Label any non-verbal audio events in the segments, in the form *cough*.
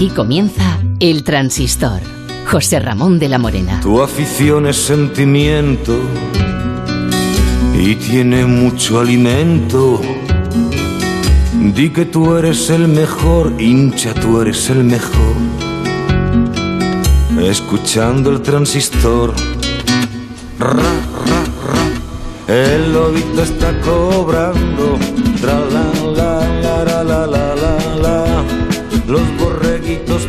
Aquí comienza El Transistor. José Ramón de la Morena. Tu afición es sentimiento y tiene mucho alimento. Di que tú eres el mejor, hincha, tú eres el mejor. Escuchando el transistor. Ra, ra, ra. El lobito está cobrando. Tra, la,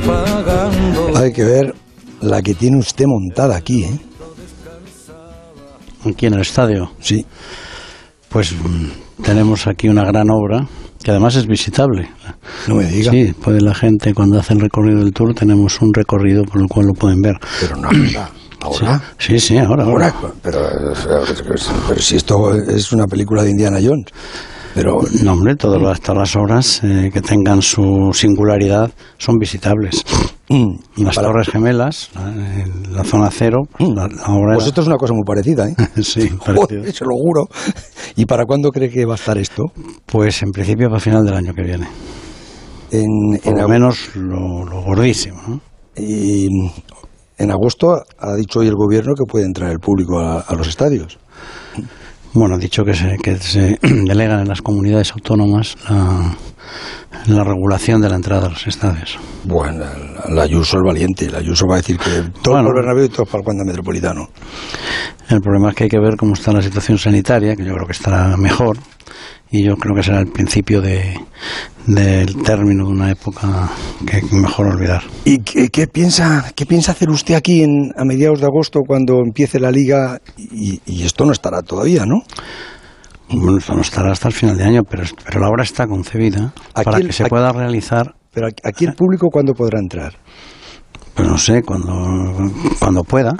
pagando. Hay que ver la que tiene usted montada aquí, ¿eh? Aquí en el estadio. Sí. Pues mm, tenemos aquí una gran obra que además es visitable. No me diga. Sí, puede la gente cuando hace el recorrido del tour tenemos un recorrido por el cual lo pueden ver. Pero no ahora. ¿Ahora? Sí, sí, ahora, ahora. Ahora, pero, pero si esto es una película de Indiana Jones. Pero No, hombre, todas las, obras eh, que tengan su singularidad son visitables. mm, Las para- Torres Gemelas, la, zona cero, pues, la, la obra Pues esto es una cosa muy parecida, ¿eh? *laughs* sí, *laughs* Joder, se lo juro. ¿Y para cuándo cree que va a estar esto? Pues en principio para final del año que viene. En, Por en lo menos lo, lo gordísimo. ¿no? Y en agosto ha dicho hoy el gobierno que puede entrar el público a, a los estadios. Bueno, dicho que se, que se *clears throat* delegan en las comunidades autónomas la, la regulación de la entrada a los estadios. Bueno, el Ayuso es valiente. El Ayuso va a decir que todo Bueno. para el Bernabéu y todo para el Wanda Metropolitano. El problema es que hay que ver cómo está la situación sanitaria, que yo creo que estará mejor, y yo creo que será el principio de, del término de una época que mejor olvidar. ¿Y qué, qué piensa, qué piensa hacer usted aquí en, a mediados de agosto cuando empiece la liga? Y, y esto no estará todavía, ¿no? Bueno, esto no estará hasta el final de año, pero, pero la obra está concebida para el- que se aquí- pueda realizar, Pero aquí- el público, ¿cuándo podrá entrar? pues no sé, cuando, cuando pueda.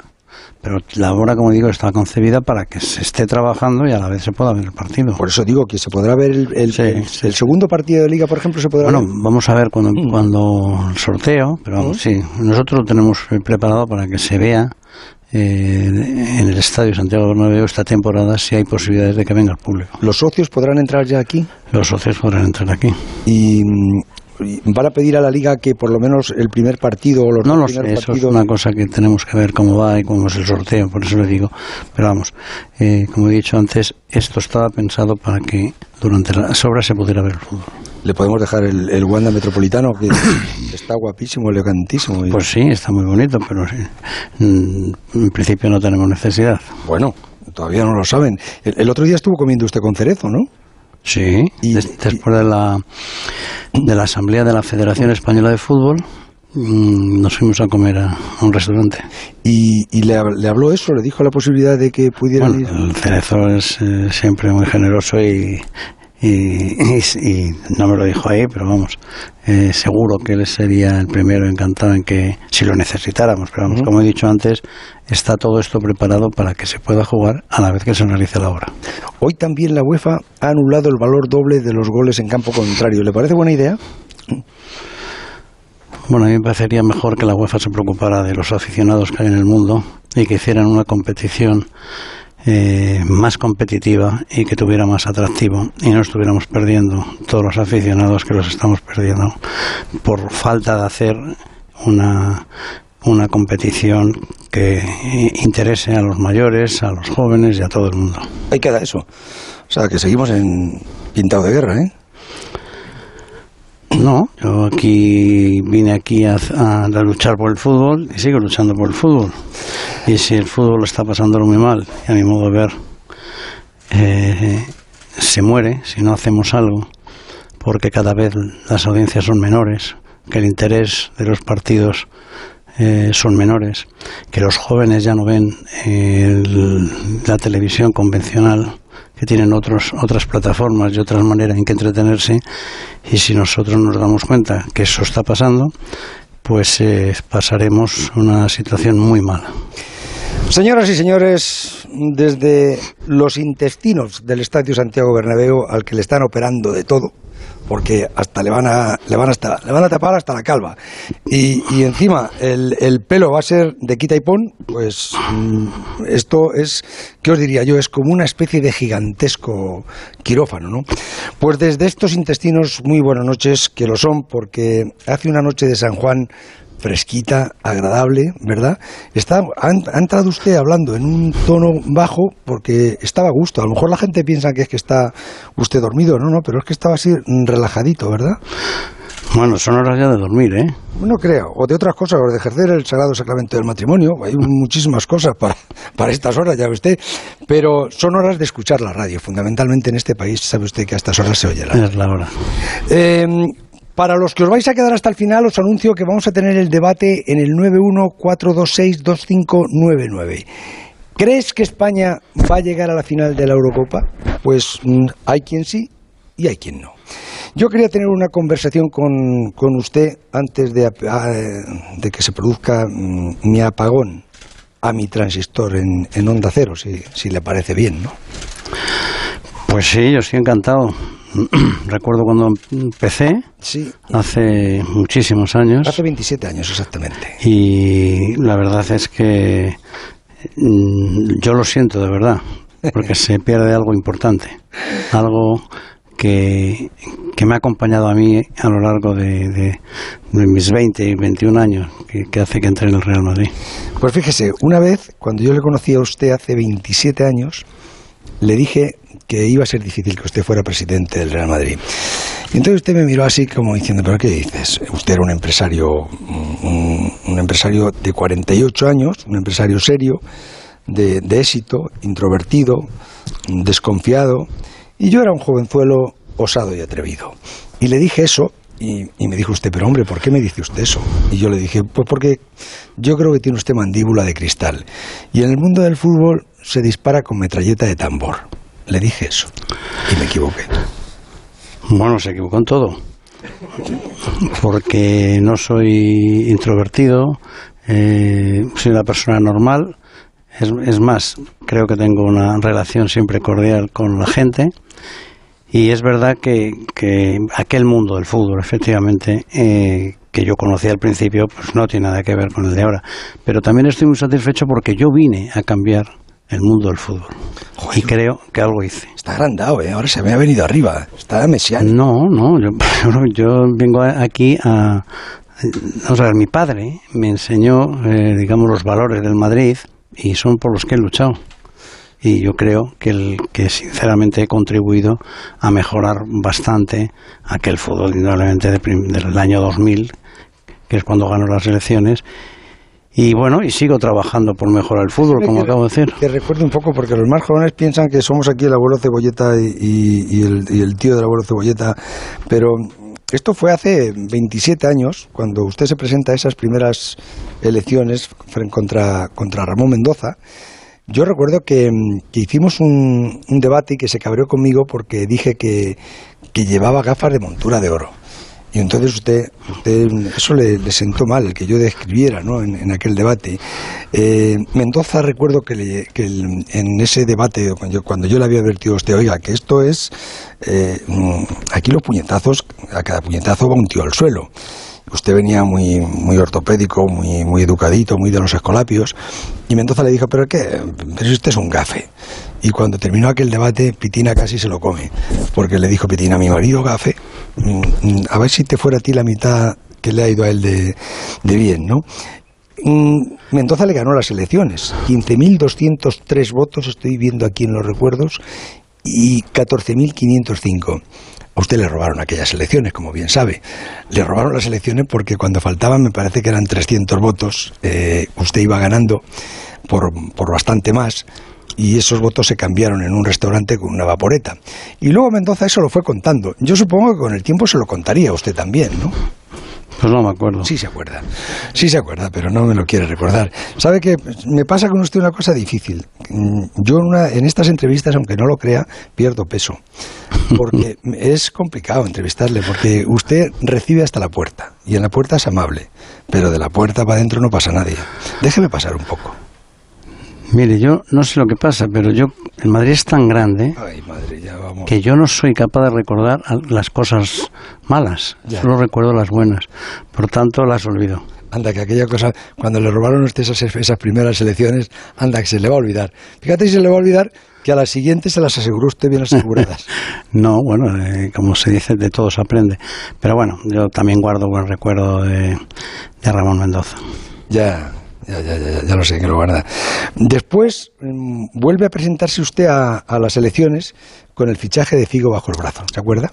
Pero la obra, como digo, está concebida para que se esté trabajando y a la vez se pueda ver el partido. Por eso digo que se podrá ver el, el- Sí, el- sí, el sí. segundo partido de liga, por ejemplo, se podrá Bueno, ver. vamos a ver cuando, cuando el sorteo, pero vamos, sí, nosotros lo tenemos preparado para que se vea eh, en el Estadio Santiago Bernabéu esta temporada si hay posibilidades de que venga el público. Los socios podrán entrar ya aquí Los socios podrán entrar aquí. y, y van a pedir a la liga que por lo menos el primer partido o los No dos lo sé, primeros eso es partidos una cosa que tenemos que ver cómo va y cómo es el sorteo, por eso le digo. Pero vamos, eh, como he dicho antes, esto estaba pensado para que durante las obras se pudiera ver el fútbol. le podemos dejar el, el Wanda Metropolitano que *coughs* está guapísimo, elegantísimo. y- Pues sí, está muy bonito, pero sí, mm, en principio no tenemos necesidad. bueno, todavía no lo saben. El, el otro día estuvo comiendo usted con cerezo, ¿no? Sí, Y- des- después de la, de la asamblea de la Federación Española de Fútbol, mm, nos fuimos a comer a, un restaurante. Y, y le, hab- le habló eso, le dijo la posibilidad de que pudieran Bueno, ir. el cerezo es eh, siempre muy generoso y, y, y- y no me lo dijo ahí, pero vamos, eh, seguro que él sería el primero encantado en que, si lo necesitáramos, pero vamos, como he dicho antes, está todo esto preparado para que se pueda jugar a la vez que se realice la obra. Hoy también la UEFA ha anulado el valor doble de los goles en campo contrario. ¿Le parece buena idea? Bueno, a mí me parecería mejor que la UEFA se preocupara de los aficionados que hay en el mundo y que hicieran una competición eh, más competitiva y que tuviera más atractivo y no estuviéramos perdiendo todos los aficionados que los estamos perdiendo por falta de hacer una, una competición que interese a los mayores, a los jóvenes y a todo el mundo. Ahí queda eso. O sea, que seguimos en pintado de guerra, ¿eh? *clears throat* No, yo aquí vine aquí a, a luchar por el fútbol y sigo luchando por el fútbol. Y si el fútbol está pasando muy mal, a mi modo de ver, eh, se muere si no hacemos algo, porque cada vez las audiencias son menores, que el interés de los partidos eh, son menores, que los jóvenes ya no ven eh, la televisión convencional, tienen otros, otras plataformas y otras maneras en que entretenerse, y si nosotros nos damos cuenta que eso está pasando, pues eh, pasaremos una situación muy mala. Señoras y señores, desde los intestinos del Estadio Santiago Bernabéu, al que le están operando de todo, porque hasta le van a, le van hasta, le van a tapar hasta la calva. Y, y encima el, el pelo va a ser de quita y pon, pues mm, esto es, ¿qué os diría yo? Es como una especie de gigantesco quirófano, ¿no? Pues desde estos intestinos, muy buenas noches, que lo son, porque hace una noche de San Juan fresquita, agradable, ¿verdad? Está, ha, entrado usted hablando en un tono bajo porque estaba a gusto. A lo mejor la gente piensa que es que está usted dormido, no, no, pero es que estaba así relajadito, ¿verdad? Bueno, son horas ya de dormir, ¿eh? No creo, o de otras cosas, o de ejercer el sagrado sacramento del matrimonio. Hay muchísimas cosas para, para estas horas, ya ve usted. Pero son horas de escuchar la radio. Fundamentalmente en este país, sabe usted que a estas horas se oye la radio. Es la hora. Eh, para los que os vais a quedar hasta el final, os anuncio que vamos a tener el debate en el 914262599. ¿Crees que España va a llegar a la final de la Eurocopa? Pues mm, hay quien sí y hay quien no. Yo quería tener una conversación con, con usted antes de, a- de que se produzca mm, mi apagón a mi transistor en, en onda cero, si, si le parece bien, ¿no? Pues sí, yo estoy encantado. *clears throat* Recuerdo cuando empecé, Sí, hace muchísimos años, hace 27 años exactamente. y la verdad es que mm, yo lo siento de verdad, porque se *laughs* pierde algo importante, algo que, que me ha acompañado a mí a lo largo de, de- de mis 20 y 21 años, que, que hace que entre en el Real Madrid. Pues fíjese, una vez, cuando yo le conocí a usted hace 27 años, le dije que iba a ser difícil que usted fuera presidente del Real Madrid. Y entonces usted me miró así como diciendo, ¿pero qué dices? Usted era un empresario, un, un empresario de 48 años, un empresario serio, de, de éxito, introvertido, desconfiado, y yo era un jovenzuelo osado y atrevido. Y le dije eso, y, y me dijo usted, pero hombre, ¿por qué me dice usted eso? Y yo le dije, pues porque yo creo que tiene usted mandíbula de cristal. Y en el mundo del fútbol se dispara con metralleta de tambor. Le dije eso. Y me equivoqué. Bueno, se equivocó en todo. Porque no soy introvertido, eh, soy una persona normal. Es, es más, creo que tengo una relación siempre cordial con la gente. Y es verdad que, que aquel mundo del fútbol, efectivamente, eh, que yo conocí al principio, pues no tiene nada que ver con el de ahora. Pero también estoy muy satisfecho porque yo vine a cambiar el mundo del fútbol. Joder. Y creo que algo hice. Está agrandado, ¿eh? Ahora se me ha venido arriba. Está mesiánico. No, no, yo, *laughs* yo vengo aquí a... Vamos a ver, mi padre me enseñó, eh, digamos, los valores del Madrid y son por los que he luchado. Y yo creo que, el, que sinceramente he contribuido a mejorar bastante aquel fútbol, indudablemente, de del año 2000, que es cuando ganó las elecciones. Y bueno, y sigo trabajando por mejorar el fútbol, como que, acabo de decir. Que recuerde un poco, porque los más jóvenes piensan que somos aquí el abuelo Cebolleta y, y- y el, y el tío del abuelo Cebolleta, pero esto fue hace 27 años, cuando usted se presenta a esas primeras elecciones contra, contra Ramón Mendoza. Yo recuerdo que, que hicimos un, un debate y que se cabreó conmigo porque dije que, que llevaba gafas de montura de oro. Y entonces usted, usted eso le, sentó mal, que yo describiera ¿no? en, aquel debate. Eh, Mendoza recuerdo que, le- en ese debate, cuando yo, cuando yo le había advertido a usted, oiga, que esto es, eh, mm, aquí los puñetazos, a cada puñetazo va un tío al suelo. Usted venía muy, muy ortopédico, muy, muy educadito, muy de los escolapios, y Mendoza le dijo, pero qué, pero usted es un gafe. Y cuando terminó aquel debate, Pitina casi se lo come, porque le dijo Pitina, mi marido gafe, mm, a ver si te fuera a ti la mitad que le ha ido a él de, de bien, ¿no? Mm, Mendoza le ganó las elecciones, 15.203 votos, estoy viendo aquí en los recuerdos, y 14.505. A usted le robaron aquellas elecciones, como bien sabe. Le robaron las elecciones porque cuando faltaban, me parece que eran 300 votos, eh, usted iba ganando por, por bastante más y esos votos se cambiaron en un restaurante con una vaporeta. Y luego Mendoza eso lo fue contando. Yo supongo que con el tiempo se lo contaría a usted también, ¿no? Pues no me acuerdo. Sí se acuerda, sí se acuerda, pero no me lo quiere recordar. ¿Sabe que me pasa con usted una cosa difícil? Mm, Yo en, una- en estas entrevistas, aunque no lo crea, pierdo peso. Porque *laughs* es complicado entrevistarle, porque usted recibe hasta la puerta, y en la puerta es amable, pero de la puerta para adentro no pasa nadie. Déjeme pasar un poco. Mire, yo no sé lo que pasa, pero yo, el Madrid es tan grande Ay, madre, ya vamos. que yo no soy capaz de recordar las cosas malas, Ya. solo recuerdo las buenas. Por tanto, las olvido. Anda, que aquella cosa, cuando le robaron a usted esas, esas primeras elecciones, anda, que se le va a olvidar. Fíjate si se le va a olvidar que a las siguientes se las aseguró usted bien aseguradas. *laughs* No, bueno, eh, como se dice, de todo se aprende. Pero bueno, yo también guardo buen recuerdo de, de Ramón Mendoza. ya, ya, ya, ya, ya, lo sé que lo guarda. Después mm, vuelve a presentarse usted a, a las elecciones con el fichaje de Figo bajo el brazo, ¿se acuerda?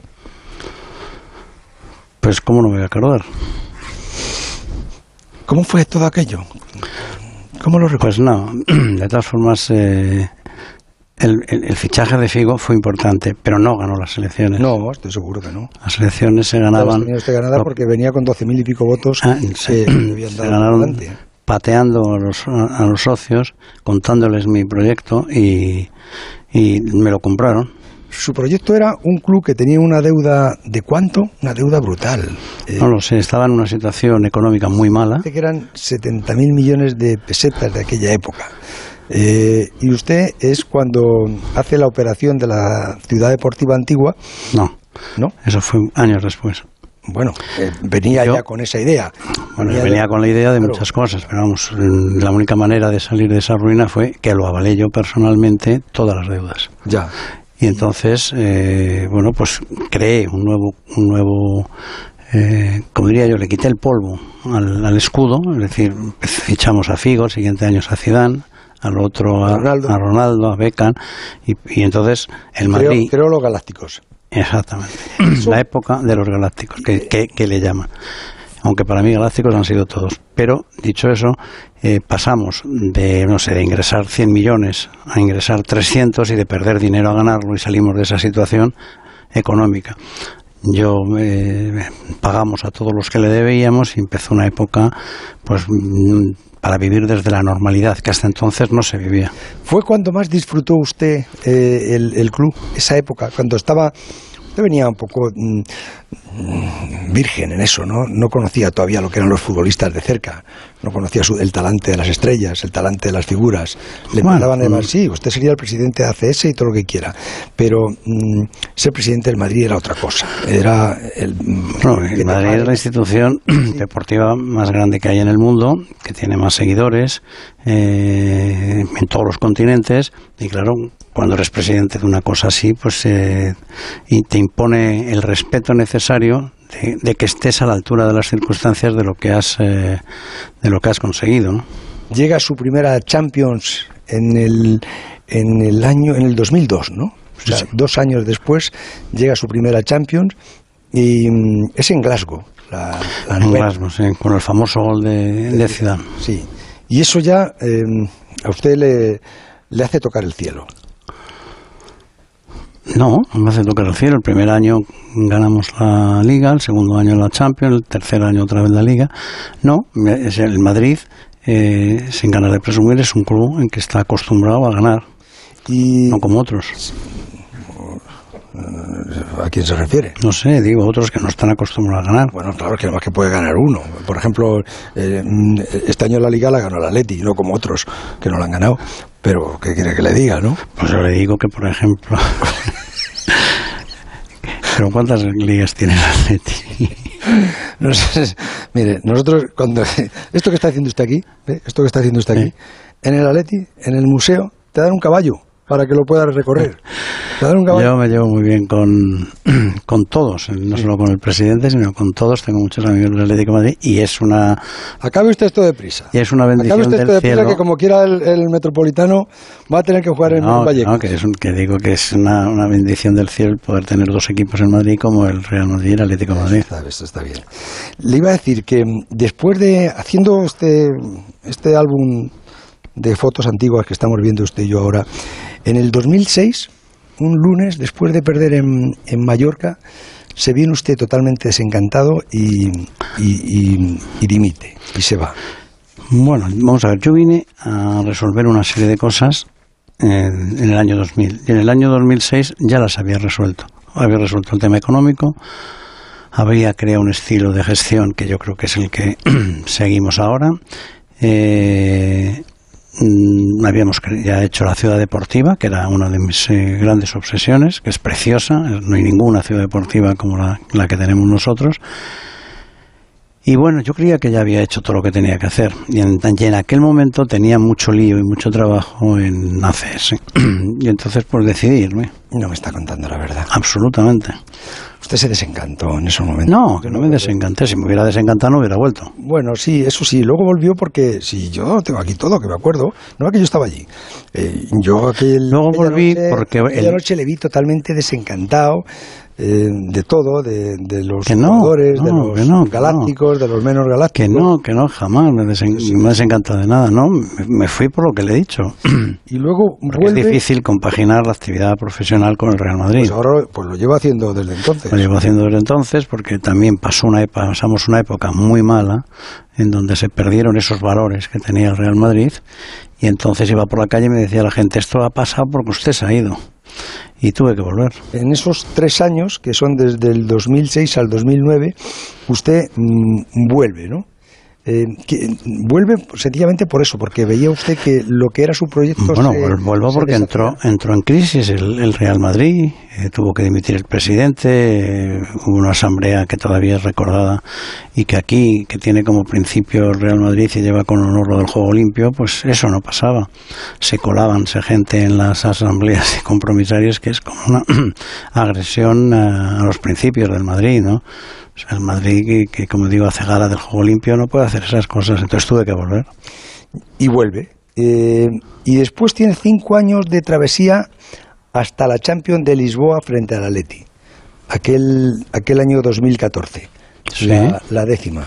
Pues, ¿cómo no me voy a acordar? ¿Cómo fue todo aquello? ¿Cómo lo recuerda? Pues no, *clears throat* de todas formas, eh, el, el- el fichaje de Figo fue importante, pero no ganó las elecciones. No, estoy seguro que no. Las elecciones se Las ganaban. tenía usted porque venía con doce mil y pico votos Ah, que sí, le habían se ganaron. Pateando a los, a los socios, contándoles mi proyecto y, y me lo compraron. Su proyecto era un club que tenía una deuda de cuánto? Una deuda brutal. Eh, No lo sé, estaba en una situación económica muy mala. Que eran 70 mil millones de pesetas de aquella época. Eh, y usted es cuando hace la operación de la ciudad deportiva antigua, No, ¿no? eso fue años después. Bueno, eh, venía Yo- ya con esa idea. Bueno, yo venía con la idea de Claro. muchas cosas, pero vamos, la única manera de salir de esa ruina fue que lo avalé yo personalmente todas las deudas. Ya. Y entonces, eh, bueno, pues creé un nuevo, un nuevo eh, como diría yo, le quité el polvo al, al escudo, es decir, fichamos a Figo, el siguiente año a Zidane, al otro a, Ronaldo. a Ronaldo, a Beckham, y, y entonces el Creo, Madrid... creo los galácticos. Exactamente. *clears throat* La época de los galácticos, que, que, que le llaman. Aunque para mí galácticos han sido todos. Pero, dicho eso, eh, pasamos de, no sé, de ingresar 100 millones a ingresar 300 y de perder dinero a ganarlo y salimos de esa situación económica. Yo eh, pagamos a todos los que le debíamos y empezó una época, pues, para vivir desde la normalidad, que hasta entonces no se vivía. ¿Fue cuando más disfrutó usted eh, el, club? Esa época, cuando estaba... Usted venía un poco mm, virgen en eso, ¿no? No conocía todavía lo que eran los futbolistas de cerca. No conocía su- el talante de las estrellas, el talante de las figuras. Le Bueno, empezaban a llamar, mm. sí, usted sería el presidente de ACS y todo lo que quiera. Pero mm, ser presidente del Madrid era otra cosa. Era el... mm, No, el Madrid es la institución *clears throat* deportiva más grande que hay en el mundo, que tiene más seguidores eh, en todos los continentes y claro, cuando eres presidente de una cosa así, pues eh, y te impone el respeto necesario de, de que estés a la altura de las circunstancias de lo que has eh, de lo que has conseguido, ¿no? llega su primera Champions en el, en el año en el 2002, ¿no? O sea, Sí. dos años después llega su primera Champions y mm, es en Glasgow, la, la En. Glasgow, sí, con el famoso gol de, de Zidane. Sí. Y eso ya eh, a usted le, le hace tocar el cielo. No, no me hace tocar el cielo. El primer año ganamos la Liga, el segundo año la Champions, el tercer año otra vez la Liga. No, es el Madrid, eh, sin ganas de presumir, es un club en que está acostumbrado a ganar, Y no como otros. ¿A quién se refiere? No sé, digo, otros que no están acostumbrados a ganar. Bueno, claro que más que puede ganar uno. Por ejemplo, eh, mm, este año la Liga la ganó el Atleti, no como otros que no la han ganado. Pero, ¿qué quiere que le diga, no? Pues yo le digo que, por ejemplo... *laughs* Pero ¿cuántas ligas tiene el Atleti? *laughs* No sé, mire, nosotros cuando *laughs* esto que está haciendo usted aquí, ¿ve? esto que está haciendo usted aquí, en el Atleti, en el museo, te dan un caballo para que lo puedas recorrer. Yo me llevo muy bien con, *clears throat* con todos, no solo con el presidente, sino con todos. Tengo muchos amigos del Atlético de Madrid y es una Acabe usted esto deprisa. y es una Acabe bendición usted esto deprisa cielo. que como quiera el, el metropolitano va a tener que jugar en No, Vallecas. no, que, es un- que digo que es una, una bendición del cielo el poder tener dos equipos en Madrid como el Real Madrid y el Atlético de Madrid. Está, eso está bien. Le iba a decir que mm, después de haciendo este, este álbum de fotos antiguas que estamos viendo usted y yo ahora, en el 2006, un lunes, después de perder en, en Mallorca, se viene usted totalmente desencantado y, y, y- dimite y se va. Bueno, vamos a ver, yo vine a resolver una serie de cosas en, en el año 2000 y en el año 2006 ya las había resuelto. Había resuelto el tema económico, había creado un estilo de gestión que yo creo que es el que *clears throat* seguimos ahora. Eh, habíamos cre- ya hecho la ciudad deportiva, que era una de mis eh, grandes obsesiones, que es preciosa, no hay ninguna ciudad deportiva como la, la que tenemos nosotros. Y bueno, yo creía que ya había hecho todo lo que tenía que hacer. Y en, y en aquel momento tenía mucho lío y mucho trabajo en ACS. *clears throat* y entonces pues decidí irme, No me está contando la verdad. absolutamente. Usted se desencantó en ese momento. No, que no me desencanté. Si me hubiera desencantado no hubiera vuelto. Bueno, sí, eso sí. Luego volvió porque, si yo tengo aquí todo, que me acuerdo, no era que yo estaba allí. Eh, yo aquel, Luego volví noche- porque el- noche le vi totalmente desencantado eh, de todo, de, de los Que no, jugadores, de no, los que no, que galácticos, de los menos Que galácticos. no, que no, jamás me, desen, me desencanta de nada, ¿no? Me, me fui por lo que le he dicho. Y luego *clears throat* Porque vuelve, es difícil compaginar la actividad profesional con el Real Madrid. pues ahora pues lo llevo haciendo desde entonces. Lo llevo haciendo desde entonces porque también pasó una pasamos una época muy mala en donde se perdieron esos valores que tenía el Real Madrid y entonces iba por la calle y me decía la gente, esto ha pasado porque usted se ha ido. Y tuve que volver. En esos tres años, que son desde el 2006 al 2009, usted mm, vuelve, ¿no? Eh, que, vuelve sencillamente por eso, porque veía usted que lo que era su proyecto. Bueno, se- vuelvo porque entró, entró en crisis el, el Real Madrid, eh, tuvo que dimitir el presidente, eh, hubo una asamblea que todavía es recordada y que aquí, que tiene como principio el Real Madrid y lleva con honor lo del juego limpio, pues eso no pasaba. Se colaban se gente en las asambleas *laughs* y compromisarias que es como una *clears throat* agresión a, a los principios del Madrid, ¿no? O sea, el Madrid, que, que, como digo, hace gala del juego limpio, no puede hacer esas cosas, entonces tuve que volver. Y vuelve. Eh, y después tiene cinco años de travesía hasta la Champions de Lisboa frente al Atleti. Aquel, aquel año 2014. Sí. La, la décima.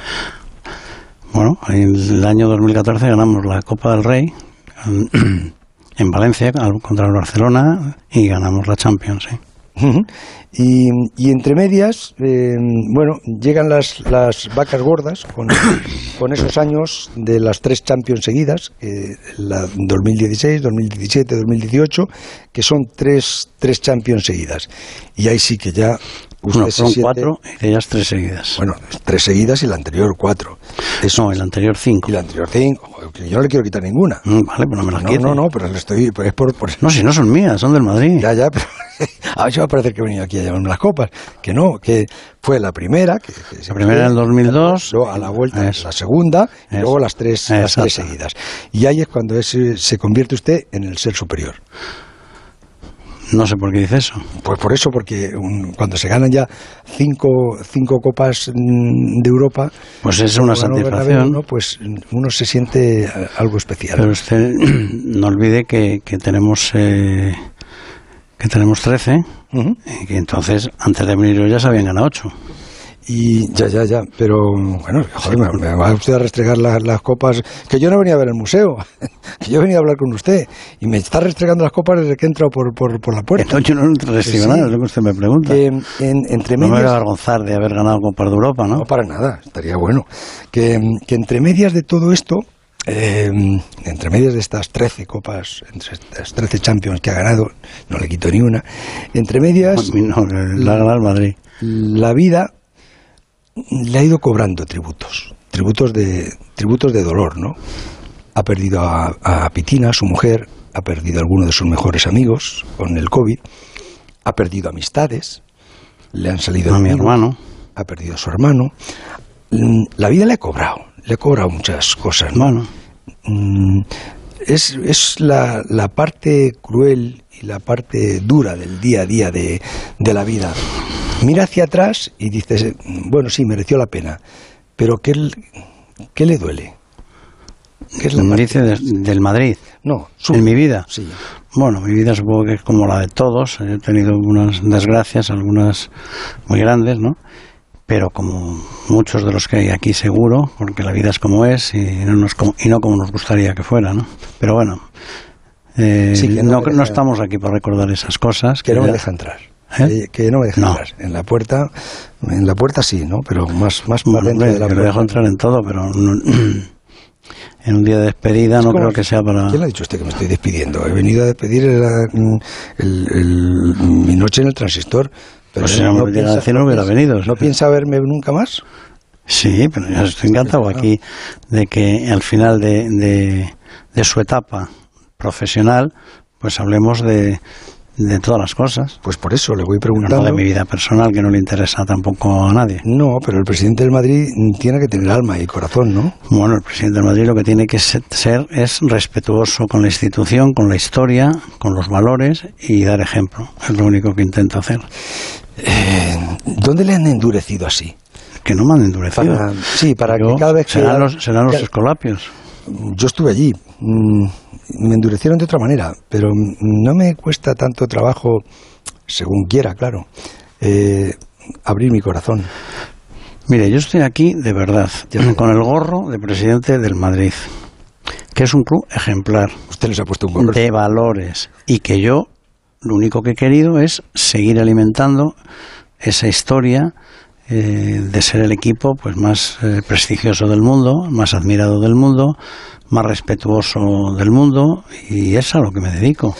Bueno, en el año 2014 ganamos la Copa del Rey en- *clears throat* en Valencia al- contra el Barcelona y ganamos la Champions. Y, y entre medias, eh, bueno, llegan las, las vacas gordas con, *coughs* con esos años de las tres Champions seguidas, eh, la 2016, 2017, 2018, que son tres, tres Champions seguidas. Y ahí sí que ya usted se fueron siente- cuatro y de ellas tres seguidas. Bueno, tres seguidas y la anterior cuatro. Eso, no, el anterior cinco. y la anterior cinco. Yo no le quiero quitar ninguna. Mm, Vale, pues no me las No, quite. no, no, pero le estoy... pues Es por, por- No, si no son mías, son del Madrid. Ya, ya, pero *laughs* a ver si va a parecer que he venido aquí a llevarme las copas. Que no, que fue la primera. Que, La primera en el 2002. Luego a la vuelta Eso. la segunda y luego las tres, las tres seguidas. Y ahí es cuando es, se convierte usted en el ser superior. No sé por qué dice eso. Pues por eso, porque un- cuando se ganan ya cinco, cinco copas mm, de Europa, Pues es una satisfacción. ¿no? pues uno se siente eh, algo especial. Pero usted *clears throat* no olvide que, que tenemos eh, que tenemos 13 Ujú. y que entonces antes de venir yo ya se habían ganado 8. Y ya, ya, ya, pero bueno, joder, me, me va usted a restregar la- las copas, que yo no venía a ver el museo, *laughs* que yo venía a hablar con usted, y me está restregando las copas desde que he entrado por, por, por la puerta. yo no recibo sí. nada, es lo que usted me pregunta. Que en, entre no me voy a medias, avergonzar de haber ganado Copa de Europa, ¿no? no para nada, estaría bueno, que, que entre medias de todo esto, eh, entre medias de estas 13 copas, entre estas 13 Champions que ha ganado, no le quito ni una, entre medias, *laughs* no, la gana el Madrid. la vida le ha ido cobrando tributos, tributos de, tributos de dolor, ¿no? Ha perdido a, a Pitina, su mujer, ha perdido a alguno de sus mejores amigos con el COVID, ha perdido amistades, le han salido A mi hermano. ha perdido a su hermano. Mm, La vida le ha cobrado, le ha cobrado muchas cosas, ¿no? Bueno, Mm, es, es la, la parte cruel y la parte dura del día a día de, de la vida. Mira hacia atrás y dices, bueno, sí, mereció la pena, pero ¿qué, qué le duele? ¿Qué es la dice de- del Madrid. No, su- En mi vida. Sí. Bueno, mi vida supongo que es como la de todos. He tenido algunas desgracias, algunas muy grandes, ¿no? Pero como muchos de los que hay aquí seguro, porque la vida es como es y no, nos y no como nos gustaría que fuera, ¿no? Pero bueno, eh, Sí, que no no, estamos aquí para recordar esas cosas. Que no me deja entrar. ¿Eh? Que, no me deja No. entrar. En la puerta, en la puerta sí, ¿no? Pero más, más Bueno, dentro de la puerta. dejo entrar en todo, pero no- *clears throat* en un día de despedida Es no creo que sea para... ¿Quién le ha dicho usted que me estoy despidiendo? He venido a despedir el- el- el- mi noche en el transistor. Pero Pues si no me hubiera decir, no hubiera venido. ¿No piensa verme nunca más? Sí, pero yo estoy encantado aquí de que al final de, de, de su etapa profesional, pues hablemos de, de todas las cosas. Pues por eso le voy Pero preguntando. no de mi vida personal, que no le interesa tampoco a nadie. No, pero el presidente del Madrid tiene que tener alma y corazón, ¿no? Bueno, el presidente de Madrid lo que tiene que se- ser es respetuoso con la institución, con la historia, con los valores y dar ejemplo. Es lo único que intento hacer. Eh, ¿Dónde le han endurecido así? Que no me han endurecido. Para- sí, para Yo- que cada vez que... serán los, serán los que- escolapios. Yo estuve allí. mm, Me endurecieron de otra manera, pero no me cuesta tanto trabajo, según quiera, claro, eh, abrir mi corazón. Mire, yo estoy aquí de verdad, con el gorro de presidente del Madrid, que es un club ejemplar, Usted les ha puesto un gorro. de valores, y que yo lo único que he querido es seguir alimentando esa historia eh, de ser el equipo pues más eh, prestigioso del mundo, más admirado del mundo, más respetuoso del mundo, y es a lo que me dedico.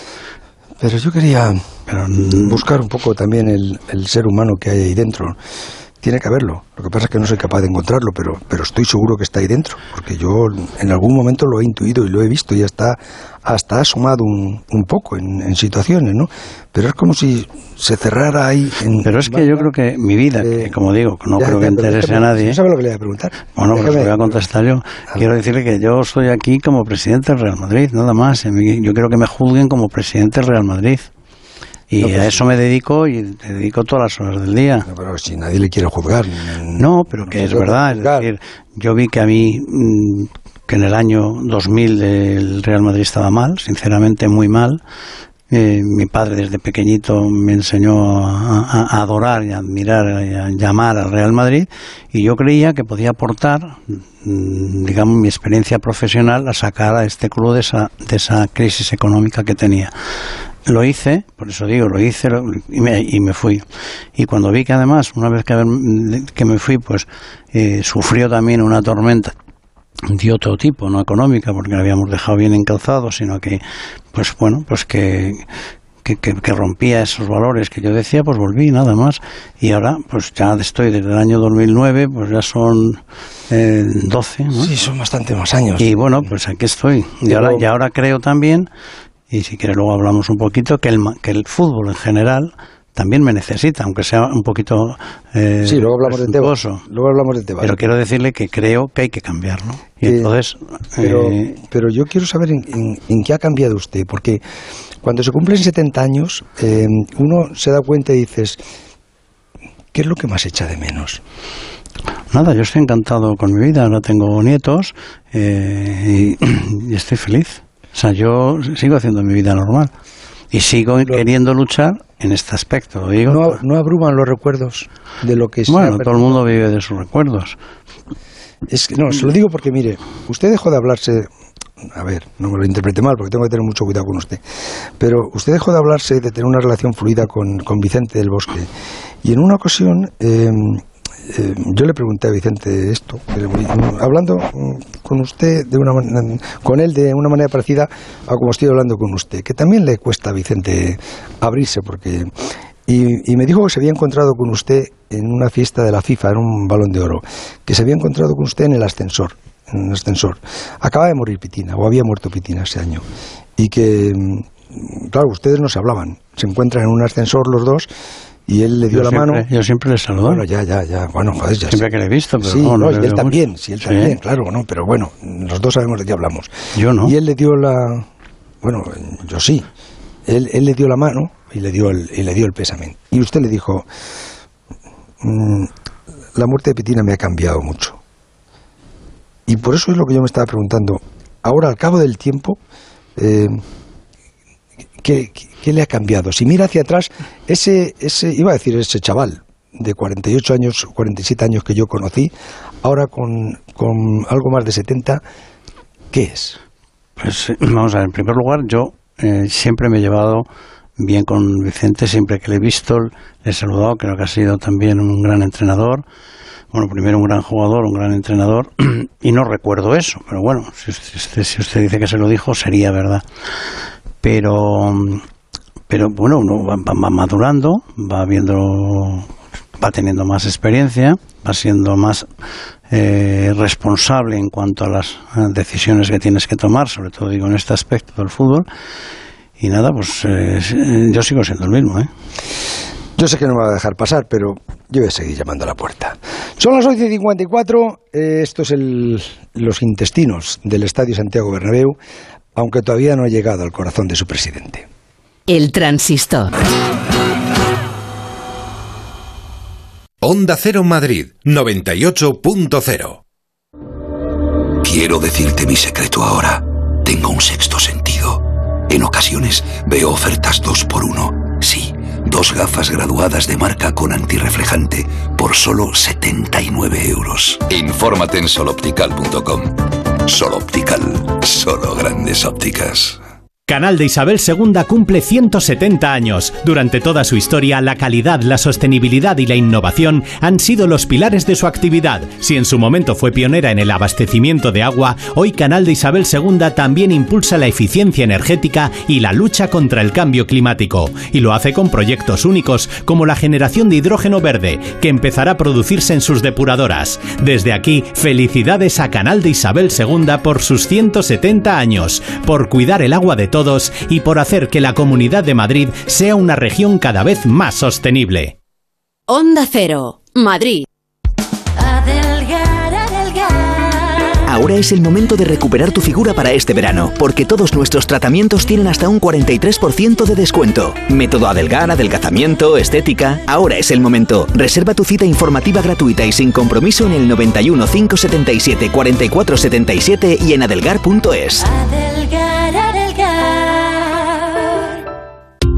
Pero yo quería Pero mm, buscar un poco también el, el ser humano que hay ahí dentro. Tiene que haberlo. Lo que pasa es que no soy capaz de encontrarlo, pero, pero estoy seguro que está ahí dentro, porque yo en algún momento lo he intuido y lo he visto y hasta, hasta ha asomado un, un poco en, en situaciones, ¿no? Pero es como si se cerrara ahí. En, pero es que yo creo que mi vida, Eh, que como digo, no ya, creo que interese a nadie. ¿No sabe lo que le voy a preguntar? Bueno, pues voy a contestar yo. Quiero decirle que yo estoy aquí como presidente del Real Madrid, nada más. Yo quiero que me juzguen como presidente del Real Madrid. Y No, pues a sí. eso me dedico y te dedico todas las horas del día. No, pero si nadie le quiere juzgar. No, pero que es verdad. Es decir, yo vi que a mí, mm, que en el año 2000 el Real Madrid estaba mal, sinceramente muy mal. Eh, mi padre desde pequeñito me enseñó a, a- a adorar y a admirar y a llamar al Real Madrid y yo creía que podía aportar, mm, digamos, mi experiencia profesional a sacar a este club de esa, de esa crisis económica que tenía. Lo hice, por eso digo, lo hice lo- y, me, y me fui. Y cuando vi que además, una vez que, que me fui, pues eh, sufrió también una tormenta de otro tipo, no económica, porque lo habíamos dejado bien encalzado, sino que, pues bueno, pues que, que, que- que rompía esos valores que yo decía, pues volví, nada más. Y ahora, pues ya estoy desde el año 2009, pues ya son eh, 12, ¿no? Sí, son bastante más años. Y bueno, pues aquí estoy. Y ahora, y ahora creo también, y si quiere luego hablamos un poquito, que el, que el fútbol en general también me necesita, aunque sea un poquito eh, sí, luego hablamos de Tebas. Luego hablamos de Tebas. Pero quiero decirle que creo que hay que cambiarlo. Y Eh, entonces, Pero, eh, pero yo quiero saber en, en- en qué ha cambiado usted, porque cuando se cumplen 70 años, eh, uno se da cuenta y dices, ¿qué es lo que más echa de menos? nada, yo estoy encantado con mi vida. Ahora tengo nietos eh, y, *clears throat* y estoy feliz. O sea, yo sigo haciendo mi vida normal. Y sigo queriendo luchar en este aspecto. Lo digo, ¿No, no abruman los recuerdos de lo que ha bueno, todo el mundo vive de sus recuerdos. Es que, no, se lo digo porque, mire, usted dejó de hablarse. A ver, no me lo interprete mal porque tengo que tener mucho cuidado con usted. Pero usted dejó de hablarse de tener una relación fluida con, con Vicente del Bosque. Y en una ocasión, eh, eh, yo le pregunté a Vicente esto, mm, hablando mm, con usted, de una con él de una manera parecida a como estoy hablando con usted, que también le cuesta a Vicente abrirse porque. Y, y me dijo que se había encontrado con usted en una fiesta de la FIFA, en un balón de oro, que se había encontrado con usted en el ascensor, en el ascensor. Acaba de morir Pitina, o había muerto Pitina ese año. Y que, mm, claro, ustedes no se hablaban. Se encuentran en un ascensor los dos y él le dio Yo la siempre, mano. Yo siempre le saludo. Bueno, ya, ya, ya. Bueno, joder, ya Siempre sé. que le he visto, pero sí, no, no él también, sí, él Sí. también, claro, no, pero bueno, los dos sabemos de qué hablamos. Yo no. Y él le dio la, bueno, yo sí. Él, él le dio la mano y le dio el, y le dio el pésame. Y usted le dijo, "Mm, la muerte de Petina me ha cambiado mucho. Y por eso es lo que yo me estaba preguntando. Ahora, al cabo del tiempo, eh, ¿qué, le ha cambiado? Si mira hacia atrás, ese, ese, iba a decir ese chaval de 48 años, 47 años que yo conocí, ahora con, con algo más de 70, ¿qué es? Pues eh, vamos a ver, en primer lugar, yo eh, siempre me he llevado bien con Vicente, siempre que le he visto, le he saludado, creo que ha sido también un gran entrenador. Bueno, primero un gran jugador, un gran entrenador, *clears throat* y no recuerdo eso, pero bueno, si usted, si usted dice que se lo dijo, sería verdad. Pero, pero bueno, uno va, madurando, va viendo va teniendo más experiencia, va siendo más eh, responsable en cuanto a las eh, decisiones que tienes que tomar, sobre todo digo en este aspecto del fútbol. Y nada, pues eh, yo sigo siendo el mismo. ¿eh? Yo sé que no me va a dejar pasar, pero yo voy a seguir llamando a la puerta. Son las 11.54, eh, esto es el, los intestinos del Estadio Santiago Bernabéu, aunque todavía no ha llegado al corazón de su presidente. El transistor. Onda Cero Madrid 98.0 Quiero decirte mi secreto ahora. Tengo un sexto sentido. En ocasiones veo ofertas dos por uno. Sí, dos gafas graduadas de marca con antirreflejante por solo 79 euros. Infórmate en soloptical.com. Soloptical, solo grandes ópticas. Canal de Isabel II cumple 170 años. Durante toda su historia, la calidad, la sostenibilidad y la innovación han sido los pilares de su actividad. Si en su momento fue pionera en el abastecimiento de agua, hoy Canal de Isabel II también impulsa la eficiencia energética y la lucha contra el cambio climático. Y lo hace con proyectos únicos, como la generación de hidrógeno verde, que empezará a producirse en sus depuradoras. Desde aquí, felicidades a Canal de Isabel II por sus 170 años, por cuidar el agua de todos y por hacer que la Comunidad de Madrid sea una región cada vez más sostenible. Onda Cero, Madrid. Ahora es el momento de recuperar tu figura para este verano, porque todos nuestros tratamientos tienen hasta un 43% de descuento. Método Adelgar, adelgazamiento, estética. Ahora es el momento. Reserva tu cita informativa gratuita y sin compromiso en el 91 577 4477 y en adelgar.es.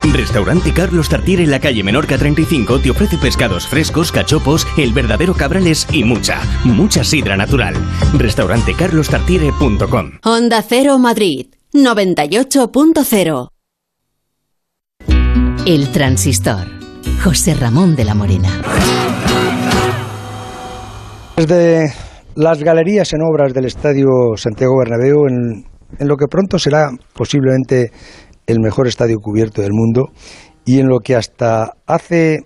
Restaurante Carlos Tartiere en la calle Menorca 35 te ofrece pescados frescos, cachopos, el verdadero cabrales y mucha, mucha sidra natural. Restaurantecarlostartiere.com Onda Cero Madrid, 98.0. El transistor. José Ramón de la Morena. Desde las galerías en obras del Estadio Santiago Bernabéu, en, en lo que pronto será posiblemente el mejor estadio cubierto del mundo y en lo que hasta hace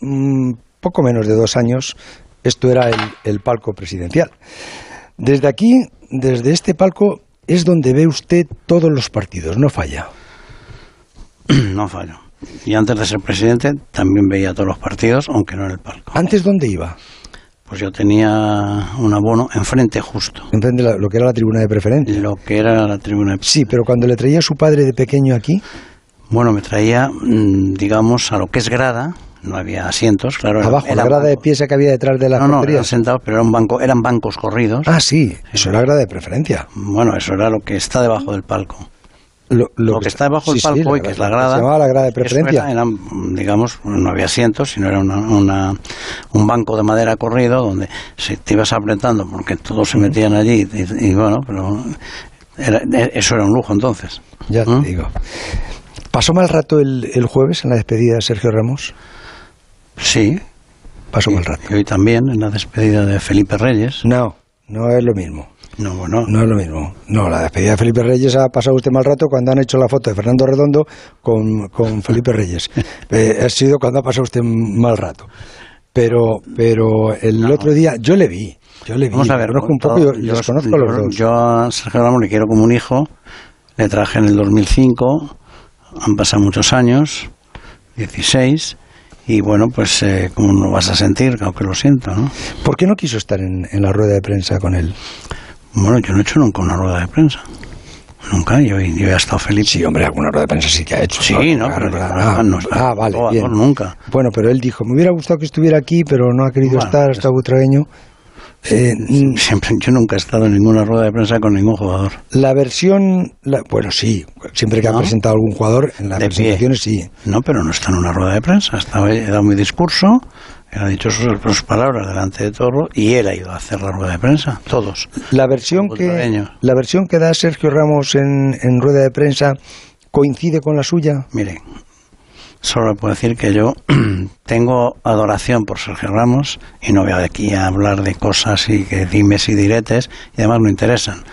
mm, poco menos de dos años esto era el, el palco presidencial. Desde aquí, desde este palco, es donde ve usted todos los partidos, no falla. *clears throat* No fallo. Y antes de ser presidente también veía todos los partidos, aunque no en el palco. ¿Antes dónde iba? Pues yo tenía un abono enfrente justo. Enfrente la- lo que era la tribuna de preferencia. Lo que era la tribuna. de- Sí, pero cuando le traía a su padre de pequeño aquí, Bueno, me traía, mm, digamos, a lo que es grada. No había asientos, claro. era- abajo, la grada de pieza que había detrás de las No, no, eran sentados, pero era un banco, eran bancos corridos. Ah, sí, eso era grada de preferencia. Bueno, eso era lo que está debajo del palco. Lo, Lo, que está debajo del sí, sí, palco, hoy, que es la grada- grada. Se llamaba la grada de preferencia. era- eran, digamos, no había asientos, sino era una, una- un banco de madera corrido donde se te ibas apretando porque todos se metían allí y, y bueno, pero era- eso era un lujo entonces. Ya te ¿Mm? digo. ¿Pasó mal rato el, el jueves en la despedida de Sergio Ramos? Sí. Pasó y, mal rato. y hoy también en la despedida de Felipe Reyes. No, no es lo mismo. No, bueno, No es lo mismo. No, la despedida de Felipe Reyes ha pasado usted mal rato cuando han hecho la foto de Fernando Redondo con, con *laughs* Felipe Reyes. Eh, ha sido cuando ha pasado usted mal rato. Pero, pero el otro día yo le vi. Yo le vi. Vamos a ver, conozco un poco, yo, les conozco a los dos. Yo a Sergio Ramos le quiero como un hijo, le traje en el 2005, han pasado muchos años, 16, y bueno, pues eh, ¿cómo no vas a sentir? Aunque lo siento, ¿no? ¿Por qué no quiso estar en, en la rueda de prensa con él? Bueno, yo no he hecho nunca una rueda de prensa. Nunca, yo, yo he estado feliz. Sí, hombre, alguna rueda de prensa sí que ha hecho. Sí, no, Claro, pero claro. no, Ah, no, ah, vale, bien. nunca. Bueno, pero él dijo, me hubiera gustado que estuviera aquí, pero no ha querido Bueno, estar, está butragueño. Eh, mm, Siempre, yo nunca he estado en ninguna rueda de prensa con ningún jugador. la versión, la- bueno, sí, siempre que ha presentado algún jugador, en las De pie. presentaciones sí. No, pero no está en una rueda de prensa. Estaba, he dado mi discurso, ha dicho sus, sus palabras delante de todo y él ha ido a hacer la rueda de prensa. Todos. La versión que la versión que da Sergio Ramos en, en rueda de prensa coincide con la suya? Mire, solo puedo decir que yo *clears throat* tengo adoración por Sergio Ramos y no voy aquí a hablar de cosas y que dimes y diretes y además no interesan.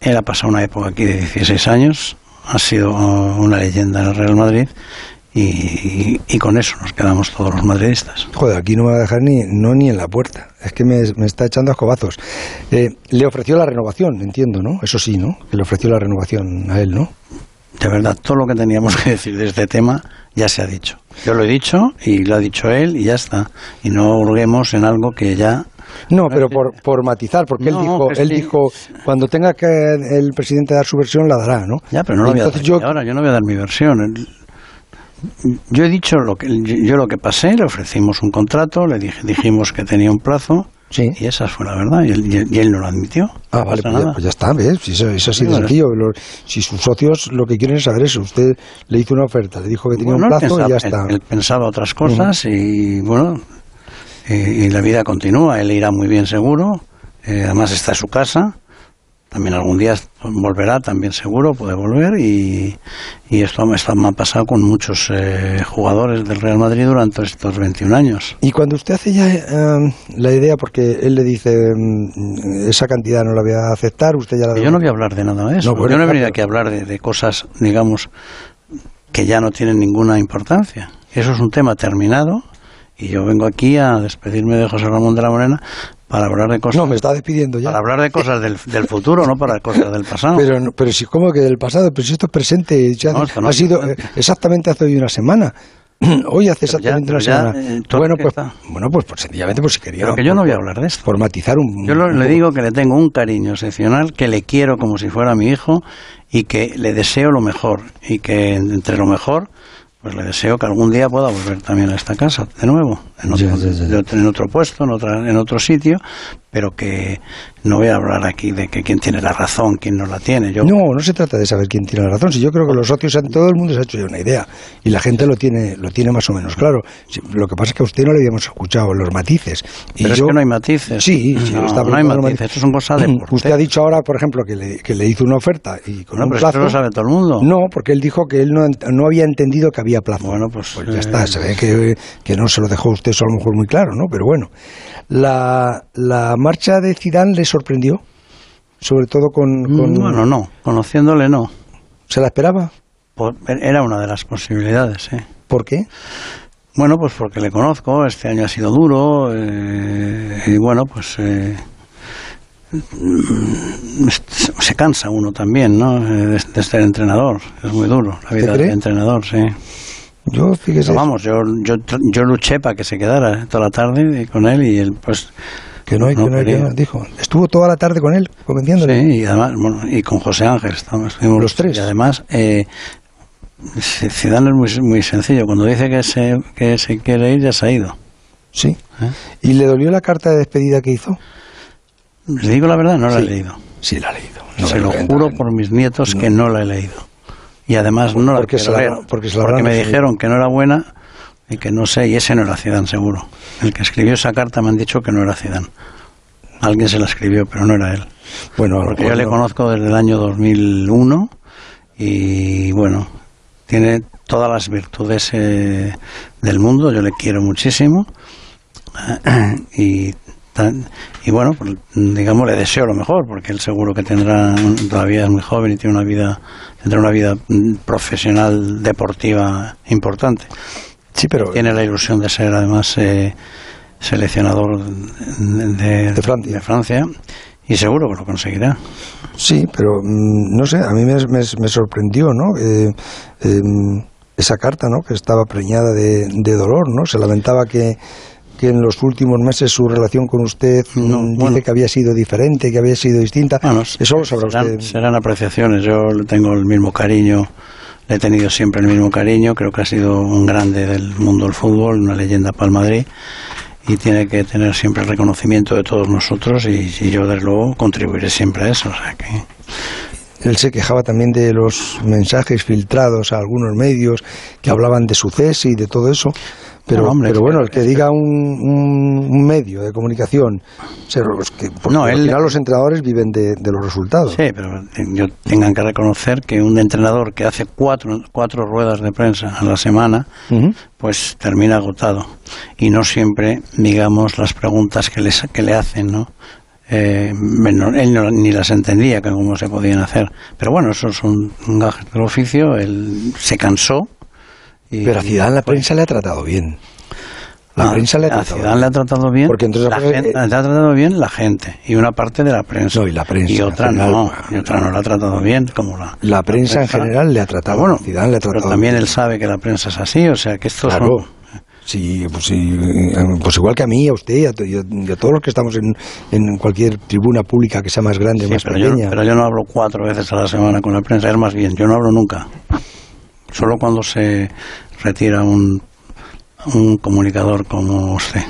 Él ha pasado una época aquí de 16 años, ha sido una leyenda en el Real Madrid y, con eso nos quedamos todos los madridistas. Joder, aquí no me va a dejar ni, no, ni en la puerta. Es que me, está echando a escobazos. Eh, le ofreció la renovación, entiendo, ¿no? Eso sí, ¿no? Que le ofreció la renovación a él, ¿no? De verdad, todo lo que teníamos que decir de este tema ya se ha dicho. Yo lo he dicho y lo ha dicho él y ya está. Y no hurguemos en algo que ya no, pero por, por matizar, porque él dijo, él dijo, cuando tenga que el presidente dar su versión la dará, ¿no? Ya, pero no lo voy a dar yo... ahora, yo no voy a dar mi versión. Yo he dicho lo que yo lo que pasé, le ofrecimos un contrato, le dije, dijimos que tenía un plazo. Sí. Y esa fue la verdad, y él, no lo admitió. Ah, vale, pues ya, pues ya, está, ¿ves? Si eso, eso así de sencillo. si sus socios lo que quieren es saber eso, usted le hizo una oferta, le dijo que tenía un plazo y ya está. Él, pensaba otras cosas y, bueno, y, la vida continúa, él irá muy bien seguro, eh, además está en su casa, también algún día volverá, también seguro, puede volver y, y esto, me ha pasado con muchos eh, jugadores del Real Madrid durante estos 21 años. Y cuando usted hace ya eh, la idea, porque él le dice mm, esa cantidad no la voy a aceptar, usted ya la... Yo no voy a hablar de nada de eso, yo no he venido aquí a hablar de, de cosas, digamos, que ya no tienen ninguna importancia. Eso es un tema terminado y yo vengo aquí a despedirme de José Ramón de la Morena para hablar de cosas. No, me está despidiendo ya. Para hablar de cosas del, del futuro, no para cosas del pasado. Pero, pero si, ¿cómo que del pasado? Pero si esto es presente, ya ha sido eh, exactamente hace hoy una semana. *clears throat* Hoy hace exactamente una semana. Eh, bueno, pues, bueno, pues, pues, sencillamente pues si quería. Pero que yo no voy a hablar de esto. Formatizar un. Yo le digo que le tengo un cariño excepcional, que le quiero como si fuera mi hijo y que le deseo lo mejor y que entre lo mejor pues le deseo que algún día pueda volver también a esta casa de nuevo, en otro, en otro puesto, en, otra, en otro sitio, pero que no voy a hablar aquí de que quién tiene la razón, quién no la tiene. Yo... No, no se trata de saber quién tiene la razón. Si yo creo que los socios, en todo el mundo se ha hecho ya una idea y la gente lo tiene, lo tiene más o menos claro. Lo que pasa es que a usted no le habíamos escuchado los matices. Y Pero es que no hay matices. Sí, sí no, no hay matices. Eso son cosas de Usted ha dicho ahora, por ejemplo, que le, que le hizo una oferta y con un pero plazo. lo sabe todo el mundo. No, porque él dijo que él no, no había entendido que había plazo. Bueno, pues, pues ya está. Se ve que, que no se lo dejó usted eso a lo mejor muy claro, ¿no? Pero bueno. La, la marcha de Zidane le sorprendió, sobre todo con, mm, Bueno, no, conociéndole no. ¿Se la esperaba? era una de las posibilidades, sí. ¿Por qué? Bueno, pues porque le conozco, este año ha sido duro eh, y bueno, pues eh, se cansa uno también, ¿no? De, ser entrenador, es muy duro la vida de entrenador, sí. Yo, fíjese. vamos, yo, yo, yo luché para que se quedara toda la tarde con él y él, pues. Que no, hay, que no, dijo. Estuvo toda la tarde con él, convenciéndole. Sí, y además, bueno, y con José Ángel, estamos, los tres. Y además, eh, Zidane es muy, muy sencillo. Cuando dice que se, que se quiere ir, ya se ha ido. Sí. ¿Eh? ¿Y le dolió la carta de despedida que hizo? Le digo la verdad, no la he leído. Sí, la he leído. se lo juro por mis nietos que no la he leído y además no porque la porque, me dijeron que no era buena y que no sé, y ese no era Zidane seguro. El que escribió esa carta me han dicho que no era Zidane. Alguien se la escribió, pero no era él. Bueno, porque yo le conozco desde el año 2001 y bueno, tiene todas las virtudes eh, del mundo, yo le quiero muchísimo *clears throat* y y bueno, pues, digamos, le deseo lo mejor, porque él seguro que tendrá, todavía es muy joven y tiene una vida, tendrá una vida mm, profesional, deportiva importante. Sí, pero... Tiene la ilusión de ser además eh, seleccionador de, de, Francia. y seguro que lo conseguirá. Sí, pero mm, no sé, a mí me, me, sorprendió, ¿no? Eh, em, esa carta, ¿no? Que estaba preñada de, de dolor, ¿no? Se lamentaba que que en los últimos meses su relación con usted mm, dice que había sido diferente, que había sido distinta. Eso lo sabrá serán, Serán apreciaciones. Yo tengo el mismo cariño, le he tenido siempre el mismo cariño. Creo que ha sido un grande del mundo del fútbol, una leyenda para el Madrid y tiene que tener siempre el reconocimiento de todos nosotros y, yo desde luego contribuiré siempre a eso. O sea que... Él se quejaba también de los mensajes filtrados a algunos medios que hablaban de su y de todo eso. Pero, No, hombre, pero es bueno, el que diga un, un- un medio de comunicación, se- los que, No, al él- final los entrenadores viven de, de los resultados. Sí, pero yo tengan que reconocer que un entrenador que hace cuatro, cuatro ruedas de prensa a la semana, pues termina agotado. Y no siempre, digamos, las preguntas que, les, que le hacen, ¿no? Eh, él no- ni las entendía que cómo se podían hacer. Pero bueno, eso son gajes del oficio. Él se cansó. Y, Pero a Zidane la pues, prensa le ha tratado bien. La a- prensa le ha tratado Zidane le ha tratado bien. Porque entonces la gente, le ha tratado bien la gente y una parte de la prensa. No, y la prensa, Y otra general, no, y otra no la ha tratado bien, como la. La prensa en general le ha tratado. Bueno, le ha pero tratado también bien. él sabe que la prensa es así, o sea que esto Claro. son- Sí, pues, sí, eh, pues igual que a mí, a usted y a, y a- todos los que estamos en, en cualquier tribuna pública que sea más grande, Sí, más pero, yo, pequeña. pero yo no hablo cuatro veces a la semana con la prensa, es más bien, yo no hablo nunca. Solo cuando se retira un, un comunicador como usted.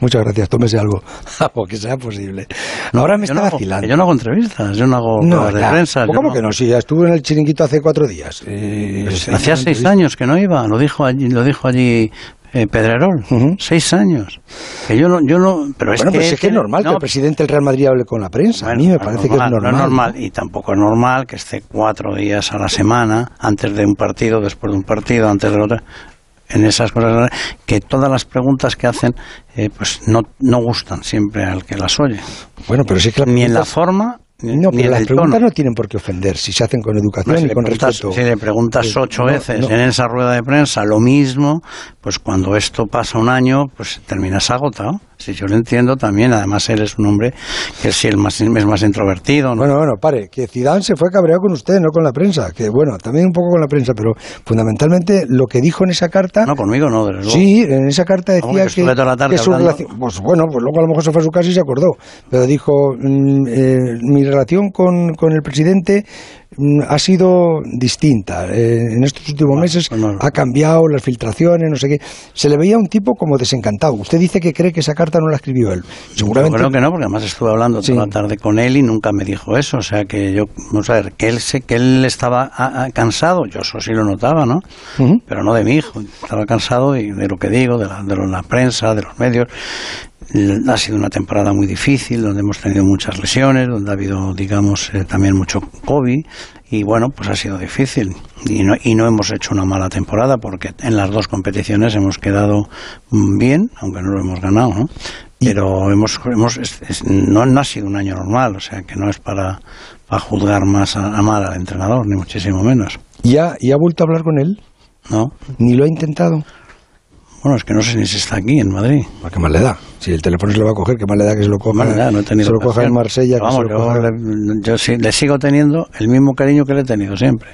Muchas gracias, tómese algo, *laughs* porque sea posible. Ahora me está no hago- vacilando. Yo no hago entrevistas, yo no hago No, de ya. prensa. ¿Cómo no- que no? Sí, ya estuve en el chiringuito hace cuatro días. Eh, Pues hacía seis años que no iba, lo dijo allí, lo dijo allí eh, Pedrerol. Seis años. Que yo no, yo no, pero es bueno, que, pues es que es normal que el presidente del Real Madrid hable con la prensa. a mí me parece que es normal. No es normal y tampoco es normal que esté cuatro días a la semana, antes de un partido, después de un partido, antes del otro. En esas cosas, que todas las preguntas que hacen, eh, pues no, no gustan siempre al que las oye. Bueno, pero sí que Ni en la forma, No, pero las preguntas tono. no tienen por qué ofender si se hacen con educación si, y con respeto. si le preguntas ocho no, veces no. en esa rueda de prensa lo mismo, pues cuando esto pasa un año, pues terminas agotado. Si yo lo entiendo también, además él es un hombre que es más, es más introvertido. ¿no? Bueno, bueno, pare, que Zidane se fue cabreado con usted, no con la prensa. Que bueno, también un poco con la prensa, pero fundamentalmente lo que dijo en esa carta. No, conmigo no, desde luego. Sí, en esa carta decía que que, la tarde que su relación. Pues bueno, pues luego a lo mejor se fue a su casa y se acordó. Pero dijo: mm, eh, mi relación con, con el presidente ha sido distinta. Eh, en estos últimos meses pues no. ha cambiado las filtraciones, no sé qué. Se le veía un tipo como desencantado. Usted dice que cree que esa carta no la escribió él. Yo Seguramente. creo que no, porque además estuve hablando Sí. toda la tarde con él y nunca me dijo eso. O sea que yo, vamos a ver, que él, sé, que él estaba ah, ah, cansado, yo eso sí lo notaba, ¿no? Ujú. Pero no de mi hijo. Estaba cansado y de lo que digo, de la, de la prensa, de los medios. Ha sido una temporada muy difícil, donde hemos tenido muchas lesiones, donde ha habido, digamos, eh, también mucho COVID. Y bueno, pues ha sido difícil. Y no, y no hemos hecho una mala temporada, porque en las dos competiciones hemos quedado mm, bien, aunque no lo hemos ganado, ¿no? Pero hemos, hemos es- es- no, no ha sido un año normal, o sea que no es para, para juzgar más a, a mal al entrenador, ni muchísimo menos. ¿Y ha, y ha vuelto a hablar con él? ¿No? ¿Ni lo ha intentado? Bueno, es que no sé ni si está aquí en Madrid. ¿A qué más le da? Si el teléfono se lo va a coger, ¿qué más le da que se lo coja, no he tenido se lo coja en. Marsella? Que se vamos, lo yo, coja- le, yo sí- le sigo teniendo el mismo cariño que le he tenido siempre.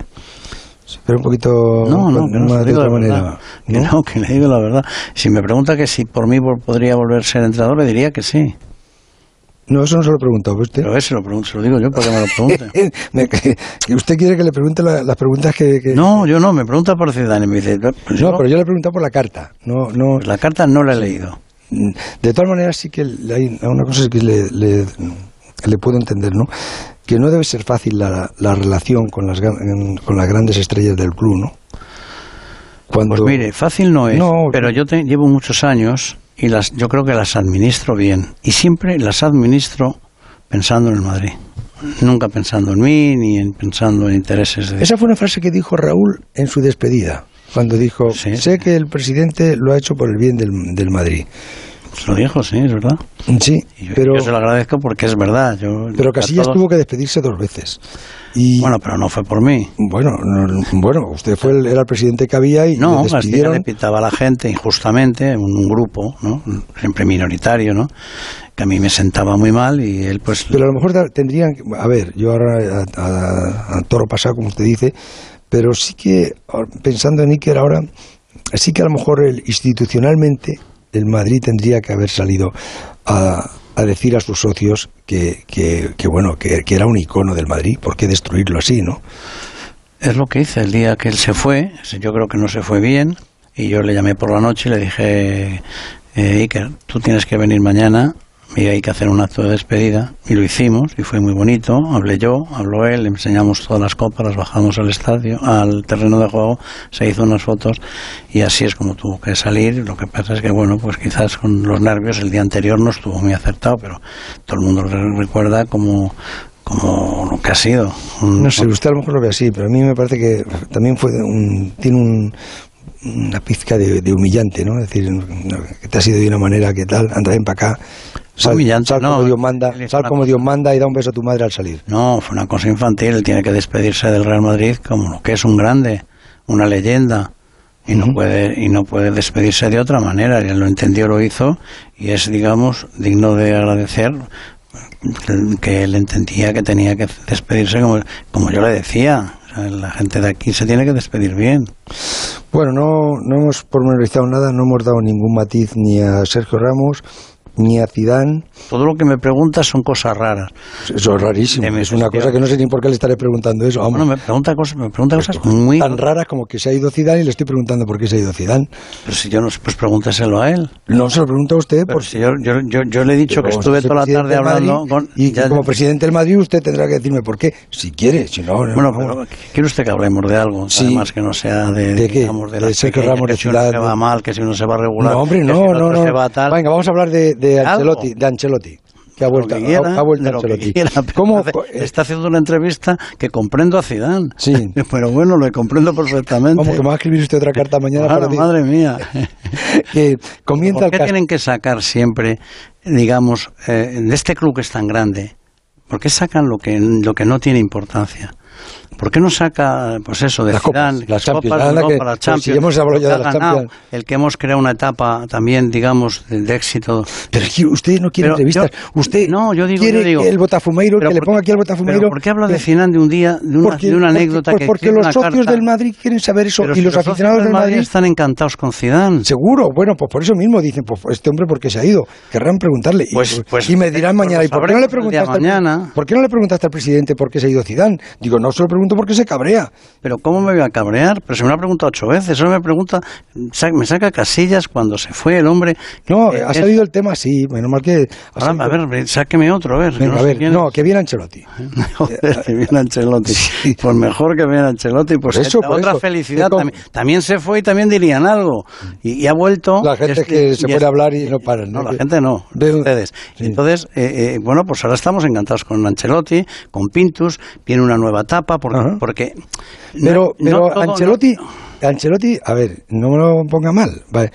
Pero un poquito No, no, que no, se más lo de otra verdad. manera. Que no, que le digo la verdad. Si me pregunta que si por mí podría volver a ser entrenador, le diría que sí. No, eso no se lo he preguntado usted. Pero ese lo, pregunto, se lo digo yo para que me lo pregunte. *laughs* Me- que- ¿Usted quiere que le pregunte la- las preguntas que...? que- No, yo no, me pregunta por Zidane me dice... pues No, pero yo le he preguntado por la carta. No, no. pues la carta no la he leído. De todas maneras, sí que le- hay una cosa que le, le, le puedo entender, ¿no? Que no debe ser fácil la, la relación con las, con las grandes estrellas del club, ¿no? Cuando, Pues mire, fácil no es, No, pero yo te- llevo muchos años y las, yo creo que las administro bien. Y siempre las administro pensando en el Madrid. Nunca pensando en mí ni en, pensando en intereses de... Esa fue una frase que dijo Raúl en su despedida, cuando dijo, Sí. sé que el presidente lo ha hecho por el bien del, del Madrid. Lo dijo, sí, es verdad. Sí, yo, pero, yo se lo agradezco porque es verdad. Yo, pero Casillas todos- tuvo que despedirse dos veces. Y, Bueno, pero no fue por mí. Bueno, no- bueno, usted fue el, era el presidente que había y No, despidieron. le pitaba a la gente injustamente, un, grupo, ¿no? Siempre minoritario, ¿no? Que a mí me sentaba muy mal y él pues... Pero a lo mejor tendrían, a ver, yo ahora a, a- a toro pasado, como usted dice, pero sí que, ahora, pensando en Iker ahora, sí que a lo mejor el, institucionalmente el Madrid tendría que haber salido a, a decir a sus socios que, que, que bueno, que, era un icono del Madrid, ¿por qué destruirlo así, no? Es lo que hice el día que él se fue. Yo creo que no se fue bien. Y yo le llamé por la noche y le dije, eh, Iker, tú tienes que venir mañana y hay que hacer un acto de despedida y lo hicimos y fue muy bonito. Hablé yo, habló él, le enseñamos todas las copas, las bajamos al estadio, al terreno de juego, se hizo unas fotos y así es como tuvo que salir. Lo que pasa es que, bueno, pues quizás con los nervios el día anterior no estuvo muy acertado, pero todo el mundo lo recuerda como como lo que ha sido. no sé, usted a lo mejor lo ve así, pero a mí me parece que también fue un, tiene un, una pizca de, humillante, ¿no? Es decir, que te ha sido de una manera que tal, anda ven para acá, sal, como Dios manda, sal como Dios manda y da un beso a tu madre al salir. No, fue una cosa infantil, él tiene que despedirse del Real Madrid como lo que es un grande, una leyenda. Y no, puede, y no puede despedirse de otra manera. Él lo entendió, lo hizo, y es, digamos, digno de agradecer que él entendía que tenía que despedirse como, como yo le decía. La gente de aquí se tiene que despedir bien. Bueno, no, no hemos pormenorizado nada, no hemos dado ningún matiz ni a Sergio Ramos, ni a Zidane. Todo lo que me preguntas son cosas raras. Eso es rarísimo. Es una cosa que no sé ni por qué le estaré preguntando eso. Bueno, me pregunta cosas, me pregunta cosas muy tan raras como que se ha ido Zidane y le estoy preguntando por qué se ha ido Zidane. Pero si yo no, pues pregúntaselo a él. No se lo pregunta a usted. Por... Si yo, yo, yo, le he dicho que estuve toda la tarde hablando con... Y como presidente del Madrid usted tendrá que decirme por qué, si quiere, si no... Bueno, pero ¿quiere usted que hablemos de algo? Sí. Además que no sea de... ¿De qué? Digamos, de, la de que Ramos de si uno se va mal, que si uno se va a regular... No, hombre, no, no, no. Venga, vamos a hablar de, de Ancelotti, Ancelotti que ha vuelto, ha, vuelto Ancelotti. ¿Cómo? Está haciendo una entrevista que comprendo a Zidane. Sí. *laughs* Pero bueno, lo comprendo perfectamente. ¿Cómo que me va a escribir usted otra carta mañana para Madre mía. *laughs* que comienza ¿Por qué tienen que sacar siempre, digamos, eh, de este club que es tan grande, por qué sacan lo que, lo que no tiene importancia? ¿Por qué no saca, pues eso, de las Zidane, las Champions, Copas, Europa, las Champions, si hemos hablado ya de las Champions. El que hemos creado una etapa también, digamos, de, éxito. Pero es que usted no quiere entrevistas. usted no, yo digo, quiere yo digo, que el Botafumeiro, que le ponga aquí al Botafumeiro. ¿Por qué habla de Zidane de un día, de una, porque, de una anécdota porque, que Porque los socios del Madrid quieren saber eso y los, aficionados del Madrid están encantados con Zidane. Seguro, bueno, pues por eso mismo dicen, pues este hombre, ¿por qué se ha ido? Querrán preguntarle. y, pues, pues, me dirán mañana, ¿y por qué no le preguntaste? ¿Por qué no le preguntaste al presidente por qué se ha ido Zidane? Digo, no se lo pregunto porque se cabrea. Pero ¿cómo me voy a cabrear? Pero se me lo ha preguntado ocho veces. Solo me pregunta, me saca casillas cuando se fue el hombre. No, ha salido el tema, sí. Menos mal que... Ahora, a ver, sáqueme otro, a ver. Venga, no a ver, no, que viene Ancelotti. *laughs* Joder, que viene Ancelotti. *laughs* Pues mejor que viene Ancelotti. Pues eso, otra felicidad. También, también, se fue y también dirían algo. Y, ha vuelto... La gente que se puede hablar y no paran. No, la gente no. Ustedes. Entonces, eh, eh, bueno, pues ahora estamos encantados con Ancelotti, con Pintus. Viene una nueva etapa porque, porque pero, pero Ancelotti, Ancelotti, a ver, no me lo ponga mal, vale.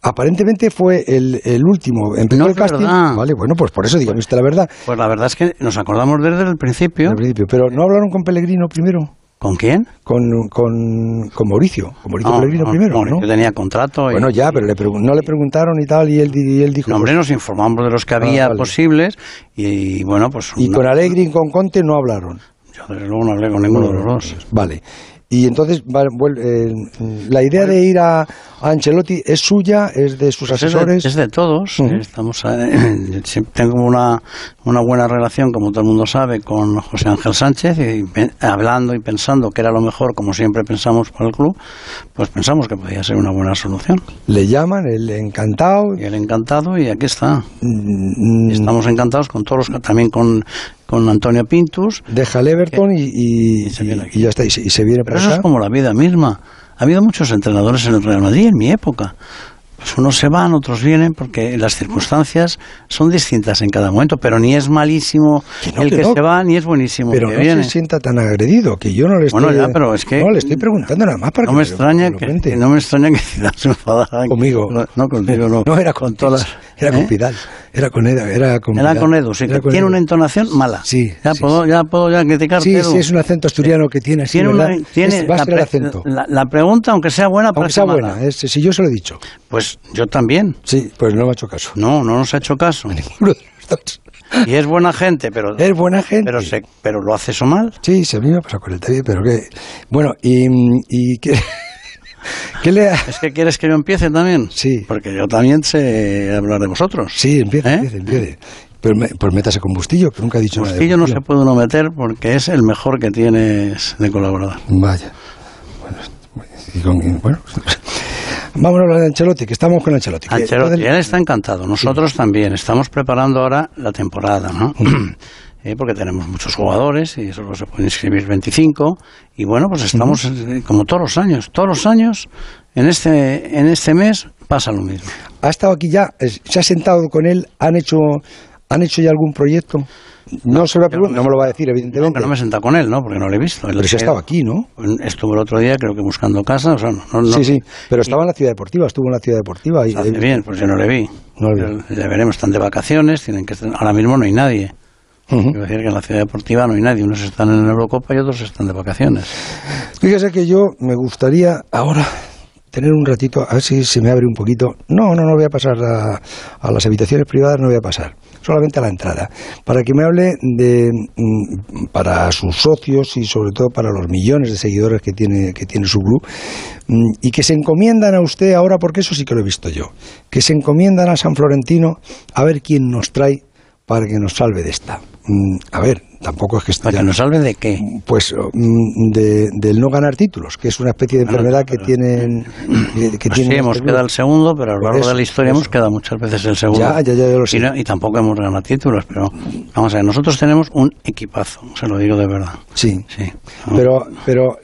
Aparentemente fue el, el último. Empezó el casting. Vale, bueno, pues por eso dígame usted la verdad. Pues la verdad es que nos acordamos desde el principio. principio. Pero ¿no hablaron con Pellegrino primero? ¿Con quién? Con, con, con Mauricio. Con Mauricio Pellegrino primero, Mauricio ¿no? tenía contrato. Bueno, ya, pero le no le preguntaron y tal, y él, y él dijo... No, hombre, nos informamos de los que había ah, posibles y, bueno, pues... Y con Alegri y con Conte no hablaron. Yo desde luego no hablé con ninguno de los dos. Vale. Y entonces, eh, la idea de ir a, Ancelotti es suya, es de sus asesores. Es de, todos. Estamos, eh, tengo una, una buena relación, como todo el mundo sabe, con José Ángel Sánchez, y hablando y pensando que era lo mejor, como siempre pensamos para el club, pues pensamos que podía ser una buena solución. Le llaman, el encantado. Y el encantado, y aquí está. Mm, estamos encantados con todos los, también con con Antonio Pintus. Deja el Everton y, ya está, y se, viene para Pero Eso es como la vida misma. Ha habido muchos entrenadores en el Real Madrid en mi época. Pues unos se van, otros vienen, porque las circunstancias son distintas en cada momento, pero ni es malísimo el que, se va, ni es buenísimo pero el que no se sienta tan agredido, que yo no le estoy... Bueno, ya, pero es que... No, le estoy preguntando nada más para no que me extraña que, No me extraña que *laughs* se enfadara. Conmigo. No, contigo, no. No, era con, todas Era con Pidal. ¿eh? Era con Edu. Era con, era con Edu, sí, que tiene una entonación mala. Sí. Ya, puedo, ya puedo ya criticar. Sí, sí, es un acento asturiano que tiene tiene ¿verdad? tiene va a ser el acento. La, pregunta, aunque sea buena, aunque sea buena, si yo se lo he dicho. Pues yo también. Sí, pues no me ha hecho caso. No, no nos ha hecho caso. *laughs* Y es buena gente, pero... Es buena gente. Pero, se, pero lo hace eso mal. Sí, se me ha pasado con el TV, pero que... Bueno, y... y que... *laughs* ¿Qué le ¿Es que quieres que yo empiece también? Sí. Porque yo también sé hablar de vosotros. Sí, empiece, ¿Eh? empiece, empiece. Pero pues métase con Bustillo, que nunca ha dicho nada. Bustillo no se puede uno meter porque es el mejor que tienes de colaborador. Vaya. Bueno, y con, bueno Vamos a hablar de Ancelotti, que estamos con Ancelotti. Ancelotti, él está encantado. Nosotros también. Estamos preparando ahora la temporada, ¿no? Eh, porque tenemos muchos jugadores y solo se pueden inscribir 25. Y bueno, pues estamos eh, como todos los años. Todos los años, en este, en este mes, pasa lo mismo. ¿Ha estado aquí ya? ¿Se ha sentado con él? ¿Han hecho, han hecho ya algún proyecto? No, se lo no, no me lo va a decir, evidentemente. No, no me he sentado con él, ¿no? Porque no lo he visto. pero se ha estado aquí, ¿no? Estuvo el otro día, creo que buscando casa, o sea, no, Sí, sí, pero estaba en la ciudad deportiva, estuvo en la ciudad deportiva. Y, bien, pues yo no le vi. No le vi. Ya veremos, están de vacaciones, tienen que ahora mismo no hay nadie. Decir que en la ciudad deportiva no hay nadie, unos están en la Eurocopa y otros están de vacaciones. Fíjese que yo me gustaría ahora tener un ratito, a ver si se me abre un poquito. No, no, no voy a pasar a, a las habitaciones privadas, no voy a pasar solamente a la entrada, para que me hable de mm, para sus socios y sobre todo para los millones de seguidores que tiene, que tiene su club, mm, y que se encomiendan a usted ahora, porque eso sí que lo he visto yo, que se encomiendan a San Florentino a ver quién nos trae para que nos salve de esta. Mm, a ver, tampoco es que ¿Para que nos salve de qué? Pues mm, de, del no ganar títulos, que es una especie de enfermedad que tienen... Que pues sí, hemos este quedado el segundo, pero a lo largo de la historia hemos quedado muchas veces el segundo. Ya, ya, ya, lo sé. Y, tampoco hemos ganado títulos, pero vamos a ver, nosotros tenemos un equipazo, se lo digo de verdad. Sí, sí. Pero, pero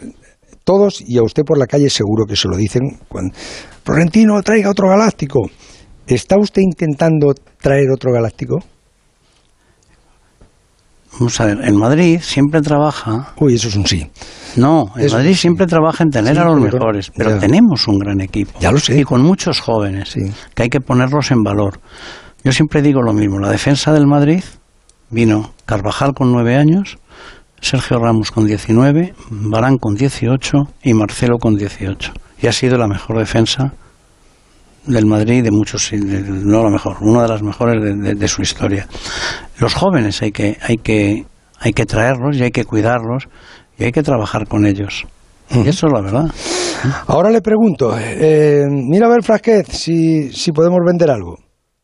todos, y a usted por la calle seguro que se lo dicen, cuando, Florentino, traiga otro galáctico. ¿Está usted intentando traer otro galáctico? Vamos a ver, en Madrid siempre trabaja. Uy, eso es un sí. No, en Madrid siempre trabaja en tener a los mejores, pero tenemos un gran equipo. Ya lo sé. Y con muchos jóvenes, sí. que hay que ponerlos en valor. Yo siempre digo lo mismo: la defensa del Madrid vino Carvajal con nueve años, Sergio Ramos con 19, Barán con 18 y Marcelo con 18. Y ha sido la mejor defensa del Madrid de muchos, no lo mejor, una de las mejores de, su historia. Los jóvenes hay que, hay que, hay que traerlos y hay que cuidarlos y hay que trabajar con ellos. Y eso es la verdad. Ahora le pregunto, eh, mira a ver, Frasquet, si, si podemos vender algo.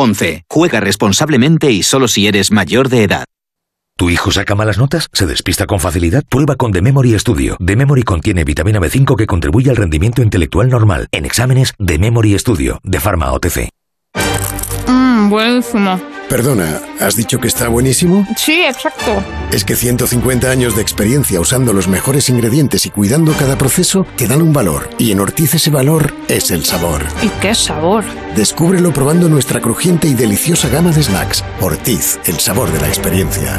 11. Juega responsablemente y solo si eres mayor de edad. ¿Tu hijo saca malas notas? ¿Se despista con facilidad? Prueba con The Memory Studio. The Memory contiene vitamina B5 que contribuye al rendimiento intelectual normal. En exámenes, The Memory Studio, de Pharma OTC. Mmm, buenísimo. Perdona, ¿has dicho que está buenísimo? Sí, exacto. Es que 150 años de experiencia usando los mejores ingredientes y cuidando cada proceso te dan un valor. Y en Ortiz ese valor es el sabor. ¿Y qué sabor? Descúbrelo probando nuestra crujiente y deliciosa gama de snacks. Ortiz, el sabor de la experiencia.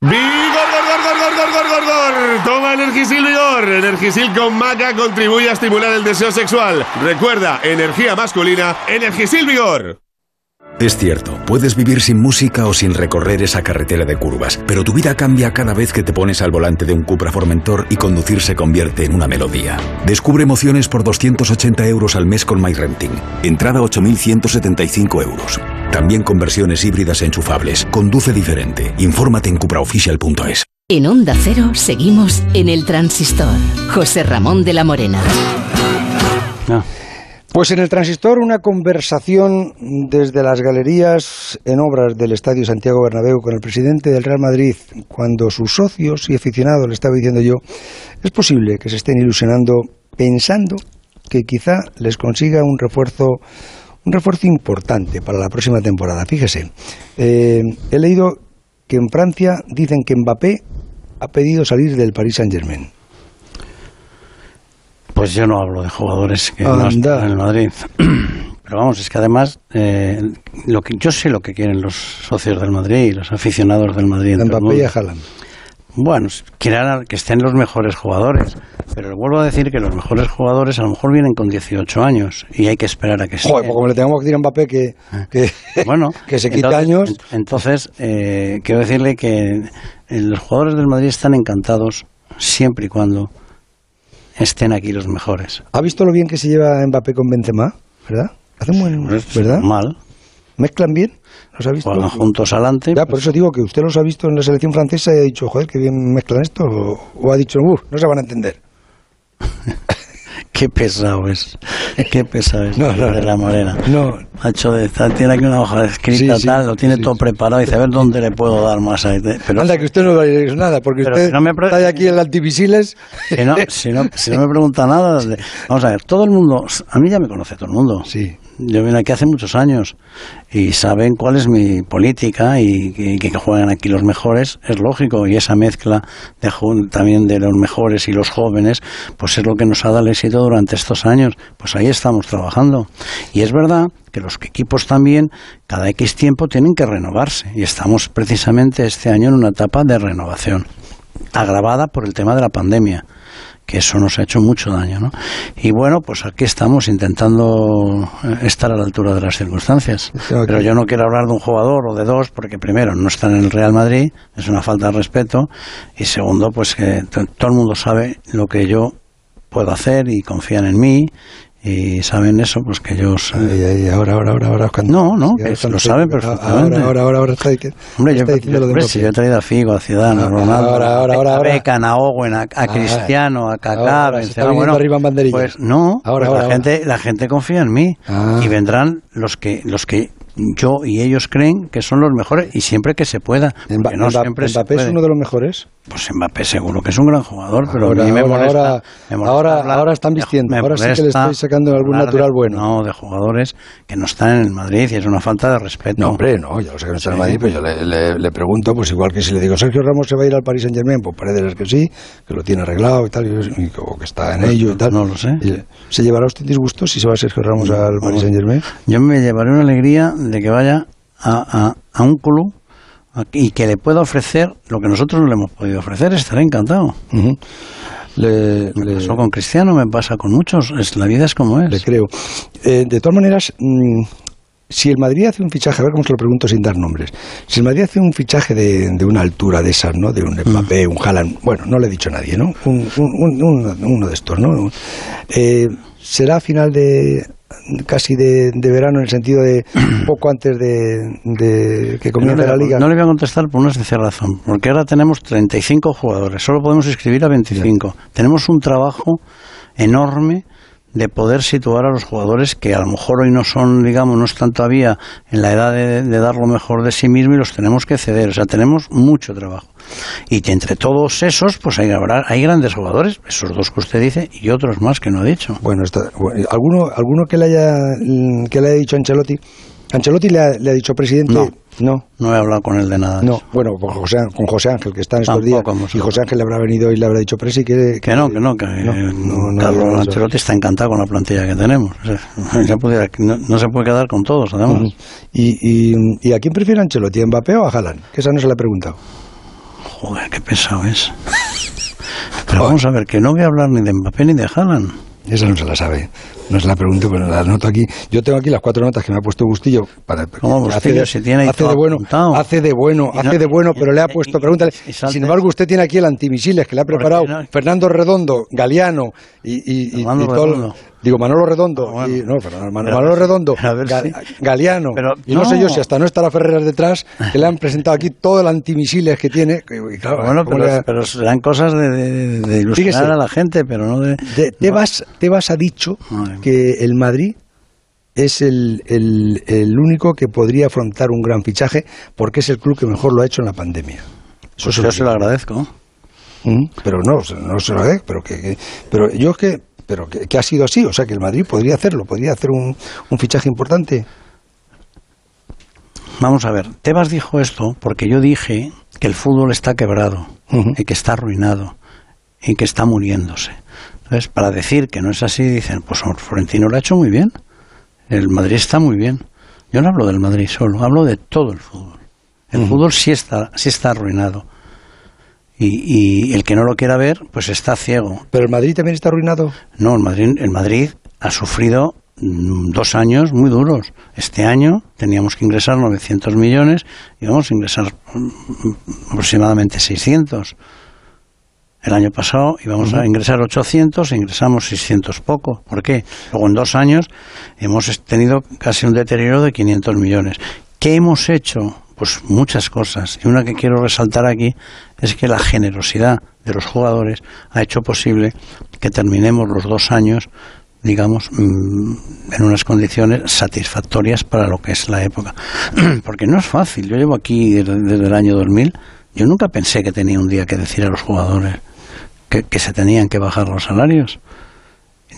¡Vigor, gor, gor, gor, gor, gor! Toma Energisil Vigor. Energisil con maca contribuye a estimular el deseo sexual. Recuerda, energía masculina, Energisil Vigor. Es cierto, puedes vivir sin música o sin recorrer esa carretera de curvas, pero tu vida cambia cada vez que te pones al volante de un Cupra Formentor y conducir se convierte en una melodía. Descubre emociones por 280 euros al mes con MyRenting. Entrada 8.175 euros. También con versiones híbridas enchufables. Conduce diferente. Infórmate en cupraofficial.es. En Onda Cero seguimos en el transistor. José Ramón de la Morena. Pues en el transistor una conversación desde las galerías en obras del Estadio Santiago Bernabéu con el presidente del Real Madrid, cuando sus socios y aficionados le estaba diciendo yo, es posible que se estén ilusionando pensando que quizá les consiga un refuerzo un refuerzo importante para la próxima temporada. Fíjese, eh, he leído que en Francia dicen que Mbappé ha pedido salir del Paris Saint Germain. Pues yo no hablo de jugadores que no están en el Madrid. *clears throat* Pero vamos, es que además eh, lo que yo sé lo que quieren los socios del Madrid y los aficionados del Madrid. en Mbappé y mundo. a Haaland. Bueno, quieren que estén los mejores jugadores, pero vuelvo a decir que los mejores jugadores a lo mejor vienen con 18 años y hay que esperar a que Joder, estén. pues como le tenemos que decir a Mbappé que, que, Bueno, *laughs* que se entonces- años. en- Entonces, eh, quiero decirle que eh, los jugadores del Madrid están encantados siempre y cuando estén aquí los mejores. ¿Ha visto lo bien que se lleva Mbappé con Benzema? ¿Verdad? Hacen buen, ¿verdad? Mal. ¿Mezclan bien? ¿Los ha visto? Juegan juntos adelante. Ya, por eso digo que usted los ha visto en la selección francesa y ha dicho, joder, qué bien mezclan esto. O, o ha dicho, uff, no se van a entender. *laughs* Qué pesado es. Qué pesado es No, no, de la morena. No. Ha hecho de, tiene aquí una hoja escrita, Sí, sí, tal, lo tiene todo preparado y dice, a ver dónde le puedo dar más ahí. Pero, Anda, que usted no va a decir nada, porque usted si no me está aquí en el antivisiles. si no, si, no, si no me pregunta nada, vamos a ver, todo el mundo, a mí ya me conoce todo el mundo. Sí. Yo vine aquí hace muchos años y saben cuál es mi política y, que juegan aquí los mejores, es lógico, y esa mezcla de, también de los mejores y los jóvenes, pues es lo que nos ha dado el éxito durante estos años. Pues ahí estamos trabajando. Y es verdad que los equipos también, cada X tiempo, tienen que renovarse. Y estamos precisamente este año en una etapa de renovación, agravada por el tema de la pandemia que eso nos ha hecho mucho daño, ¿no? Y bueno, pues aquí estamos intentando eh, estar a la altura de las circunstancias. Pero yo no quiero hablar de un jugador o de dos, porque primero, no están en el Real Madrid, es una falta de respeto, y segundo, pues que todo el mundo sabe lo que yo puedo hacer y confían en mí y saben eso, pues que ellos... Y ahora, ahora, ahora, ahora. cuando- No, no, ahora que lo saben perfectamente. Ahora, ahora, ahora, ahora está, Hombre, yo, está diciendo lo de hombre, si yo he traído a Figo, a Zidane, a Ah, Ronaldo, ahora, ahora, ahora, a ahora. Beckham, a Owen, a, a Cristiano, a Kaká, ahora Benzema, bueno, arriba en pues no, Ahora, pues ahora, la ahora. gente, la gente confía en mí Ah. y vendrán los que, los que yo y ellos creen que son los mejores y siempre que se pueda, porque no Mba- siempre Mbappé es uno de los mejores. Pues Mbappé seguro que es un gran jugador, pero Ahora, a mí me ahora, molesta, ahora, me molesta ahora, hablar- ahora están vistiendo. Ahora sí que le estoy sacando algún hablar de- natural bueno. No, de jugadores que no están en el Madrid y es una falta de respeto. No, hombre, no, ya lo sé que no está en. Madrid, pero yo le, le- le pregunto, pues igual que si le digo, Sergio Ramos se va a ir al Paris Saint Germain, pues parece ser que sí, que lo tiene arreglado y tal, y, y o que está en Pues ello y tal. no lo sé. Y, ¿Se llevará usted disgusto si se va Sergio Ramos al Paris Saint Germain? Yo me llevaré una alegría de que vaya a, a- a un club y que le pueda ofrecer lo que nosotros no le hemos podido ofrecer, estaré encantado. Le, me pasó con Cristiano, me pasa con muchos, es, la vida es como es. Le creo. Eh, de todas maneras, mm, si el Madrid hace un fichaje, a ver cómo se lo pregunto sin dar nombres, si el Madrid hace un fichaje de, de una altura de esas, ¿no? De un Mbappé, un Haaland, bueno, no le he dicho a nadie, ¿no? Un- un- un- un- uno de estos, ¿no? Eh, será a final de casi de, de verano en el sentido de *clears throat* poco antes de, de que comience la liga. no le voy a contestar por una sencilla razón, porque ahora tenemos 35 jugadores, solo podemos inscribir a 25. Tenemos un trabajo enorme de poder situar a los jugadores que a lo mejor hoy no son, digamos, no están todavía en la edad de, dar lo mejor de sí mismo y los tenemos que ceder. O sea, tenemos mucho trabajo. Y que entre todos esos, pues hay, habrá, hay grandes jugadores, esos dos que usted dice, y otros más que no ha dicho. Bueno, está- bueno, ¿alguno, alguno que le haya que le haya dicho Ancelotti? Ancelotti le ha, le ha dicho presidente. No. no. No he hablado con él de nada. de No, eso. bueno, con José, con José Ángel, que está en estos días. Y José Ángel le habrá venido y le habrá dicho, Presi, que... Que no, que no, que no, no, Carlos Ancelotti está encantado con la plantilla que tenemos. O sea, *laughs* no, se puede quedar con todos, además. Ujú. ¿Y, y, y a quién prefiere Ancelotti, a Mbappé o a Haaland? Que esa no se la he preguntado. Joder, qué pesado es. *laughs* Pero vamos a ver, que no voy a hablar ni de Mbappé ni de Haaland. Esa no se la sabe. No se la pregunto, pero la anoto aquí. Yo tengo aquí las cuatro notas que me ha puesto Bustillo. Para, ¿Cómo hace Bustillo? de, tiene hace bueno, apuntado. hace de bueno, no- hace de bueno, pero le ha puesto, pregúntale. Sin embargo, usted tiene aquí el antimisiles que le ha preparado no? Fernando Redondo, Galeano y, y, y- y todo-. Digo, Manolo Redondo. Ah, bueno. y- no, Fernando- Man- Pero- Manolo Redondo, Galeano. Pero y no, sé yo si hasta no estará Ferreras detrás, que le han *laughs* presentado aquí todo el antimisiles que tiene. que- y claro, Bueno, ¿cómo pero, le pero serán cosas de, de, de ilustrar Fíjese. a la gente, pero no de... De- Tebas, Tebas ha dicho que el Madrid es el, el, el único que podría afrontar un gran fichaje porque es el club que mejor lo ha hecho en la pandemia. Eso yo se lo agradezco. Mm, Pero no, no se lo agradezco, pero que, que- pero yo es que pero que, que ha sido así, o sea que el Madrid podría hacerlo, podría hacer un, un fichaje importante. Vamos a ver, Tebas dijo esto porque yo dije que el fútbol está quebrado y que está arruinado y que está muriéndose. Entonces, para decir que no es así, dicen, pues Florentino lo ha hecho muy bien. El Madrid está muy bien. Yo no hablo del Madrid solo, hablo de todo el fútbol. El fútbol sí está, sí está arruinado. Y, y el que no lo quiera ver, pues está ciego. ¿Pero el Madrid también está arruinado? No, el Madrid, el Madrid ha sufrido mm, dos años muy duros. Este año teníamos que ingresar 900 millones y vamos a ingresar mm, aproximadamente 600. El año pasado íbamos a ingresar 800 e ingresamos 600 poco. ¿Por qué? Luego en dos años hemos tenido casi un deterioro de 500 millones. ¿Qué hemos hecho? Pues muchas cosas. Y una que quiero resaltar aquí es que la generosidad de los jugadores ha hecho posible que terminemos los dos años, digamos, mm, en unas condiciones satisfactorias para lo que es la época. *clears throat* Porque no es fácil. Yo llevo aquí desde, el año 2000. Yo nunca pensé que tenía un día que decir a los jugadores que, que se tenían que bajar los salarios.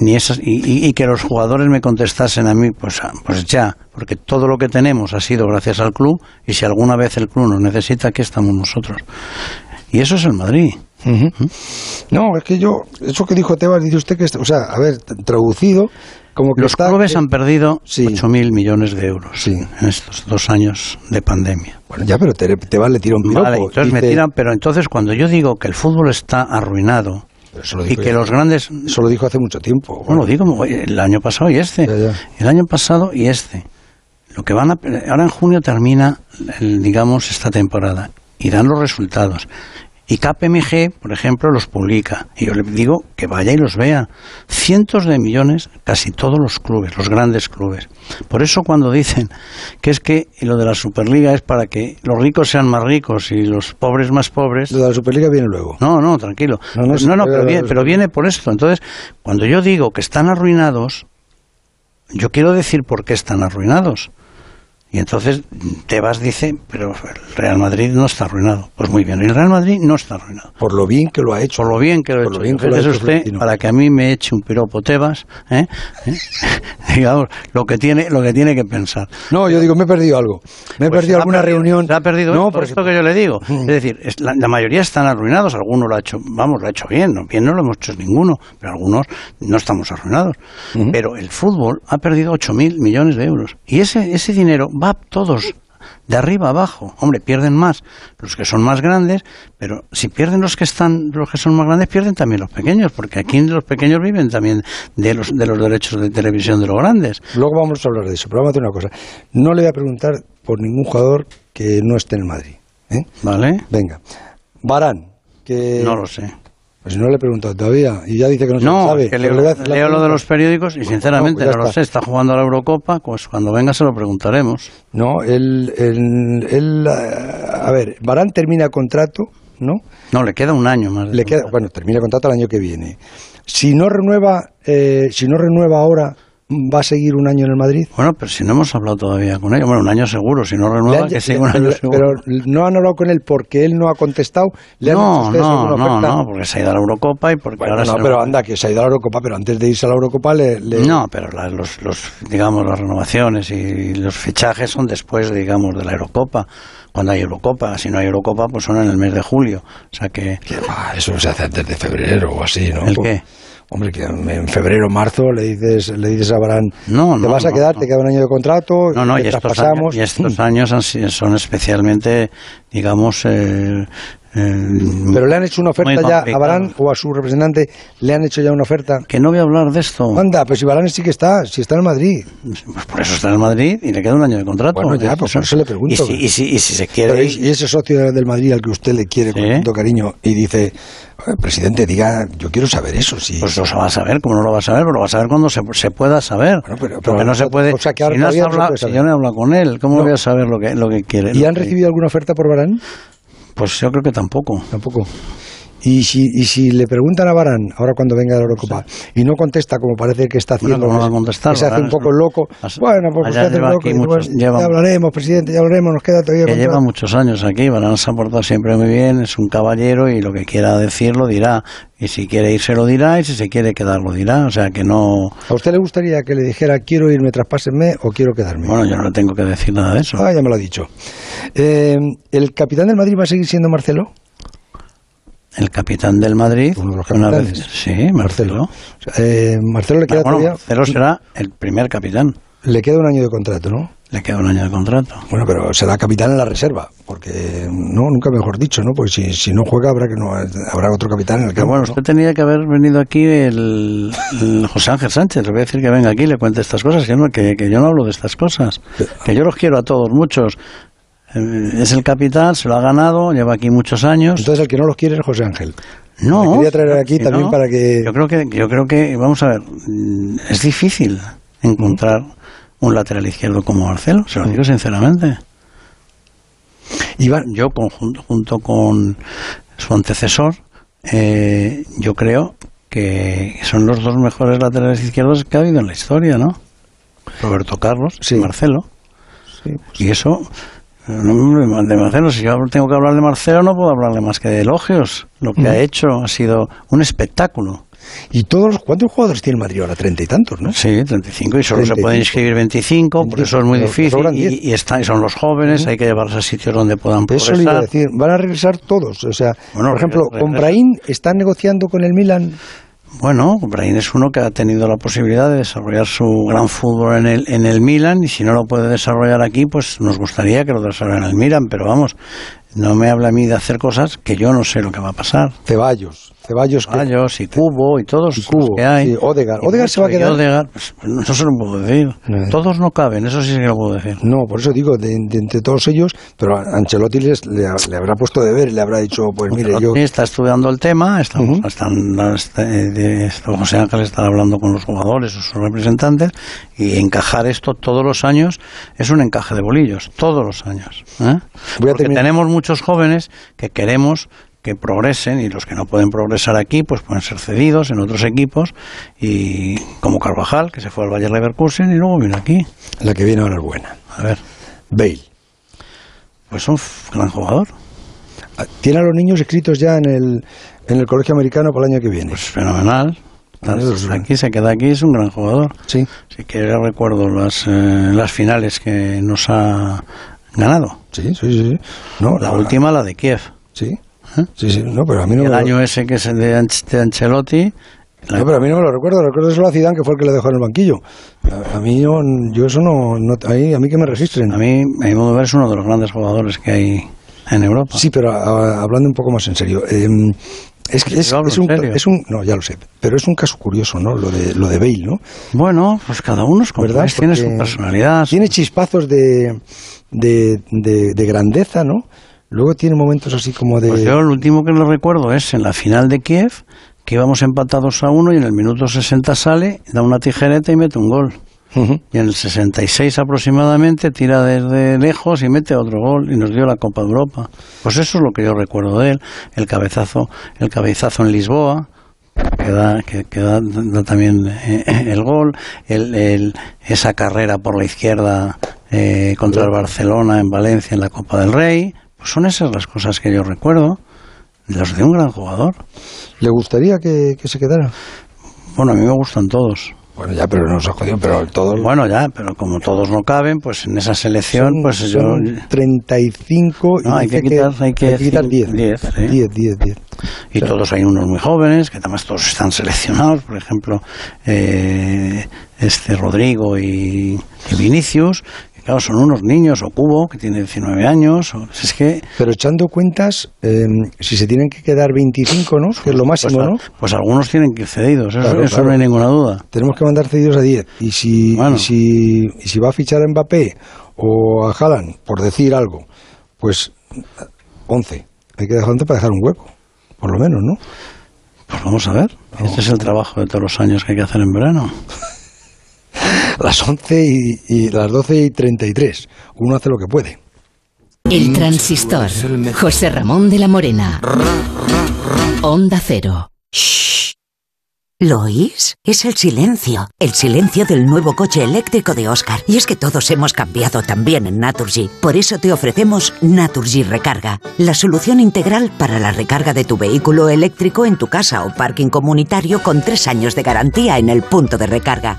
Ni esas, y, y- y que los jugadores me contestasen a mí, pues, ah, pues ya, porque todo lo que tenemos ha sido gracias al club y si alguna vez el club nos necesita, aquí estamos nosotros. Y eso es el Madrid. No, es que yo, eso que dijo Tebas, dice usted que, o sea, a ver, traducido, como que Los está... clubes han perdido 8.000 millones de euros en estos dos años de pandemia. Bueno, ya, pero Te- Tebas le tira un piropo. Vale, entonces me dice- tiran, pero entonces cuando yo digo que el fútbol está arruinado lo y que ya. los grandes... Eso lo dijo hace mucho tiempo. No, lo digo el año pasado y este. El año pasado y este. Lo que van a, ahora en junio termina, el, digamos, esta temporada y dan los resultados. Y KPMG, por ejemplo, los publica. Y yo le digo que vaya y los vea. Cientos de millones, casi todos los clubes, los grandes clubes. Por eso cuando dicen que es que lo de la Superliga es para que los ricos sean más ricos y los pobres más pobres. Lo de la Superliga viene luego. No, no, tranquilo. No, No, pero- viene, pero viene por esto. Entonces, cuando yo digo que están arruinados, yo quiero decir por qué están arruinados. Y entonces Tebas dice, pero el Real Madrid no está arruinado. Pues muy bien, el Real Madrid no está arruinado. Por lo bien que lo ha hecho. Por lo bien que lo ha hecho. bien que lo ha hecho usted, Florentino. para que a mí me eche un piropo Tebas, ¿eh? ¿Eh? *laughs* digamos, lo que, tiene, lo que tiene que pensar. No, yo digo, me he perdido algo. Me he Pues perdido alguna perdido- reunión. Se ha perdido No, esto, porque- esto que yo le digo. Es decir, es- la, la mayoría están arruinados, algunos lo ha hecho, vamos, lo ha hecho bien, no, bien no lo hemos hecho ninguno, pero algunos no estamos arruinados. Pero el fútbol ha perdido 8.000 millones de euros. Y ese, ese dinero va todos de arriba a abajo. Hombre, pierden más los que son más grandes, pero si pierden los que están, los que son más grandes, pierden también los pequeños, porque aquí los pequeños viven también de los, de los derechos de televisión de los grandes. Luego vamos a hablar de eso, pero vamos a hacer una cosa. No le voy a preguntar por ningún jugador que no esté en Madrid. ¿eh? ¿Vale? Venga. Barán, que... No lo sé. Pues no le he preguntado todavía y ya dice que no, se No, lo sabe. que leo, la leo lo de los periódicos y sinceramente No, pues lo sé. Está jugando a la Eurocopa, pues cuando venga se lo preguntaremos. No, él, él, él, a a ver, Barán termina contrato, ¿no? No, le queda un año más. Le queda, bueno, termina contrato el año que viene. Si no renueva, eh, si no renueva ahora, ¿va a seguir un año en el Madrid? Bueno, pero si no hemos hablado todavía con ellos, bueno, un año seguro, si no renueva, han- que siga un año pero, seguro. pero no han hablado con él porque él no ha contestado. ¿Le han no, ustedes no, no, no, porque se ha ido a la Eurocopa y porque Bueno, ahora no, se pero anda, que se ha ido a la Eurocopa, pero antes de irse a la Eurocopa le... le- No, pero la- los, los, digamos, las renovaciones y los fichajes son después, digamos, de la Eurocopa. Cuando hay Eurocopa, si no hay Eurocopa, pues son en el mes de julio. O sea que... Ah, eso se hace antes de febrero o así, ¿no? ¿El qué? Hombre, que en febrero o marzo le dices, le dices a Barán, No, te vas a no, quedar, te queda un año de contrato, No, no, y estos, años, y estos años son especialmente, digamos, eh, Pero le han hecho una oferta ya a. Barán o a su representante, le han hecho ya una oferta. Que no voy a hablar de esto. Anda, pero si Barán sí que está, si está en Madrid. Pues por eso está en Madrid y le queda un año de contrato. Bueno, ya, pues eso le pregunto. Y si, y si, y si se Pero quiere... y, y ese socio del Madrid al que usted le quiere con Sí. tanto cariño y dice, "Oye, presidente, diga, yo quiero saber eso. Si, Pues lo va a saber, como no lo va a saber, pero lo va a saber cuando se, se pueda saber. pero- Porque no se puede. o sea, que ahora si no has no se hablado- puede si yo no he hablado con él, ¿cómo No. voy a saber lo que, lo que quiere? ¿Y han que- recibido alguna oferta por Barán? Pues yo creo que tampoco. Tampoco. Y si, y si le preguntan a Barán, ahora cuando venga la Eurocopa, y no contesta como parece que está haciendo, Bueno, ¿cómo va a que- se hace un poco loco, bueno, pues usted hace loco, y muchos- bueno, lleva- ya hablaremos, presidente, ya hablaremos, nos queda todavía que lleva muchos años aquí, Barán se ha portado siempre muy bien, es un caballero y lo que quiera decir lo dirá. Y si quiere irse lo dirá y si se quiere quedar lo dirá. O sea que no... ¿A usted le gustaría que le dijera quiero irme, traspásenme o quiero quedarme? Bueno, yo no le tengo que decir nada de eso. Ah, ya me lo ha dicho. Eh, ¿El capitán del Madrid va a seguir siendo Marcelo? El capitán del Madrid... Uno de los una capitanes. vez- sí, Marcelo. Eh, Marcelo le queda bueno, todavía... Marcelo será el primer capitán. Le queda un año de contrato, ¿no? Le queda un año de contrato. Bueno, pero será capitán en la reserva, porque no, nunca mejor dicho, ¿no? Porque si, si no juega habrá que no habrá otro capitán en el Pero campo. bueno, ¿no? usted tenía que haber venido aquí el, el José Ángel Sánchez. Le voy a decir que venga aquí y le cuente estas cosas, que, no- que, que yo no hablo de estas cosas. Que yo los quiero a todos, muchos. Eh, Es el capitán, se lo ha ganado, lleva aquí muchos años. Entonces el que no los quiere es José Ángel. No. Quería traer aquí también no. para que... Yo creo que, yo creo que, vamos a ver, mm, es difícil encontrar un lateral izquierdo como Marcelo, se lo digo sinceramente. Yo, conjunto, junto con su antecesor, eh, yo creo que son los dos mejores laterales izquierdos que ha habido en la historia, ¿no? Roberto Carlos y Marcelo. Y eso, no, de Marcelo, si yo tengo que hablar de Marcelo, no puedo hablarle más que de elogios. Lo que ha hecho ha sido un espectáculo. ¿Y todos los cuántos jugadores tiene el Madrid ahora? Treinta y tantos, ¿no? Sí, 35 y solo se 35. pueden inscribir 25, por eso es muy difícil. sobran 10. Y, y están, y son los jóvenes, hay que llevarlos a sitios donde puedan Eso le iba a progresar. decir, van a regresar todos. O sea, Bueno, por ejemplo, Brahim están negociando con el Milan. Bueno, Brahim es uno que ha tenido la posibilidad de desarrollar su gran fútbol en el, en el Milan y si no lo puede desarrollar aquí, pues nos gustaría que lo desarrollara en el Milan, pero vamos, no me habla a mí de hacer cosas que yo no sé lo que va a pasar. Ceballos, Ceballos, que- Ceballos y Cubo y todos los que hay. sí. Y Odegaard se va a quedar. Odegaard, pues, no se lo puedo decir. Todos no caben, eso sí que lo puedo decir. No, por eso digo, de, de entre todos ellos, pero Ancelotti les- le, le habrá puesto de ver y le habrá dicho, pues mire, yo... Está estudiando el tema, estamos, están, este, de esto, José Ángel está hablando con los jugadores o sus representantes y encajar esto todos los años es un encaje de bolillos, todos los años. ¿eh? Porque tenemos muchos jóvenes que queremos que progresen y los que no pueden progresar aquí pues pueden ser cedidos en otros equipos y como Carvajal que se fue al Bayer Leverkusen y luego vino aquí. La que viene ahora es buena. A ver. Bale. Pues un gran jugador. Tiene a los niños escritos ya en el, en el colegio americano para el año que viene. Pues fenomenal. Está aquí, se queda aquí, es un gran jugador. Sí. Sí que recuerdo las, eh, las finales que nos ha ganado. Sí, sí, sí. No, la última, la de Kiev. Sí. Sí, sí, no, pero a mí no el me lo- año ese que es el de, Anch- de Ancelotti. la- No, pero a mí no me lo recuerdo, recuerdo solo a Zidane que fue el que le dejó en el banquillo. A, a mí yo, yo eso no, no a, mí, a mí que me registren. A mí, a mi modo de ver, es uno de los grandes jugadores que hay en Europa. Sí, pero a- hablando un poco más en serio, eh, es que es, un, serio. es un, no, ya lo sé, pero es un caso curioso, ¿no? Lo de lo de Bale, ¿no? Bueno, pues cada uno es como ¿Verdad? tiene su personalidad. Tiene chispazos de, de, de, de grandeza, ¿no? Luego tiene momentos así como de. Pues yo lo último que lo recuerdo es en la final de Kiev, que íbamos empatados a uno y en el minuto 60 sale, da una tijereta y mete un gol. Y en el 66 aproximadamente tira desde lejos y mete otro gol y nos dio la Copa de Europa. Pues eso es lo que yo recuerdo de él, el cabezazo, el cabezazo en Lisboa, que da, que, que da, da también eh, el gol, el, el- esa carrera por la izquierda eh, contra el Barcelona en Valencia en la Copa del Rey. Pues son esas las cosas que yo recuerdo, los de un gran jugador. ¿Le gustaría que, que se quedara? Bueno, a mí me gustan todos. Bueno, ya, pero nos ha jodido, pero todos. Bueno, ya, pero como todos no caben, pues en esa selección, pues yo... Son 35 y No, hay que quitar, hay que quitar decir 10. 10, sí. 10, 10, 10. Y todos hay unos muy jóvenes, que además todos están seleccionados, por ejemplo, eh, este Rodrigo y, y Vinicius, que claro, son unos niños, o Cubo, que tiene 19 años, o, es que... Pero echando cuentas, eh, si se tienen que quedar 25, ¿no? Que es lo máximo, pues, ¿no? Pues algunos tienen que ir cedidos, eso, Claro, eso claro. no hay ninguna duda. Tenemos que mandar cedidos a 10. Y si, y si, y si va a fichar a Mbappé o a Haaland, por decir algo, pues 11. Hay que dejar 11 para dejar un hueco, por lo menos, ¿no? Pues vamos a ver, este es el trabajo de todos los años que hay que hacer en verano. *laughs* Las 11 y, y las 12 y 33. Uno hace lo que puede. El transistor. José Ramón de la Morena. Onda Cero. ¿Lo oís? Es el silencio. El silencio del nuevo coche eléctrico de Oscar. Y es que todos hemos cambiado también en Naturgy. Por eso te ofrecemos Naturgy Recarga. La solución integral para la recarga de tu vehículo eléctrico en tu casa o parking comunitario con tres años de garantía en el punto de recarga.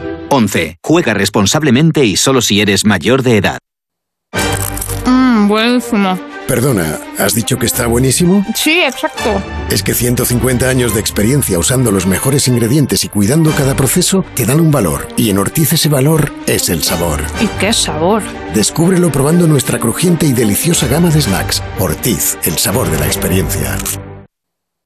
11. Juega responsablemente y solo si eres mayor de edad. Mmm, buenísimo. Perdona, ¿has dicho que está buenísimo? Sí, exacto. Es que 150 años de experiencia usando los mejores ingredientes y cuidando cada proceso te dan un valor. Y en Ortiz ese valor es el sabor. ¿Y qué sabor? Descúbrelo probando nuestra crujiente y deliciosa gama de snacks. Ortiz, el sabor de la experiencia.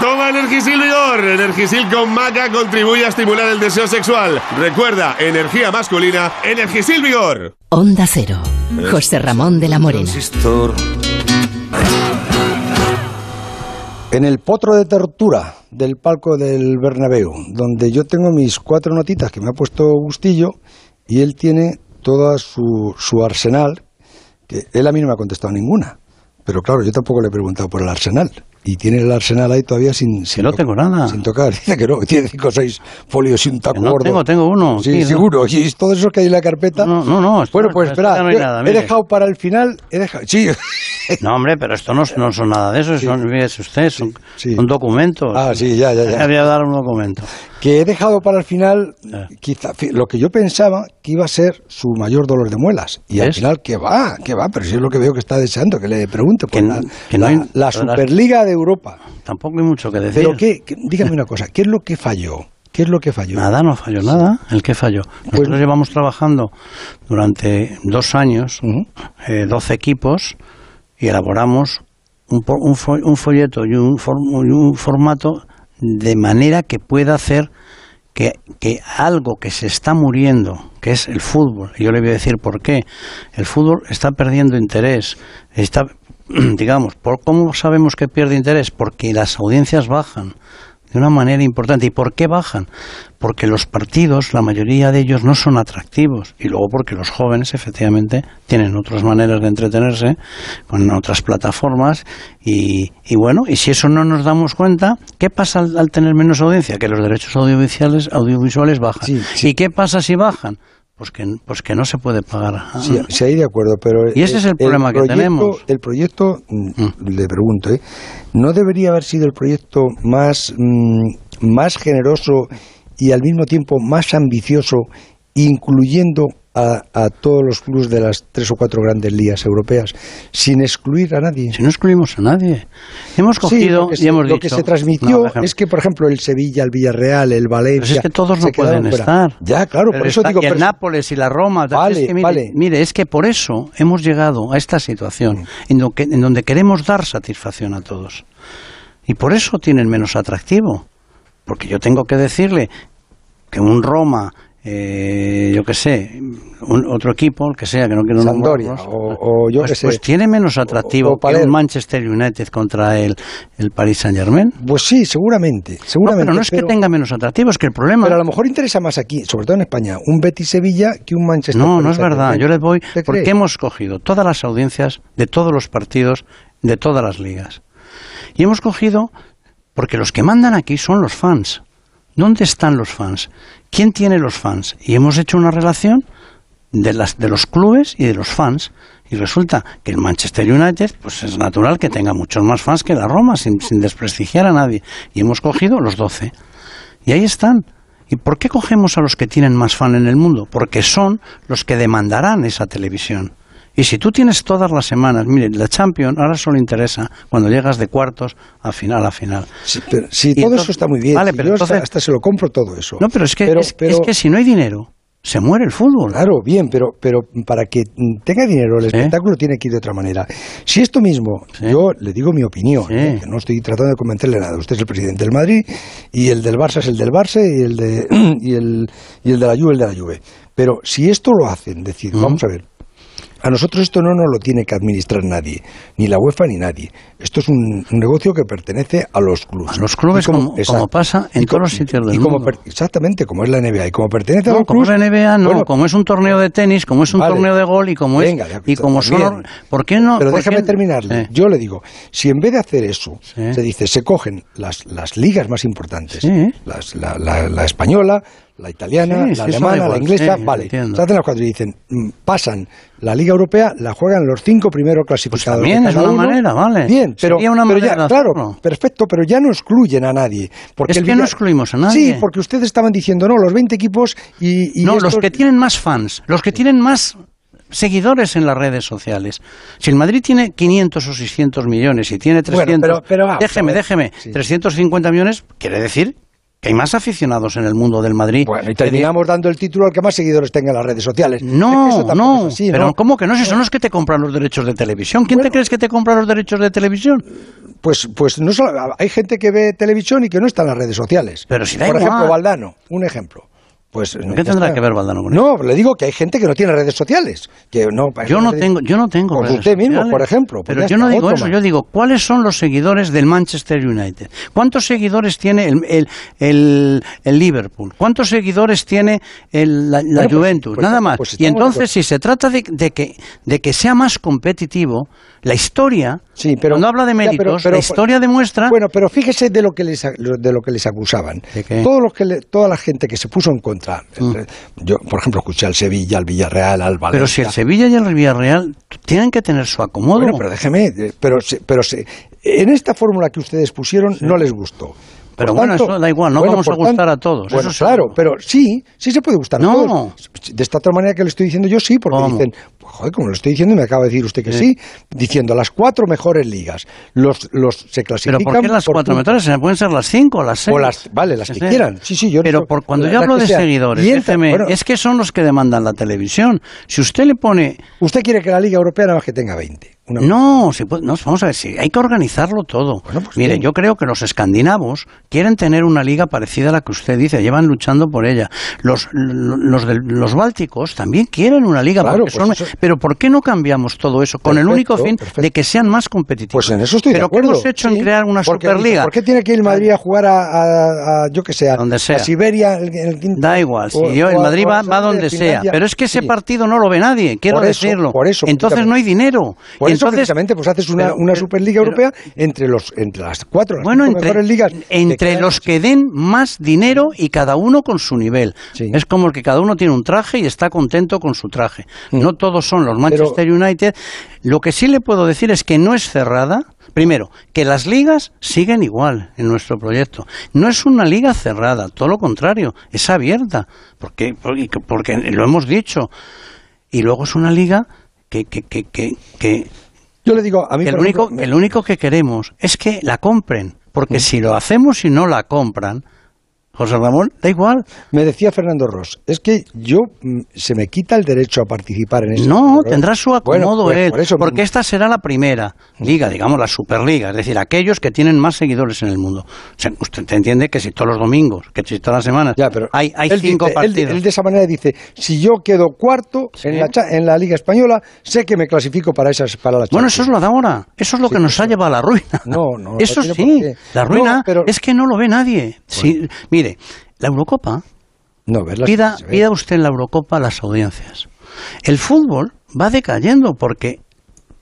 Toma Energisil Vigor. Energisil con maca contribuye a estimular el deseo sexual. Recuerda, energía masculina, Energisil Vigor. Onda Cero. José Ramón de la Morena. En el potro de tortura del palco del Bernabéu, donde yo tengo mis cuatro notitas que me ha puesto Bustillo y él tiene todo su, su arsenal, que él a mí no me ha contestado ninguna. Pero claro, yo tampoco le he preguntado por el arsenal. Y tiene el arsenal ahí todavía sin, sin no tengo nada. Sin tocar. *laughs* Dice que no, que tiene cinco o seis folios y un taco Que no gordo. tengo, tengo uno. Sí, Sí, ¿no? seguro. Y todo eso que hay en la carpeta. No, no, no. esto Bueno, no- pues espera. ya no hay yo nada, he dejado para el final. He dejado, sí. *laughs* No, hombre, pero esto no, no son nada de eso, son, fíjese usted, son, sí. son documentos. Ah, sí, ya, ya, ya. Había dar un documento. Que he dejado para el final, quizá, fi- lo que yo pensaba que iba a ser su mayor dolor de muelas. Y al final, que va, que va, pero si es lo que veo que está deseando, que le pregunte. Por la, que no la- hay- la Superliga de Europa. Tampoco hay mucho que decir. Pero qué, qué- dígame una cosa, ¿qué es lo que falló? ¿Qué es lo que falló? Nada, no falló nada. ¿El qué falló? Nosotros llevamos trabajando durante dos años, eh, 12 equipos, y elaboramos un, un un folleto y un, y un formato de manera que pueda hacer que, que algo que se está muriendo, que es el fútbol, y yo le voy a decir por qué, el fútbol está perdiendo interés, está, *clears throat* digamos, ¿por ¿cómo sabemos que pierde interés? Porque las audiencias bajan de una manera importante. ¿Y por qué bajan? Porque los partidos, la mayoría de ellos, no son atractivos. Y luego porque los jóvenes, efectivamente, tienen otras maneras de entretenerse, con otras plataformas. Y, y bueno, y si eso no nos damos cuenta, ¿qué pasa al, al tener menos audiencia? Que los derechos audiovisuales, audiovisuales bajan. ¿Y qué pasa si bajan? Pues que, pues que no se puede pagar. Sí, sí, ahí de acuerdo, pero... Y ese es el problema que proyecto- tenemos. El proyecto, mm, le pregunto, ¿eh? ¿no debería haber sido el proyecto más, mm, más generoso y al mismo tiempo más ambicioso, incluyendo a, a todos los clubes de las tres o cuatro grandes ligas europeas, sin excluir a nadie? Si no excluimos a nadie. Hemos Sí, cogido que y hemos lo dicho... que se transmitió No, es que, por ejemplo, el Sevilla, el Villarreal, el Valencia... Pero es que todos no pueden estar. Ya, claro, Pero por eso está- digo... y el pero- Nápoles y la Roma. Vale, es que mire, vale. mire, es que por eso hemos llegado a esta situación en, que- en donde queremos dar satisfacción a todos. Y por eso tienen menos atractivo. Porque yo tengo que decirle que un Roma, eh, yo qué sé, un, otro equipo, el que sea, que no quiero Sampdoria, nombrarlos, o, o yo pues, qué sé. pues tiene menos atractivo o que un Manchester United contra el, el Paris Saint Germain. Pues sí, seguramente, seguramente. pero no es que tenga menos atractivo, es que el problema... Pero a lo mejor interesa más aquí, sobre todo en España, un Betis Sevilla que un Manchester. No, no es verdad. Yo les voy ¿Usted porque hemos cogido todas las audiencias de todos los partidos, de todas las ligas. Y hemos cogido porque los que mandan aquí son los fans. ¿Dónde están los fans? ¿Quién tiene los fans? Y hemos hecho una relación de, las, de los clubes y de los fans. Y resulta que el Manchester United, pues es natural que tenga muchos más fans que la Roma, sin, sin desprestigiar a nadie. Y hemos cogido los 12. Y ahí están. ¿Y por qué cogemos a los que tienen más fan en el mundo? Porque son los que demandarán esa televisión. Y si tú tienes todas las semanas, mire, la Champions ahora solo interesa cuando llegas de cuartos a final a final. Sí, pero, sí, todo entonces- eso está muy bien. Vale, pero yo entonces- hasta, hasta se lo compro todo eso. No, pero es que, Pero- es, pero- es que si no hay dinero, se muere el fútbol. Claro, bien, pero, pero para que tenga dinero el espectáculo tiene que ir de otra manera. Si esto mismo, yo le digo mi opinión, ¿eh? que no estoy tratando de convencerle nada. Usted es el presidente del Madrid y el del Barça es el del Barça y el de, *clears throat* y el, y el de la Juve el de la Juve. Pero si esto lo hacen, decir, vamos a ver, a nosotros esto no nos lo tiene que administrar nadie, ni la UEFA ni nadie. Esto es un, un negocio que pertenece a los clubes. A los clubes, como- como pasa en todos los sitios del y mundo. exactamente, como es la NBA. Y como pertenece a No, los como es la NBA, no, bueno, como es un torneo de tenis, como es un Vale. torneo de gol y como Venga, es y como son. ¿Por qué no? Pero déjame terminarle. Eh. Yo le digo, si en vez de hacer eso, se dice, se cogen las, las ligas más importantes, las- la, la- la española, la italiana, Sí, la sí, alemana, la inglesa, sí, vale, se hacen las cuatro y dicen, mm, pasan la Liga Europea, la juegan los cinco primeros clasificados. también de es una uno. manera, vale. Bien, pero, Sería una pero manera ya, claro, perfecto, pero ya no excluyen a nadie. Porque Es que no excluimos a nadie. Sí, porque ustedes estaban diciendo, no, los 20 equipos y... y no, los estos- que tienen más fans, los que tienen más seguidores en las redes sociales. Si el Madrid tiene 500 o 600 millones y tiene Bueno, 300, pero- pero a déjeme, déjeme, Sí. 350 millones quiere decir que hay más aficionados en el mundo del Madrid. Bueno, y terminamos dando el título al que más seguidores tenga en las redes sociales. No, eso no, así, pero ¿no? ¿cómo que no? Si son los que te compran los derechos de televisión. ¿Quién te crees que te compra los derechos de televisión? Pues, pues no solo, hay gente que ve televisión y que no está en las redes sociales. Pero si da Por igual. ejemplo, Valdano, un ejemplo. Pues, no, ¿Qué ya tendrá que ver Valdano con No, le digo que hay gente que no tiene redes sociales. Que no, Yo no tengo, yo no tengo. Pues redes usted mismo, por ejemplo. pues Pero yo no digo eso, más. yo digo, ¿cuáles son los seguidores del Manchester United? ¿Cuántos seguidores tiene el, el, el- el Liverpool? ¿Cuántos seguidores tiene el- la, la Bueno, pues- Juventus? pues- Nada más. pues y entonces, si se trata de, de que, de que sea más competitivo, la historia, cuando habla de Ya, méritos, pero- pero- la historia demuestra... Bueno, pero fíjese de lo que les, de lo que les acusaban. Todo lo que le- toda la gente que se puso en contra. Yo, por ejemplo, escuché al Sevilla, al Villarreal, al Valencia. Pero si el Sevilla y el Villarreal tienen que tener su acomodo. Bueno, pero déjeme, eh, pero, pero en esta fórmula que ustedes pusieron no les gustó. Pero Por bueno, tanto- eso da igual, no bueno, vamos a gustar tanto- a todos. Bueno, eso claro, pero sí, sí se puede gustar No. a todos. De esta otra manera que le estoy diciendo yo, sí, porque dicen, pues, joder, como lo estoy diciendo y me acaba de decir usted que sí, Sí. diciendo las cuatro mejores ligas, los, los se Pero clasifican ¿por qué las por cuatro metros? Pueden ser las cinco o las seis. O las- vale, las que quieran. Sí, sí, yo Pero no- por cuando la- yo hablo de sea. seguidores, entra- déjeme, bueno, es que son los que demandan la televisión. Si usted le pone... Usted quiere que la Liga Europea nada más que tenga 20. Una- No, si puede- no, vamos a ver, si hay que organizarlo todo. pues Mire, yo creo que los escandinavos quieren tener una liga parecida a la que usted dice, llevan luchando por ella. Los, lo- los, del- los bálticos también quieren una liga, Claro, porque pues son- eso- pero ¿por qué no cambiamos todo eso? Con el único fin Perfecto, de que sean más competitivos. Pues en eso estoy pero de acuerdo. ¿qué hemos hecho sí. en crear una Porque, Superliga? ¿Por qué tiene que ir Madrid a jugar a, a- a, yo que sé, a, Donde sea. a Siberia? el- el quinto- Da igual, si o- yo, el Madrid va, va donde sea, pero es que ese Sí. partido no lo ve nadie, quiero Por eso, decirlo. por eso, Entonces no hay dinero. Por eso entonces, precisamente pues haces una, pero- una pero- Superliga Europea entre los entre las cuatro, las bueno, entre, mejores ligas. entre los que den más dinero y cada uno con su nivel. Es como que cada uno tiene un traje y está contento con su traje. No todos son los Manchester United. Lo que sí le puedo decir es que no es cerrada. Primero, que las ligas siguen igual en nuestro proyecto. No es una liga cerrada, todo lo contrario, es abierta, porque, porque, porque lo hemos dicho. Y luego es una liga que, que, que, que, Yo le digo, a mí el único, ejemplo, el único que queremos es que la compren, porque si lo hacemos y no la compran, José Ramón, da igual. Me decía Fernando Ross, es que yo mm, se me quita el derecho a participar en eso. No, tendrá su acomodo pues, él, por eso porque esta será la primera liga, digamos la Superliga, es decir, aquellos que tienen más seguidores en el mundo. Usted entiende que si todos los domingos, que si todas las semanas, hay, hay Él cinco dice- partidos. Él, de esa manera dice, si yo quedo cuarto en, la, en la Liga Española, sé que me clasifico para esas para la Bueno, eso es lo de ahora. Eso es lo que nos ha llevado a la ruina. No, no, Eso sí, la ruina No, pero- es que no lo ve nadie. Sí, mire, la Eurocopa, No, pida, pida usted en la Eurocopa las audiencias. El fútbol va decayendo porque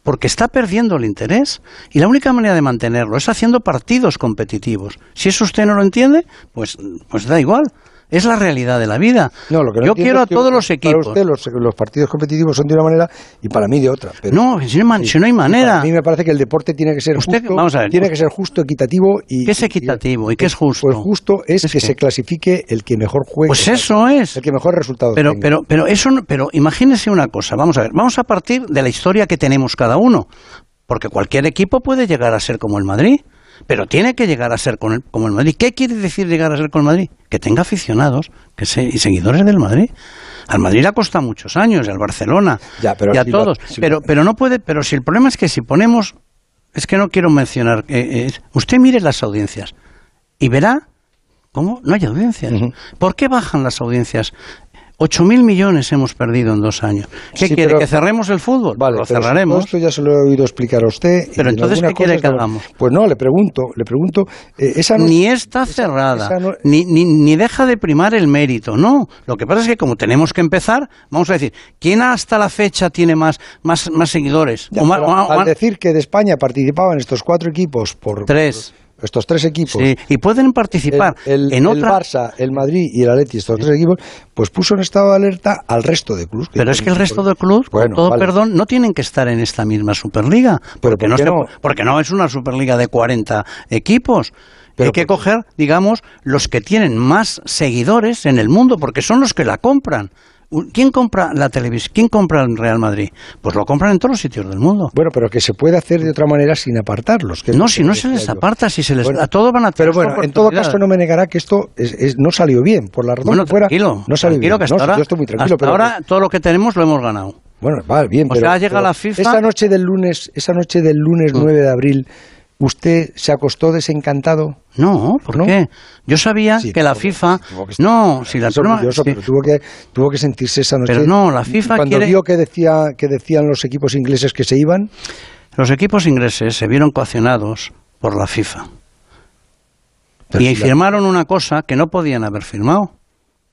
porque está perdiendo el interés. Y la única manera de mantenerlo es haciendo partidos competitivos. Si eso usted no lo entiende, pues, pues da igual. Es la realidad de la vida. No, lo que no Yo quiero a todos los Para equipos. usted los, los partidos competitivos son de una manera y para mí de otra. Pero, no, si no, hay man- si no hay manera. A mí me parece que el deporte tiene que ser Usted- justo, vamos a ver, tiene que ser justo, equitativo y ¿Qué es equitativo y qué es justo? Pues justo es, que, se clasifique el que mejor juegue. Pues eso es. El que mejor resultado Pero, tenga. pero, pero eso, no- pero imagínese una cosa. Vamos a ver. Vamos a partir de la historia que tenemos cada uno, porque cualquier equipo puede llegar a ser como el Madrid, pero tiene que llegar a ser con el- como el Madrid. ¿Qué quiere decir llegar a ser como el Madrid? Que tenga aficionados que se- y seguidores del Madrid. Al Madrid le ha costado muchos años, y al Barcelona, pero y a si todos. si pero, pero no puede. Pero si el problema es que si ponemos, es que no quiero mencionar. eh, eh, usted mire las audiencias y verá ¿Cómo? No hay audiencias. ¿Por qué bajan las audiencias? 8.000 millones hemos perdido en dos años. ¿Qué Sí, quiere? pero- ¿Que cerremos el fútbol? Vale, lo cerraremos. Esto ya se lo he oído explicar a usted. Pero en entonces, ¿qué quiere que no- hagamos? Pues no, le pregunto, le pregunto. eh, esa no- ni está cerrada, esa no- ni, ni, ni deja de primar el mérito, no. Lo que pasa es que como tenemos que empezar, vamos a decir, ¿quién hasta la fecha tiene más, más, más seguidores? Ya, O más- pero o- o- al decir que de España participaban estos cuatro equipos por Tres. por estos tres equipos Sí, y pueden participar el, el- en el otra... Barça, el Madrid y el Atleti, estos tres equipos, pues puso en estado de alerta al resto de clubes. Pero es que el resto de clubes, con Bueno, todo vale. perdón, no tienen que estar en esta misma Superliga. Porque, ¿por no se porque no es una Superliga de 40 equipos. Hay que coger, digamos, los que tienen más seguidores en el mundo, porque son los que la compran. ¿Quién compra la televisión? ¿Quién compra el Real Madrid? Pues lo compran en todos los sitios del mundo. Bueno, pero que se puede hacer de otra manera sin apartarlos. que No, si no se les aparta, si se les Bueno, a todos van a Pero bueno, en todo caso no me negará que esto es- es- no salió bien. Por la razón Bueno, que fuera, tranquilo, no salió tranquilo, bien. que hasta No, sí, ahora, yo estoy muy tranquilo. hasta pero, ahora todo lo que tenemos lo hemos ganado. Bueno, va bien, O pero, sea, llega pero la FIFA- Esa noche del lunes, esa noche del lunes 9 de abril, ¿usted se acostó desencantado? No, ¿por ¿No? qué? Yo sabía Sí, que la FIFA... que No, si la sí. pero tuvo que, tuvo que sentirse esa noche. Pero no, la FIFA Cuando quiere- vio que, decía, que decían los equipos ingleses que se iban, Los equipos ingleses se vieron coaccionados por la FIFA. Pero y si la- firmaron una cosa que no podían haber firmado,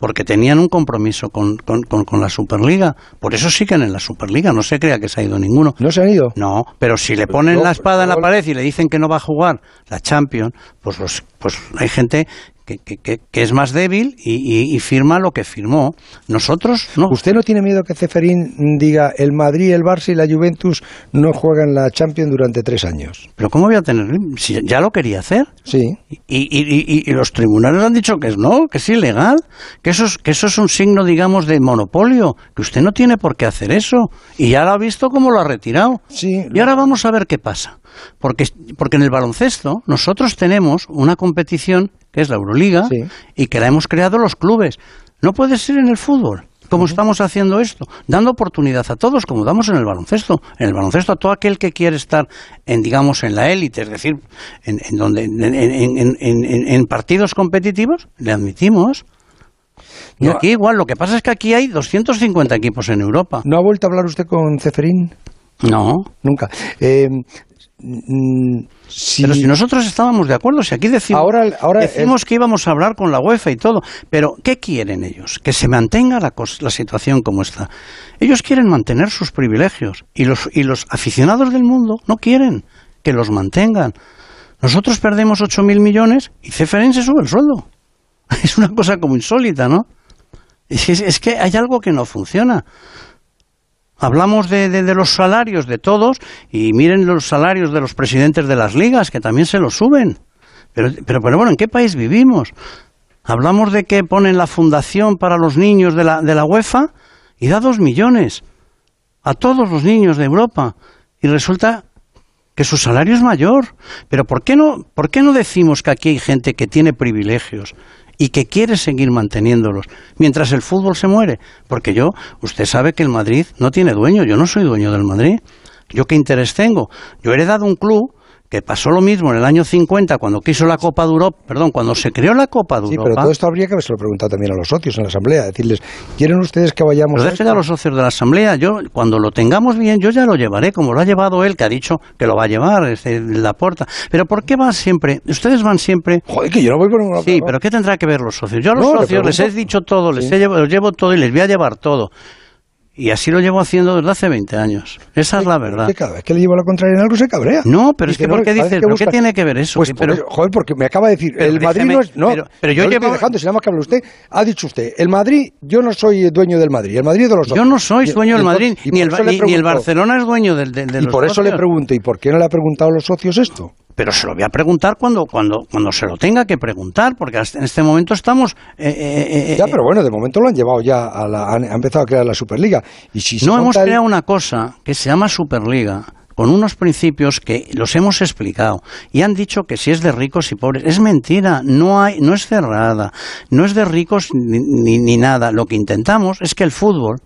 porque tenían un compromiso con, con- con- con la Superliga. Por eso siguen en la Superliga, no se crea que se ha ido ninguno. ¿no se han ido? No, pero si le ponen no, la espada en la pared y le dicen que no va a jugar la Champions, pues, los, pues hay gente que, que- que- que es más débil y, y- y firma lo que firmó. Nosotros no. ¿Usted no tiene miedo que Ceferín diga el Madrid, el Barça y la Juventus no juegan la Champions durante tres años? Pero ¿cómo voy a tener? Si ya lo quería hacer. Sí. Y, y- y- y los tribunales han dicho que es no, que es ilegal, que eso es, que eso es un signo, digamos, de monopolio, que usted no tiene por qué hacer eso. Y ya lo ha visto cómo lo ha retirado. Sí. Y ahora vamos a ver qué pasa. Porque, porque en el baloncesto nosotros tenemos una competición que es la Euroliga y que la hemos creado los clubes. No puede ser en el fútbol. Como estamos haciendo esto, dando oportunidad a todos, como damos en el baloncesto. En el baloncesto a todo aquel que quiere estar en, digamos, en la élite, es decir, en, en donde, en, en- en- en- en- en partidos competitivos, le admitimos. Y No. aquí igual, lo que pasa es que aquí hay 250 equipos en Europa. ¿No ha vuelto a hablar usted con Ceferín? No. Nunca. Eh, mm, Pero si nosotros estábamos de acuerdo, si aquí decimos, Ahora- ahora decimos que íbamos a hablar con la UEFA y todo, pero ¿qué quieren ellos? Que se mantenga la, la situación como está. Ellos quieren mantener sus privilegios y los, y los aficionados del mundo no quieren que los mantengan. Nosotros perdemos 8.000 millones y Ceferín se sube el sueldo. *laughs* Es una cosa como insólita, ¿no? Es que hay algo que no funciona. Hablamos de, de- los salarios de todos y miren los salarios de los presidentes de las ligas, que también se los suben. Pero, pero, pero bueno, ¿en qué país vivimos? Hablamos de que ponen la fundación para los niños de la, de la UEFA y da dos millones a todos los niños de Europa. Y resulta que su salario es mayor. Pero ¿por qué no, por qué no decimos que aquí hay gente que tiene privilegios y que quiere seguir manteniéndolos mientras el fútbol se muere? Porque yo, usted sabe que el Madrid no tiene dueño, yo no soy dueño del Madrid. ¿Yo qué interés tengo? Yo he heredado un club que pasó lo mismo en el año 50 cuando quiso la Copa de Europa, perdón, cuando se creó la Copa de Sí, Europa. pero todo esto habría que haberse lo preguntado también a los socios en la asamblea, decirles, ¿quieren ustedes que vayamos Pero a esto? a los socios de la Asamblea. Yo, cuando lo tengamos bien, yo ya lo llevaré, como lo ha llevado él, que ha dicho que lo va a llevar, este, la puerta. Pero ¿por qué van siempre? Ustedes van siempre. Joder, que yo no voy por ninguna Sí, pero ¿qué tendrá que ver los socios? Yo a los No, socios les he dicho todo, les Sí. he llevado, los llevo todo y les voy a llevar todo. Y así lo llevo haciendo desde hace 20 años. Esa es la verdad. Que cada vez que le llevo la contraria en algo se cabrea. No, pero es que ¿por qué cada dices? vez que ¿Pero qué buscas- tiene que ver eso? Pues, Sí, pero- joder, porque me acaba de decir, el Madrid no es... No, pero- pero yo no llevo- dejando, si nada más que habla usted, ha dicho usted, el Madrid, yo no soy dueño del Madrid, el Madrid de los Yo otros. no soy Y- dueño y del Madrid, y ni el, ni, el Barcelona es dueño del, del- de Y los por eso le pregunto, ¿y por qué no le ha preguntado a los socios esto? Pero se lo voy a preguntar cuando, cuando, cuando se lo tenga que preguntar, porque hasta en este momento estamos... eh, eh, eh, Ya, pero bueno, de momento lo han llevado ya, a la, han, empezado a crear la Superliga. Y si se no hemos el- creado una cosa que se llama Superliga con unos principios que los hemos explicado. Y han dicho que si es de ricos y pobres. Es mentira no hay no es cerrada no es de ricos ni, ni- ni nada. Lo que intentamos es que el fútbol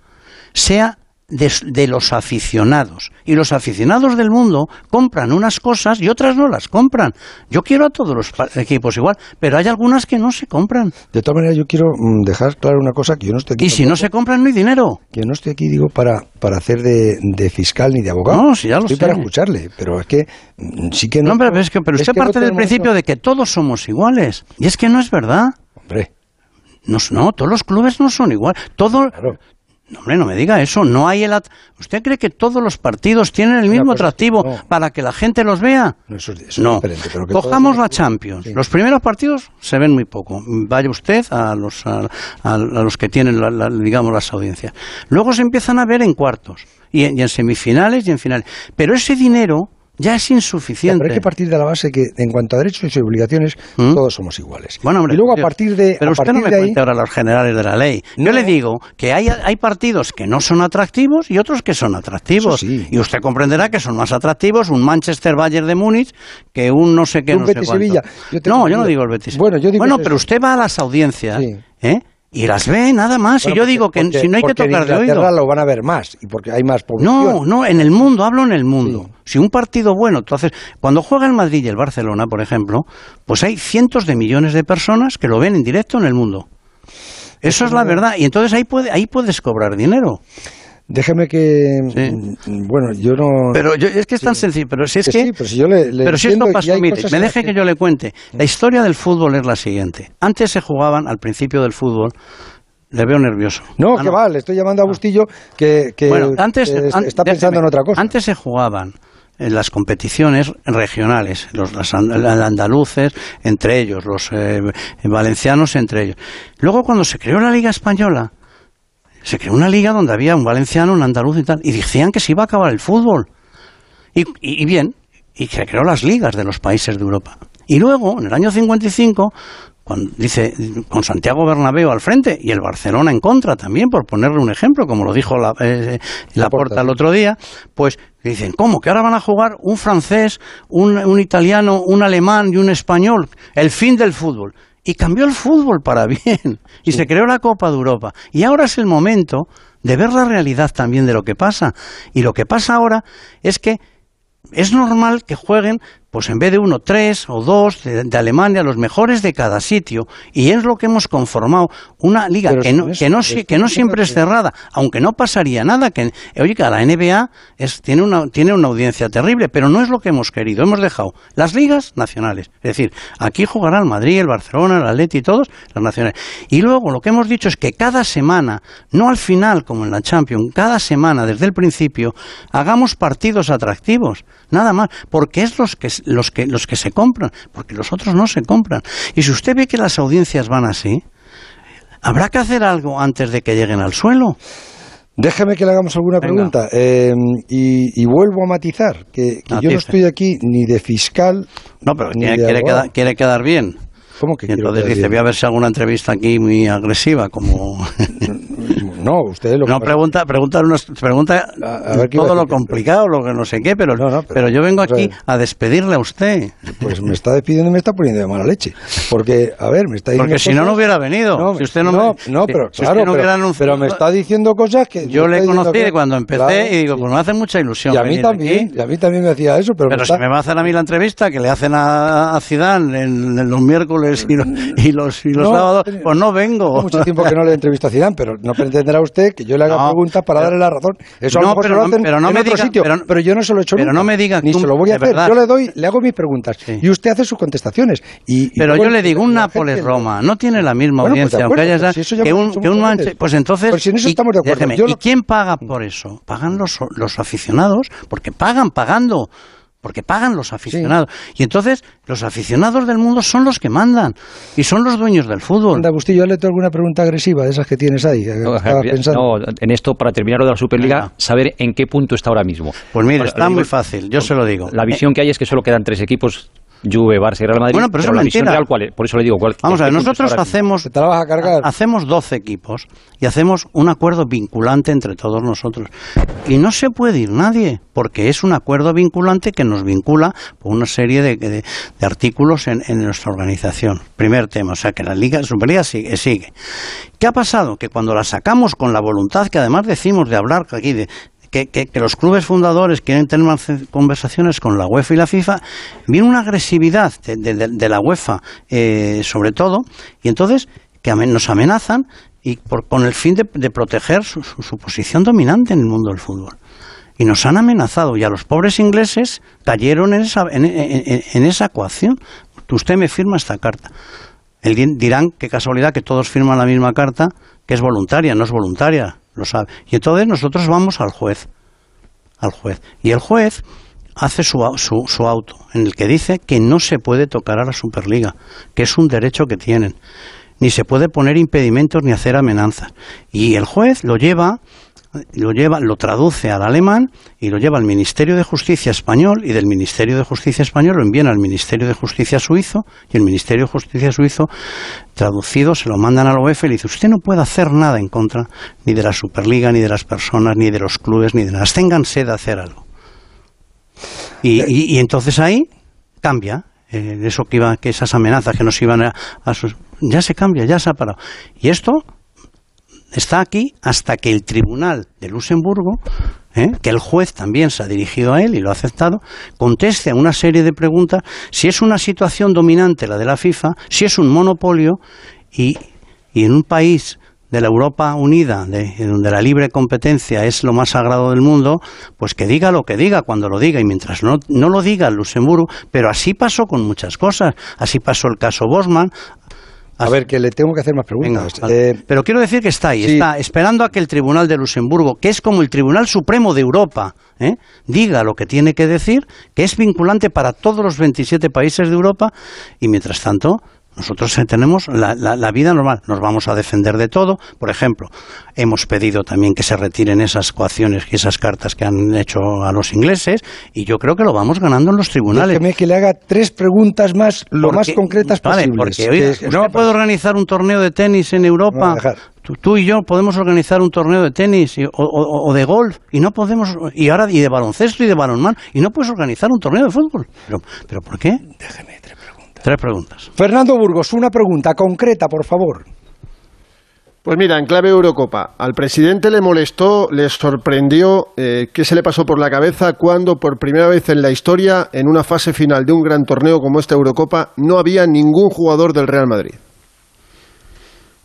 sea de, de los aficionados y los aficionados del mundo compran unas cosas y otras no las compran yo quiero a todos los equipos igual pero hay algunas que no se compran De todas maneras, yo quiero mm, dejar claro una cosa, que yo no estoy aquí... y si no se compran no hay dinero Que no estoy aquí, digo, para, para hacer de, de fiscal ni de abogado. No, sí, ya lo Estoy sé. para escucharle, pero es que mm, sí que no... No, pero es que, pero es usted no parte del principio de que todos somos iguales. Y es que no es verdad. Hombre. No, no, todos los clubes no son iguales. Todo... No, hombre, no me diga eso. No hay el at- ¿Usted cree que todos los partidos tienen el mismo atractivo para que la gente los vea? No, eso, es- eso No. es diferente, pero que Cojamos la Champions. Los primeros partidos se ven muy poco. Vaya usted a los, a, a- a los que tienen, la- la- digamos, las audiencias. Luego se empiezan a ver en cuartos y en, y en semifinales y en finales. Pero ese dinero ya es Ya, insuficiente. pero hay que partir de la base que en cuanto a derechos y obligaciones todos somos iguales. Bueno, hombre, y luego a partir de Pero a usted no me ahí, cuente ahora los generales de la ley. Yo le digo que hay, hay partidos que no son atractivos y otros que son atractivos. Y usted comprenderá que son más atractivos un Manchester Bayern de Múnich que un no sé qué, Un no Betis. Sevilla. Yo no, yo no digo el Betis. Bueno, yo digo Bueno, pero usted va a las audiencias, ¿eh? Y las ve nada más. Bueno, y yo porque- digo que porque- si no hay que tocar de oído. lo van a ver más y porque hay más población. No, no, en el mundo, hablo en el mundo. Si un partido bueno, entonces, cuando juega el Madrid y el Barcelona, por ejemplo, pues hay cientos de millones de personas que lo ven en directo en el mundo. Eso es la verdad. Y entonces ahí, puede, ahí puedes cobrar dinero. Déjeme que bueno, yo no Pero yo- es que es tan sencillo. Pero si es Que que. sí, pero si yo le- le pero si esto pasó, mire, me deje que que- yo le cuente. La historia del fútbol es la siguiente. Antes se jugaban, al principio del fútbol, le veo nervioso. No, Ah, que va, le estoy llamando a Bustillo que, que- Bueno, antes, que an- está pensando déjeme, en otra cosa. Antes se jugaban en las competiciones regionales, los andaluces entre ellos, los eh, valencianos entre ellos. Luego cuando se creó la Liga Española, se creó una liga donde había un valenciano, un andaluz y tal, y decían que se iba a acabar el fútbol. Y, y- y bien, y se creó las ligas de los países de Europa. Y luego, en el año 55, cuando, dice, con Santiago Bernabéu al frente y el Barcelona en contra también, por ponerle un ejemplo, como lo dijo la, eh, la Porta el otro día, pues dicen, ¿cómo? Que ahora van a jugar un francés, un, un italiano, un alemán y un español. El fin del fútbol. Y cambió el fútbol para *laughs* bien. Y se creó la Copa de Europa. Y ahora es el momento de ver la realidad también de lo que pasa. Y lo que pasa ahora es que es normal que jueguen, pues en vez de uno, tres o dos de, de Alemania, los mejores de cada sitio. Y es lo que hemos conformado, una liga Pero que no, no es- que, no, es si- que que no no siempre es cerrada, aunque no pasaría nada. Que, oye, que la NBA es, tiene, una, tiene una audiencia terrible, pero no es lo que hemos querido. Hemos dejado las ligas nacionales. Es decir, aquí jugará el Madrid, el Barcelona, el Atleti y todos, las nacionales. Y luego lo que hemos dicho es que cada semana, no al final como en la Champions, cada semana desde el principio, hagamos partidos atractivos. Nada más, porque es los que, los que, los que se compran, porque los otros no se compran. Y si usted ve que las audiencias van así, habrá que hacer algo antes de que lleguen al suelo. Déjeme que le hagamos alguna pregunta eh, y, y vuelvo a matizar que, que yo no estoy aquí ni de fiscal No, pero ni quiere, de quiere quedar, quiere quedar bien. ¿Cómo que Y quiero entonces dice, bien? voy a ver si alguna entrevista aquí muy agresiva, como... *laughs* No, usted lo No, pregunta, pregunta, unos- pregunta a todo lo complicado, lo que no sé qué, pero, pero, yo vengo aquí a despedirle a usted. Pues me está despidiendo y me está poniendo de mala leche. Porque, a ver, me está diciendo. Porque si no, cosas- no hubiera venido. si usted no, no, me, no, pero si usted claro, no pero, anunciado- pero me está diciendo cosas que. Yo le conocí que- cuando empecé Claro, y digo, pues me hace mucha ilusión. y a mí venir también, aquí. y a mí también me hacía eso, pero, Pero me si está- me va a hacer a mí la entrevista que le hacen a, a Zidane en, en los miércoles y, los- y los, y los No, sábados, pues no vengo. Hace mucho tiempo que no le entrevisto a Zidane, pero no pretenderá entenderá usted que yo le haga preguntas para darle la razón. Eso a lo No, mejor se pero lo no- hacen pero no en me otro diga- sitio. pero- Pero, yo no se lo he hecho pero nunca. no me diga Ni que se lo voy a hacer. verdad. Yo le doy, le hago mis preguntas. Y usted hace sus contestaciones. Y, y Pero luego yo le digo, un la Nápoles gente- Roma no tiene la misma Bueno, pues audiencia, aunque acuerdo, haya pues si que lo un, que un Manche- pues entonces Pues si en eso y- estamos de acuerdo. déjeme, Yo ¿y lo- quién paga por eso? Pagan los los aficionados, porque pagan pagando. Porque pagan los aficionados. Y entonces, los aficionados del mundo son los que mandan. Y son los dueños del fútbol. Anda, Agustín, yo le tengo alguna pregunta agresiva de esas que tienes ahí. que No, estaba pensando. no, en esto, para terminar lo de la Superliga, saber en qué punto está ahora mismo. Pues mire, Ahora, está muy fácil, yo se lo digo. La visión que hay es que solo quedan tres equipos, Juve, Barça y Real Madrid. Bueno, pero eso es la mentira. real, ¿cuál es? Por eso le digo, ¿cuál, Vamos a ver, qué punto nosotros está ahora mismo? hacemos, hacemos 12 equipos y hacemos un acuerdo vinculante entre todos nosotros. Y no se puede ir nadie, porque es un acuerdo vinculante que nos vincula por una serie de, de- de artículos en, en nuestra organización. Primer tema, o sea que la Liga, Superliga sigue, sigue. ¿Qué ha pasado? Que cuando la sacamos con la voluntad que además decimos de hablar aquí de que, los clubes fundadores quieren tener más conversaciones con la UEFA y la FIFA, viene una agresividad de, la UEFA, eh, sobre todo, y entonces que nos amenazan y por- con el fin de, proteger su, posición dominante en el mundo del fútbol. Y nos han amenazado, y a los pobres ingleses cayeron en esa, en, esa ecuación. Usted me firma esta carta. El di- dirán, qué casualidad que todos firman la misma carta, que es voluntaria, no es voluntaria, lo sabe. Y entonces nosotros vamos al juez, al juez. Y el juez hace su, su, su auto, en el que dice que no se puede tocar a la Superliga, que es un derecho que tienen. Ni se puede poner impedimentos ni hacer amenazas. Y el juez lo lleva lo lleva, lo traduce al alemán y lo lleva al Ministerio de Justicia español y del Ministerio de Justicia español lo envían al Ministerio de Justicia suizo y el Ministerio de Justicia suizo traducido se lo mandan a la UEFA y le dice usted no puede hacer nada en contra ni de la Superliga ni de las personas ni de los clubes ni de nada, ténganse de hacer algo. Y, y- y entonces ahí cambia eh, eso que iba, que esas amenazas que nos iban a, a sus- ya se cambia, ya se ha parado. Y esto está aquí hasta que el Tribunal de Luxemburgo, ¿eh? que el juez también se ha dirigido a él y lo ha aceptado, conteste a una serie de preguntas si es una situación dominante la de la FIFA, si es un monopolio y, y en un país de la Europa unida, de, donde la libre competencia es lo más sagrado del mundo, pues que diga lo que diga cuando lo diga y mientras no, no lo diga Luxemburgo, pero así pasó con muchas cosas, así pasó el caso Bosman, A ver, que le tengo que hacer más preguntas. Venga, pero quiero decir que está ahí, está esperando a que el Tribunal de Luxemburgo, que es como el Tribunal Supremo de Europa, ¿eh? diga lo que tiene que decir, que es vinculante para todos los 27 países de Europa, y mientras tanto, nosotros eh, tenemos la, la- la vida normal, nos vamos a defender de todo. Por ejemplo, hemos pedido también que se retiren esas coacciones y esas cartas que han hecho a los ingleses, y yo creo que lo vamos ganando en los tribunales. Déjeme que le haga tres preguntas más, lo Porque- más concretas vale, posibles. porque Que- usted puede organizar un torneo de tenis en Europa. Tú, tú y yo podemos organizar un torneo de tenis y- o, o- o de golf y no podemos y ahora y de baloncesto y de balonmano y no puedes organizar un torneo de fútbol. Pero, pero ¿por qué? Déjeme tres preguntas. Fernando Burgos, una pregunta concreta, por favor. Pues mira, en clave Eurocopa, al presidente le molestó, le sorprendió eh, qué se le pasó por la cabeza cuando por primera vez en la historia, en una fase final de un gran torneo como esta Eurocopa, no había ningún jugador del Real Madrid.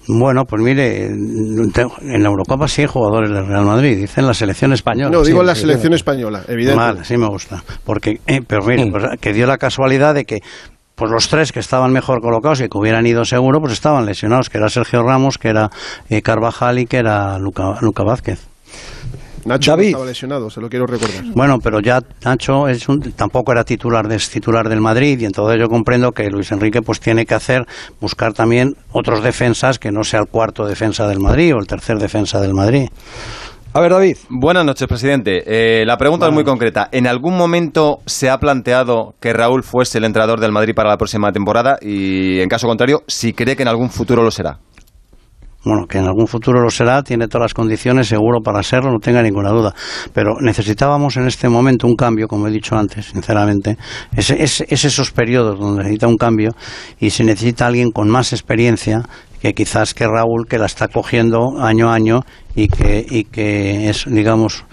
Bueno, pues mire, en la Eurocopa sí hay jugadores del Real Madrid, dicen la selección española. No, digo Sí, en la sí, selección sí. española, evidente. Vale, sí me gusta. Porque, eh, pero mire, pues, que dio la casualidad de que pues los tres que estaban mejor colocados y que hubieran ido seguro, pues estaban lesionados, que era Sergio Ramos, que era eh, Carvajal y que era Luca, Luca Vázquez. Nacho no estaba lesionado, se lo quiero recordar. Bueno, pero ya Nacho es un- tampoco era titular de, es titular del Madrid y entonces yo comprendo que Luis Enrique pues tiene que hacer buscar también otros defensas que no sea el cuarto defensa del Madrid o el tercer defensa del Madrid. A ver, David. Buenas noches, presidente. Eh, la pregunta es muy concreta. ¿En algún momento se ha planteado que Raúl fuese el entrenador del Madrid para la próxima temporada? Y, en caso contrario, si cree que en algún futuro lo será. Bueno, que en algún futuro lo será, tiene todas las condiciones seguro para serlo, no tenga ninguna duda. Pero necesitábamos en este momento un cambio, como he dicho antes, sinceramente. Es, es, es esos periodos donde necesita un cambio y se necesita alguien con más experiencia que quizás que Raúl, que la está cogiendo año a año y que, y que es, digamos,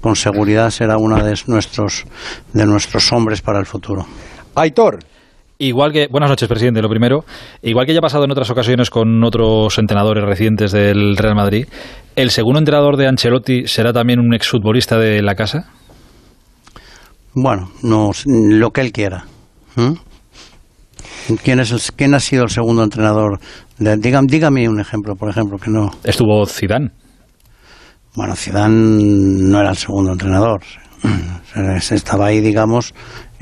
con seguridad será uno de nuestros, de nuestros hombres para el futuro. Aitor. Igual que, buenas noches, presidente, lo primero. Igual que ya ha pasado en otras ocasiones con otros entrenadores recientes del Real Madrid, ¿el segundo entrenador de Ancelotti será también un exfutbolista de la casa? Bueno, no, lo que él quiera. ¿Mm? ¿Quién, es el- ¿Quién ha sido el segundo entrenador? De, dígame, dígame un ejemplo, por ejemplo, que no. Estuvo Zidane. Bueno, Zidane no era el segundo entrenador. *clears throat* Estaba ahí, digamos,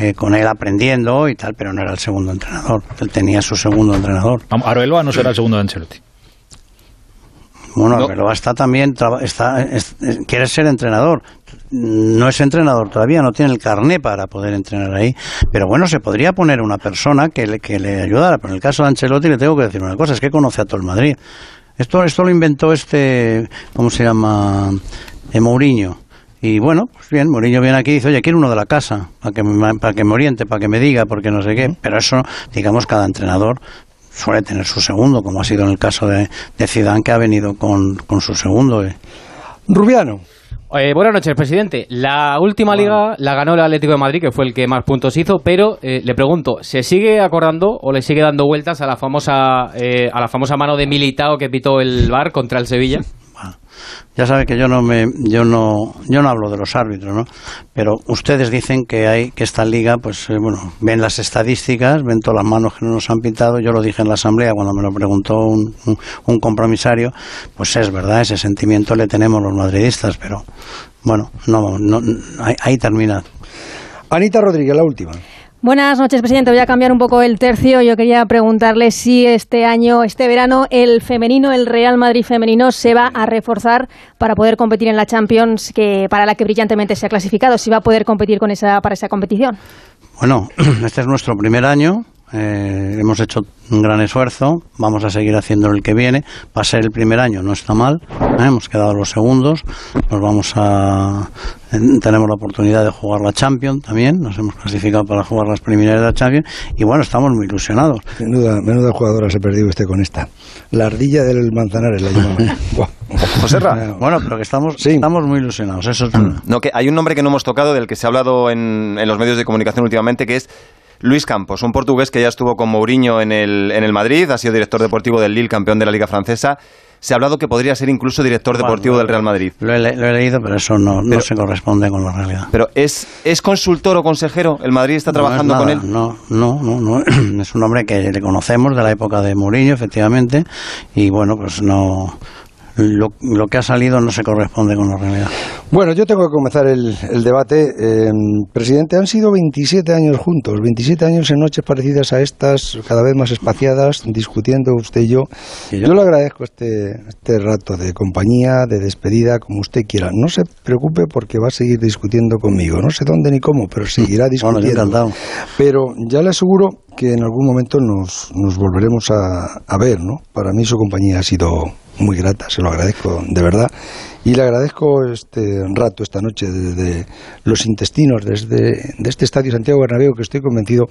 eh, con él aprendiendo y tal, pero no era el segundo entrenador. Él tenía su segundo entrenador. Arbeloa no será el segundo de Ancelotti. Bueno, Arbeloa está también, está, es- es- quiere ser entrenador. No es entrenador todavía, no tiene el carné para poder entrenar ahí. Pero bueno, se podría poner una persona que le, que le ayudara. Pero en el caso de Ancelotti le tengo que decir una cosa, es que conoce a todo el Madrid. Esto, esto lo inventó este, ¿cómo se llama? Eh, Mourinho. Y bueno, pues bien, Mourinho viene aquí y dice, oye, quiero uno de la casa, para que, me, para que me oriente, para que me diga, porque no sé qué. Pero eso, digamos, cada entrenador suele tener su segundo, como ha sido en el caso de, de Zidane, que ha venido con, con su segundo. eh. Rubiano. Eh, buenas noches, presidente. La última liga la ganó el Atlético de Madrid, que fue el que más puntos hizo, pero eh, le pregunto, ¿se sigue acordando o le sigue dando vueltas a la famosa eh, a la famosa mano de Militao que pitó el VAR contra el Sevilla? Ya sabe que yo no me, yo no, yo no hablo de los árbitros, ¿no? Pero ustedes dicen que hay, que esta liga, pues, eh, bueno, ven las estadísticas, ven todas las manos que no nos han pintado. Yo lo dije en la asamblea cuando me lo preguntó un, un, un compromisario. Pues es verdad, ese sentimiento le tenemos los madridistas, pero bueno, no, no, ahí, ahí termina. Anita Rodríguez, la última. Buenas noches, presidente. Voy a cambiar un poco el tercio. Yo quería preguntarle si este año, este verano, el femenino, el Real Madrid femenino, se va a reforzar para poder competir en la Champions, que para la que brillantemente se ha clasificado. Si va a poder competir con esa para esa competición. Bueno, *clears throat* este es nuestro primer año. Eh, hemos hecho un gran esfuerzo. Vamos a seguir haciendo el que viene. Va a ser el primer año, no está mal. ¿eh? Hemos quedado los segundos. Nos vamos a. eh, Tenemos la oportunidad de jugar la Champions también. Nos hemos clasificado para jugar las preliminares de la Champions. Y bueno, estamos muy ilusionados. Menuda, menuda jugadora se ha perdido usted con esta. La ardilla del Manzanares la llamaban. *laughs* Buah. Bueno, pero que estamos, estamos muy ilusionados. Eso es. No, que hay un nombre que no hemos tocado, del que se ha hablado en, en los medios de comunicación últimamente, que es Luis Campos, un portugués que ya estuvo con Mourinho en el, en el Madrid, ha sido director deportivo del Lille, campeón de la Liga Francesa. Se ha hablado que podría ser incluso director deportivo del Real Madrid. Lo he, le- lo he leído, pero eso no, no se corresponde con la realidad. Pero ¿es, ¿es consultor o consejero? ¿El Madrid está trabajando No es con él? No, no, no, no. *clears throat* Es un hombre que le conocemos de la época de Mourinho, efectivamente, y bueno, pues no. Lo, lo que ha salido no se corresponde con la realidad. Bueno, yo tengo que comenzar el, el debate. Eh, presidente, han sido 27 años juntos, 27 años en noches parecidas a estas, cada vez más espaciadas, discutiendo usted y yo. Yo le agradezco este, este rato de compañía, de despedida, como usted quiera. No se preocupe porque va a seguir discutiendo conmigo. No sé dónde ni cómo, pero seguirá *laughs* Bueno, yo discutiendo. encantado. Pero ya le aseguro que en algún momento nos, nos volveremos a, a ver, ¿no? Para mí su compañía ha sido muy grata, se lo agradezco de verdad. Y le agradezco este rato esta noche desde los intestinos, desde de este estadio Santiago Bernabéu, que estoy convencido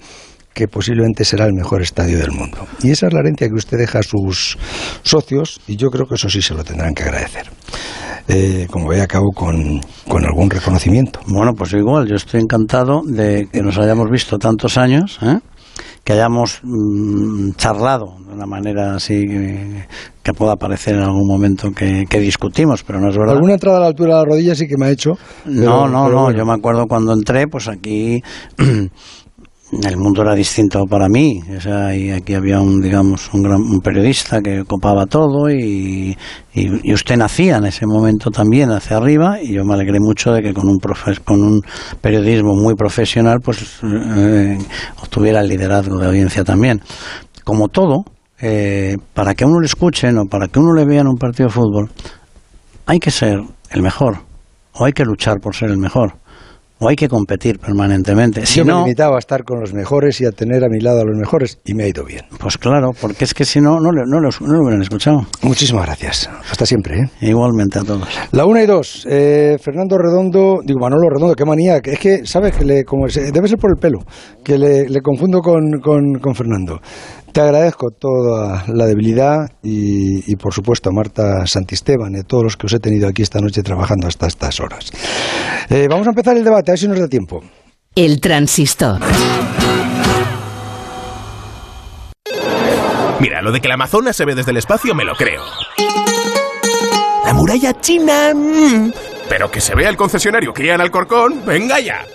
que posiblemente será el mejor estadio del mundo. Y esa es la herencia que usted deja a sus socios, y yo creo que eso sí se lo tendrán que agradecer. Eh, como ve, acabo con, con algún reconocimiento. Bueno, pues igual, yo estoy encantado de que nos hayamos visto tantos años, ¿eh? Que hayamos mm, charlado de una manera así que, que pueda parecer en algún momento que, que discutimos, pero no es verdad. Alguna entrada a la altura de la rodilla sí que me ha hecho. pero- No, no, pero no. bueno. Yo me acuerdo cuando entré, pues aquí *clears throat* el mundo era distinto para mí. O sea, aquí había un, digamos, un, gran, un periodista que copaba todo y, y, usted nacía en ese momento también hacia arriba y yo me alegré mucho de que con un, profe- con un periodismo muy profesional pues eh, obtuviera el liderazgo de audiencia también. Como todo, eh, para que uno le escuchen o para que uno le vea en un partido de fútbol, hay que ser el mejor o hay que luchar por ser el mejor o hay que competir permanentemente. Si Yo me no, limitaba a estar con los mejores y a tener a mi lado a los mejores y me ha ido bien. pues claro, porque es que si no, no, no, los- no lo hubieran escuchado. Muchísimas gracias. Hasta siempre. ¿eh? Igualmente a todos. La una y dos. eh, Fernando Redondo, digo Manolo Redondo, qué manía. que Es que, ¿sabes? que le, como se- Debe ser por el pelo, que le, le confundo con, con- con Fernando. Te agradezco toda la debilidad y, y, por supuesto, a Marta Santisteban y a todos los que os he tenido aquí esta noche trabajando hasta estas horas. Eh, vamos a empezar el debate, a ver si nos da tiempo. El transistor. Mira, lo de que la Amazonas se ve desde el espacio me lo creo. La muralla china... mm, Pero que se vea el concesionario Kia en Alcorcón, venga ya.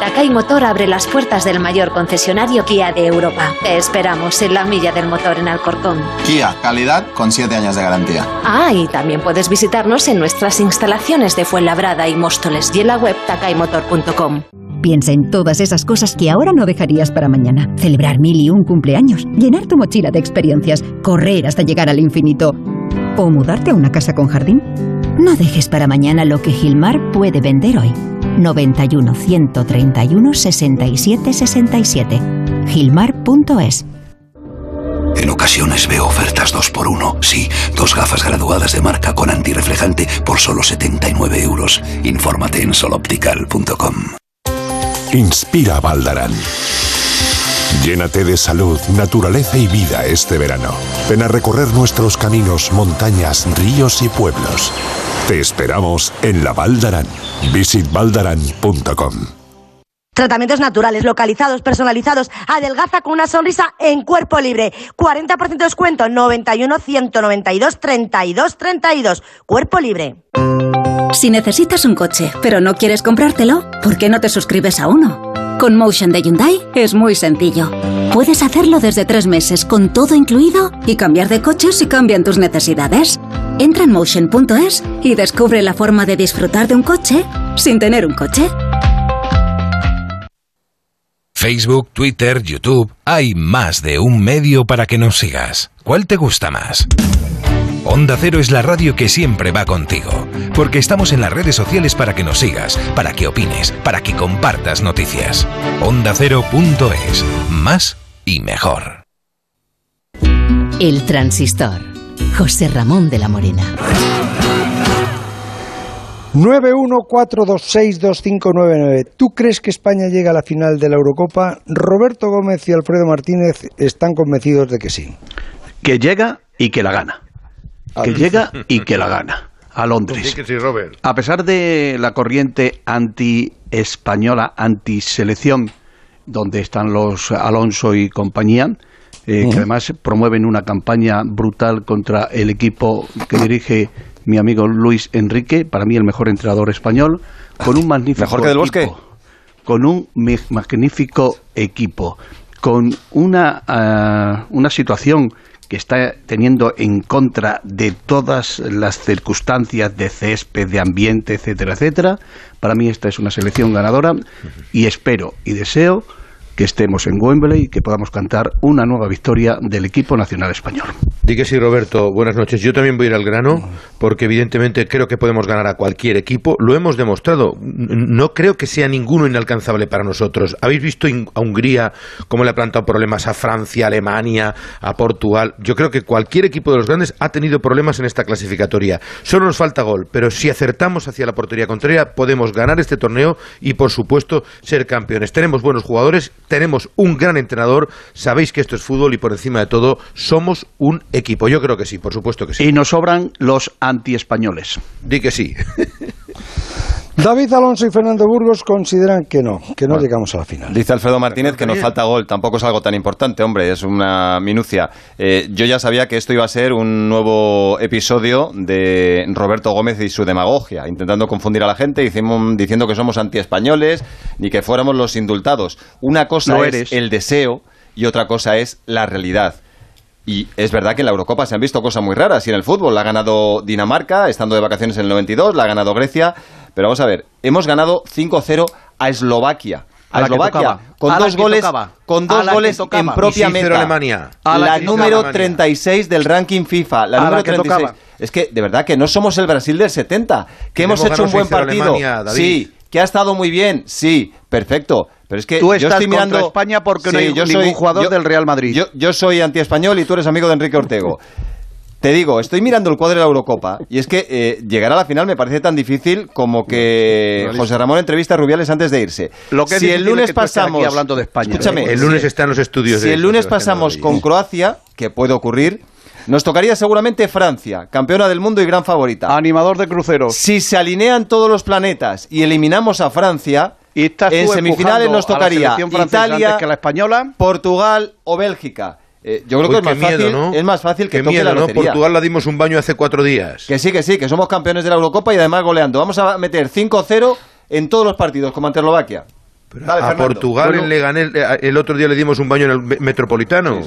Takai Motor abre las puertas del mayor concesionario Kia de Europa. Te esperamos en la milla del motor en Alcorcón. Kia, calidad con 7 años de garantía. Ah, y también puedes visitarnos en nuestras instalaciones de Fuenlabrada y Móstoles y en la web takaimotor.com. Piensa en todas esas cosas que ahora no dejarías para mañana. Celebrar mil y un cumpleaños, llenar tu mochila de experiencias, correr hasta llegar al infinito o mudarte a una casa con jardín. No dejes para mañana lo que Gilmar puede vender hoy. 91 131 67 67. Gilmar.es En ocasiones veo ofertas 2x1. Sí, dos gafas graduadas de marca con antirreflejante por solo 79 euros. Infórmate en soloptical.com. Inspira Valdarán. Llénate de salud, naturaleza y vida este verano. Ven a recorrer nuestros caminos, montañas, ríos y pueblos. Te esperamos en la Valdarán. Visitvaldarán.com. Tratamientos naturales, localizados, personalizados. Adelgaza con una sonrisa en cuerpo libre. 40% de descuento. 91 192 32 32. Cuerpo libre. Si necesitas un coche, pero no quieres comprártelo, ¿por qué no te suscribes a uno? Con Motion de Hyundai es muy sencillo. Puedes hacerlo desde tres meses con todo incluido y cambiar de coche si cambian tus necesidades. Entra en motion.es y descubre la forma de disfrutar de un coche sin tener un coche. Facebook, Twitter, YouTube, hay más de un medio para que nos sigas. ¿Cuál te gusta más? Onda Cero es la radio que siempre va contigo, porque estamos en las redes sociales para que nos sigas, para que opines, para que compartas noticias. OndaCero.es, más y mejor. El transistor. José Ramón de la Morena. 914262599. ¿Tú crees que España llega a la final de la Eurocopa? Roberto Gómez y Alfredo Martínez están convencidos de que sí. Que llega y que la gana. Que llega *laughs* y que la gana. A Londres. Sí que sí, Robert. A pesar de la corriente anti-española, anti-selección, donde están los Alonso y compañía, eh, que además promueven una campaña brutal contra el equipo que dirige mi amigo Luis Enrique, para mí el mejor entrenador español, con un magnífico ¿Mejor que Del Bosque? equipo, con un magnífico equipo, con una, ah, una situación que está teniendo en contra de todas las circunstancias de césped, de ambiente, etcétera, etcétera. Para mí esta es una selección ganadora y espero y deseo que estemos en Wembley y que podamos cantar una nueva victoria del equipo nacional español. Di sí, Roberto. Buenas noches. Yo también voy a ir al grano, porque evidentemente creo que podemos ganar a cualquier equipo. Lo hemos demostrado. No creo que sea ninguno inalcanzable para nosotros. Habéis visto a Hungría cómo le ha plantado problemas a Francia, Alemania, a Portugal. Yo creo que cualquier equipo de los grandes ha tenido problemas en esta clasificatoria. Solo nos falta gol, pero si acertamos hacia la portería contraria, podemos ganar este torneo y, por supuesto, ser campeones. Tenemos buenos jugadores, tenemos un gran entrenador, sabéis que esto es fútbol y por encima de todo somos un equipo. Yo creo que sí, por supuesto que sí. Y nos sobran los antiespañoles. Di que sí. *laughs* David Alonso y Fernando Burgos consideran que no, que no llegamos a la final. Dice Alfredo Martínez que nos falta gol. Tampoco es algo tan importante, hombre, es una minucia. Eh, yo ya sabía que esto iba a ser un nuevo episodio de Roberto Gómez y su demagogia, intentando confundir a la gente, diciendo, diciendo que somos antiespañoles ni que fuéramos los indultados. Una cosa es eres. el deseo y otra cosa es la realidad. Y es verdad que en la Eurocopa se han visto cosas muy raras. Y en el fútbol la ha ganado Dinamarca, estando de vacaciones en el 92, la ha ganado Grecia. Pero vamos a ver, hemos ganado 5-0 a Eslovaquia. A Eslovaquia, con A dos goles, con dos goles en propia Y 6-0 meta. Alemania. A la número Alemania. 36 del ranking FIFA. La número que 36. tocaba. Es que, de verdad, que no somos el Brasil del 70. Que hemos hecho un buen 6-0 a partido. Alemania, sí, que ha estado muy bien. Sí, perfecto. Pero es que Tú yo estás estoy contra mirando España porque no hay yo ningún soy- jugador yo- del Real Madrid. Yo, yo soy antiespañol y tú eres amigo de Enrique Ortego. *laughs* Te digo, estoy mirando el cuadro de la Eurocopa y es que eh, llegar a la final me parece tan difícil como que José Ramón entrevista a Rubiales antes de irse. Lo que es si el difícil es lunes que estés aquí pasamos, hablando de España. escúchame, El si- lunes está en los estudios. si de el lunes pasamos con Croacia, que puede ocurrir, nos tocaría seguramente Francia, campeona del mundo y gran favorita. Animador de cruceros. Si se alinean todos los planetas y eliminamos a Francia, estás en semifinales nos tocaría Italia, que la española. Portugal o Bélgica. Eh, yo creo Uy, que es más, miedo, fácil, ¿no? es más fácil que Qué toque miedo, la ¿no? Portugal la dimos un baño hace cuatro días. Que sí, que sí, que somos campeones de la Eurocopa y además goleando. Vamos a meter 5-0 en todos los partidos, como ante Eslovaquia. Dale, a Fernando. Portugal Bueno, en Leganés eh, el otro día le dimos un baño en el me- Metropolitano.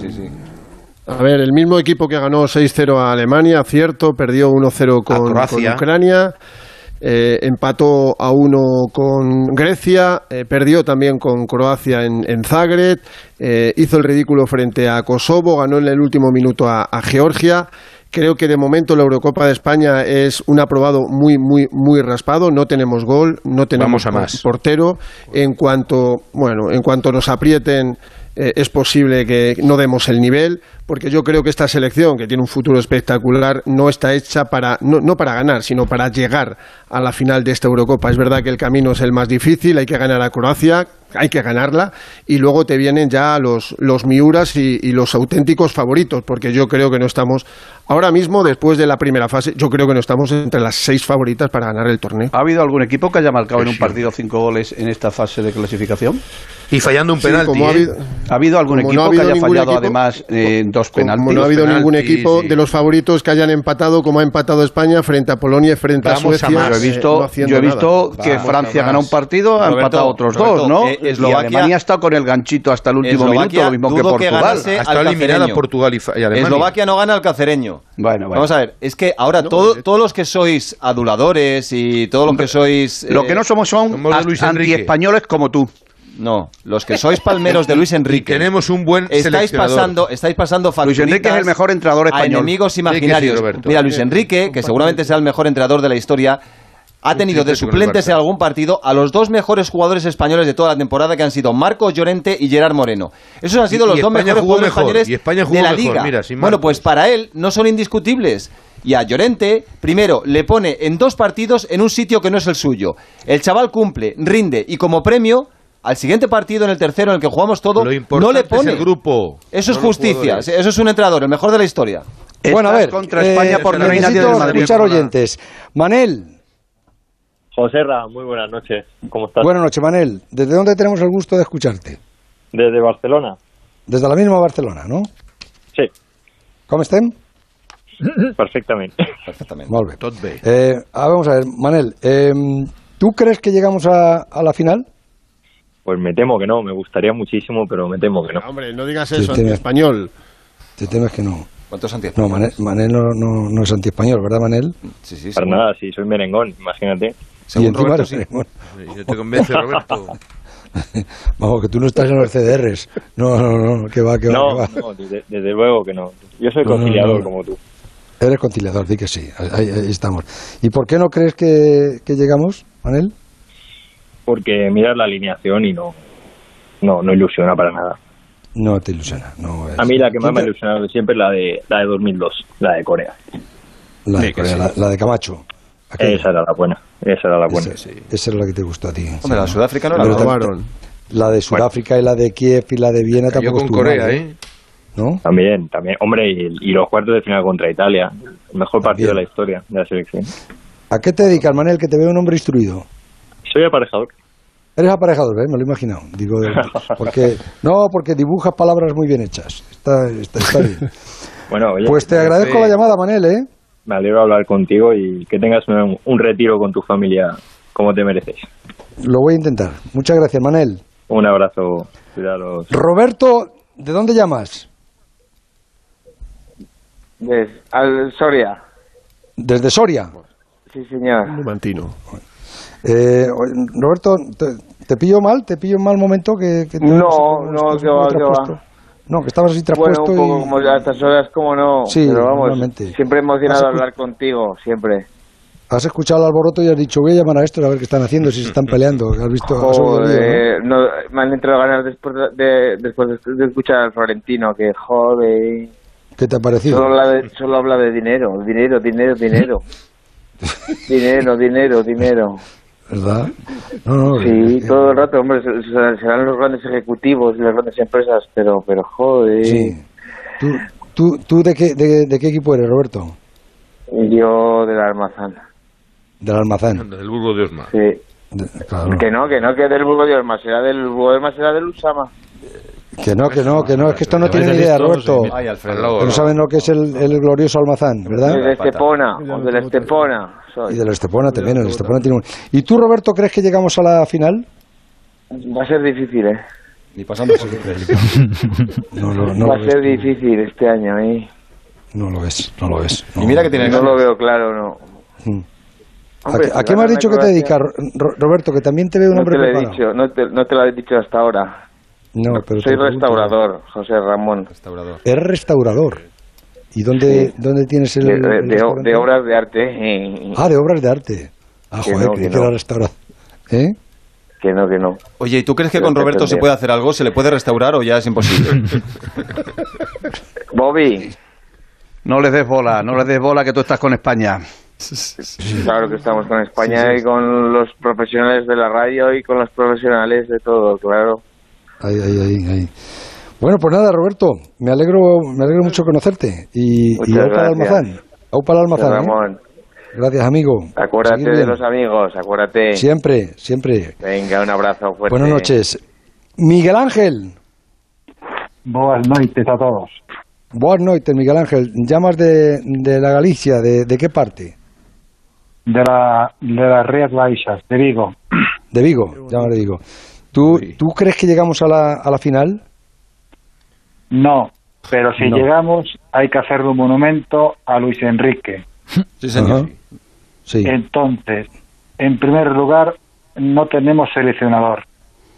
A ver, el mismo equipo que ganó 6-0 a Alemania, cierto, perdió 1-0 con, con Ucrania, eh, empató a 1 con Grecia, eh, perdió también con Croacia en, en Zagreb, eh, hizo el ridículo frente a Kosovo, ganó en el último minuto a, a Georgia. Creo que de momento la Eurocopa de España es un aprobado muy, muy, muy raspado. No tenemos gol, no tenemos Vamos a por- más. portero. En cuanto, bueno, en cuanto nos aprieten, eh, es posible que no demos el nivel, porque yo creo que esta selección, que tiene un futuro espectacular, no está hecha para, no, no para ganar, sino para llegar a la final de esta Eurocopa. Es verdad que el camino es el más difícil, hay que ganar a Croacia, hay que ganarla, y luego te vienen ya los, los Miuras y, y los auténticos favoritos, porque yo creo que no estamos, ahora mismo, después de la primera fase, yo creo que no estamos entre las seis favoritas para ganar el torneo. ¿Ha habido algún equipo que haya marcado en un partido cinco goles en esta fase de clasificación? Y fallando un Sí, penalti. como ha ¿eh? habido- ¿Ha habido algún equipo no ha que haya fallado equipo- además eh, dos penaltis? Como no ha habido ningún equipo sí. de los favoritos que hayan empatado como ha empatado España frente a Polonia y frente Vamos a a Suecia. más. Yo he eh, visto, no haciendo yo he visto que Vamos Francia más. un partido, ha Roberto, empatado otros Roberto, dos, ¿no? eh, y Eslovaquia- Alemania ha estado con el ganchito hasta el último Eslovaquia, minuto, lo mismo que que Portugal. ganase Ha estado eliminada. Portugal y, y Alemania. Eslovaquia no gana al cacereño. Bueno, bueno. Vamos a ver, es que ahora todo- todos los que sois aduladores y todos los que sois... Lo eh, que no somos son anti-españoles como tú. No, los que sois palmeros de Luis *laughs* Enrique. Tenemos un buen estáis pasando, estáis pasando Luis Enrique es el mejor entrenador a español. enemigos Sí que sí, imaginarios. Roberto. Mira, Luis Enrique, que seguramente sea el mejor entrenador de la historia, ha tenido de suplentes en algún partido a los dos mejores jugadores españoles de toda la temporada, que han sido Marcos Llorente y Gerard Moreno. Esos han sido Y- los y dos España mejores jugadores mejor, españoles y España jugó de la mejor, liga. mira, bueno, pues para él no son indiscutibles. Y a Llorente, primero, le pone en dos partidos en un sitio que no es el suyo. El chaval cumple, rinde y como premio, al siguiente partido, en el tercero, en el que jugamos todo, Lo importante no le pone. es el grupo. Eso es no los justicia, eso es un entrenador, el mejor de la historia. Bueno, a Estás ver, contra eh, España hay nadie necesito Madrid. escuchar oyentes. Manel, José Ra, muy buenas noches. ¿Cómo estás? buenas noches, Manel. ¿Desde dónde tenemos el gusto de escucharte? Desde Barcelona. Desde la misma Barcelona, ¿no? Sí, ¿Cómo estén? perfectamente. Perfectamente. Molt bé. Tot bé. Eh, ah, vamos a ver, Manel, eh, ¿tú crees que llegamos a, a la final? Pues me temo que no, me gustaría muchísimo, pero me temo que no. Hombre, no digas Sí, eso, tiene- español. Te temes que no. ¿Cuántos No, antiespañoles? Manel, Manel no, no, no es antiespañol, ¿verdad, Manel? Sí, sí, Para según- nada, si soy merengón, imagínate. según y encima Roberto, sí. Yo te convence, Roberto. *laughs* Vamos, que tú no estás en los CDRs. No, no, no, que va, que va, No, que va. no, desde, desde luego que no. Yo soy No, no, conciliador no. como tú. Eres conciliador, di que sí. Ahí, ahí estamos. ¿Y por qué no crees que, que llegamos, Manel? Porque miras la alineación y no, no, no ilusiona para nada. No te ilusiona. No es- A mí la que más me ha ilusionado siempre es la de, la de 2002, la de Corea. La de, Sí, Corea, sí. la, la de Camacho. Aquella. Esa era la buena, esa era la buena. Esa, esa era la que te gustó a ti. Hombre, sí, la Sudáfrica no La robaron. La de Sudáfrica y la de Kiev y la de Viena Cayó tampoco con estuvo Corea, mal, ¿eh? ¿No? También, también. Hombre, y, y los cuartos de final contra Italia. El mejor partido de la historia de la selección. ¿A qué te dedicas, Manel? Que te veo un hombre instruido. Soy aparejador. Eres aparejador, ¿ves? Me lo he imaginado. Digo, de- porque, no, porque dibujas palabras muy bien hechas. Está, está, está bien. *laughs* Bueno, oye, Pues te agradezco la llamada, Manel, ¿eh? me alegro de hablar contigo y que tengas un, un retiro con tu familia como te mereces. Lo voy a intentar. Muchas gracias, Manel. Un abrazo, cuidaros. Roberto, ¿de dónde llamas? Des, al Soria. Desde Soria. Sí, señor. Numantino. Eh, Roberto, ¿te, te pillo mal? ¿Te pillo en mal momento? Que, que te- No, no, que va, que va. No, que estabas así Bueno, traspuesto un poco y... como a estas horas, como no. Sí, pero vamos, normalmente. siempre emocionado hablar contigo, siempre. Has escuchado el alboroto y has dicho, voy a llamar a estos a ver qué están haciendo, si se están peleando. Has visto. Joder, no, me han entrado ganas después de, después de, de escuchar al Florentino, que joder. ¿Qué te ha parecido? Solo habla de, solo habla de dinero, dinero, dinero, dinero. *laughs* dinero, dinero, dinero. ¿Verdad? No, no, Sí, todo el rato, hombre, se- se- serán los grandes ejecutivos y las grandes empresas, pero, pero joder. Sí. ¿Tú, tú, tú de, qué, de, de qué equipo eres, Roberto? Yo del almazán. Del almacén. Del Burgo de Osma. Sí. De- claro. Que no, que no, que del Burgo de Olma, será del Burgo de Olma, será del Usama. Que no, que no, que no, es que esto no tiene idea, Roberto. Ay, Alfredo. Que no saben lo que es el, el glorioso almazán, ¿verdad? De Estepona, o de la Estepona. Y del Estepona también, el Estepona tiene un... ¿Y tú, Roberto, crees que llegamos a la final? Va a ser difícil, ¿eh? Ni pasando por *laughs* No, lo- no Va a ser difícil este año, ¿eh? No lo es, no lo es. Y mira que tiene No lo veo claro, no. Mm. ¿A, Hombre, qué- si a qué me has dicho que te dedicas, Ro- Roberto? Que también te veo un No hombre te lo he preparado. dicho, no te, no te lo he dicho hasta ahora. No, pero Soy restaurador, José Ramón. Eres restaurador. ¿Y dónde, dónde tienes el, De, de- el de obras de arte. Ah, de obras de arte. Ah, Que joder, no, creí que que era no. restaurador. ¿Eh? Que no, que no. Oye, ¿y tú crees que Pero con Roberto se puede hacer algo? ¿Se le puede restaurar o ya es imposible? *laughs* Bobby, No les des bola, no les des bola que tú estás con España. claro que estamos con España y con los profesionales de la radio y con los profesionales de todo, claro. Ahí, ahí, ahí, ahí. Bueno, pues nada, Roberto, me alegro, me alegro mucho conocerte. Y, y Muchas au para el gracias. almazán. Au para el José almazán. ¿eh? Gracias, amigo. acuérdate de los amigos, acuérdate. Siempre, siempre. Venga, un abrazo fuerte. Buenas noches. Miguel Ángel. Boas noites a todos. Buenas noches, Miguel Ángel. Llamas de, de la Galicia, ¿de, de qué parte? De, la, de las Rías Baixas, de Vigo. De Vigo, llamas de Vigo. ¿Tú, ¿Tú crees que llegamos a la, a la final? No, pero si No. llegamos hay que hacerle un monumento a Luis Enrique. Sí, señor. Sí. Entonces, en primer lugar, no tenemos seleccionador.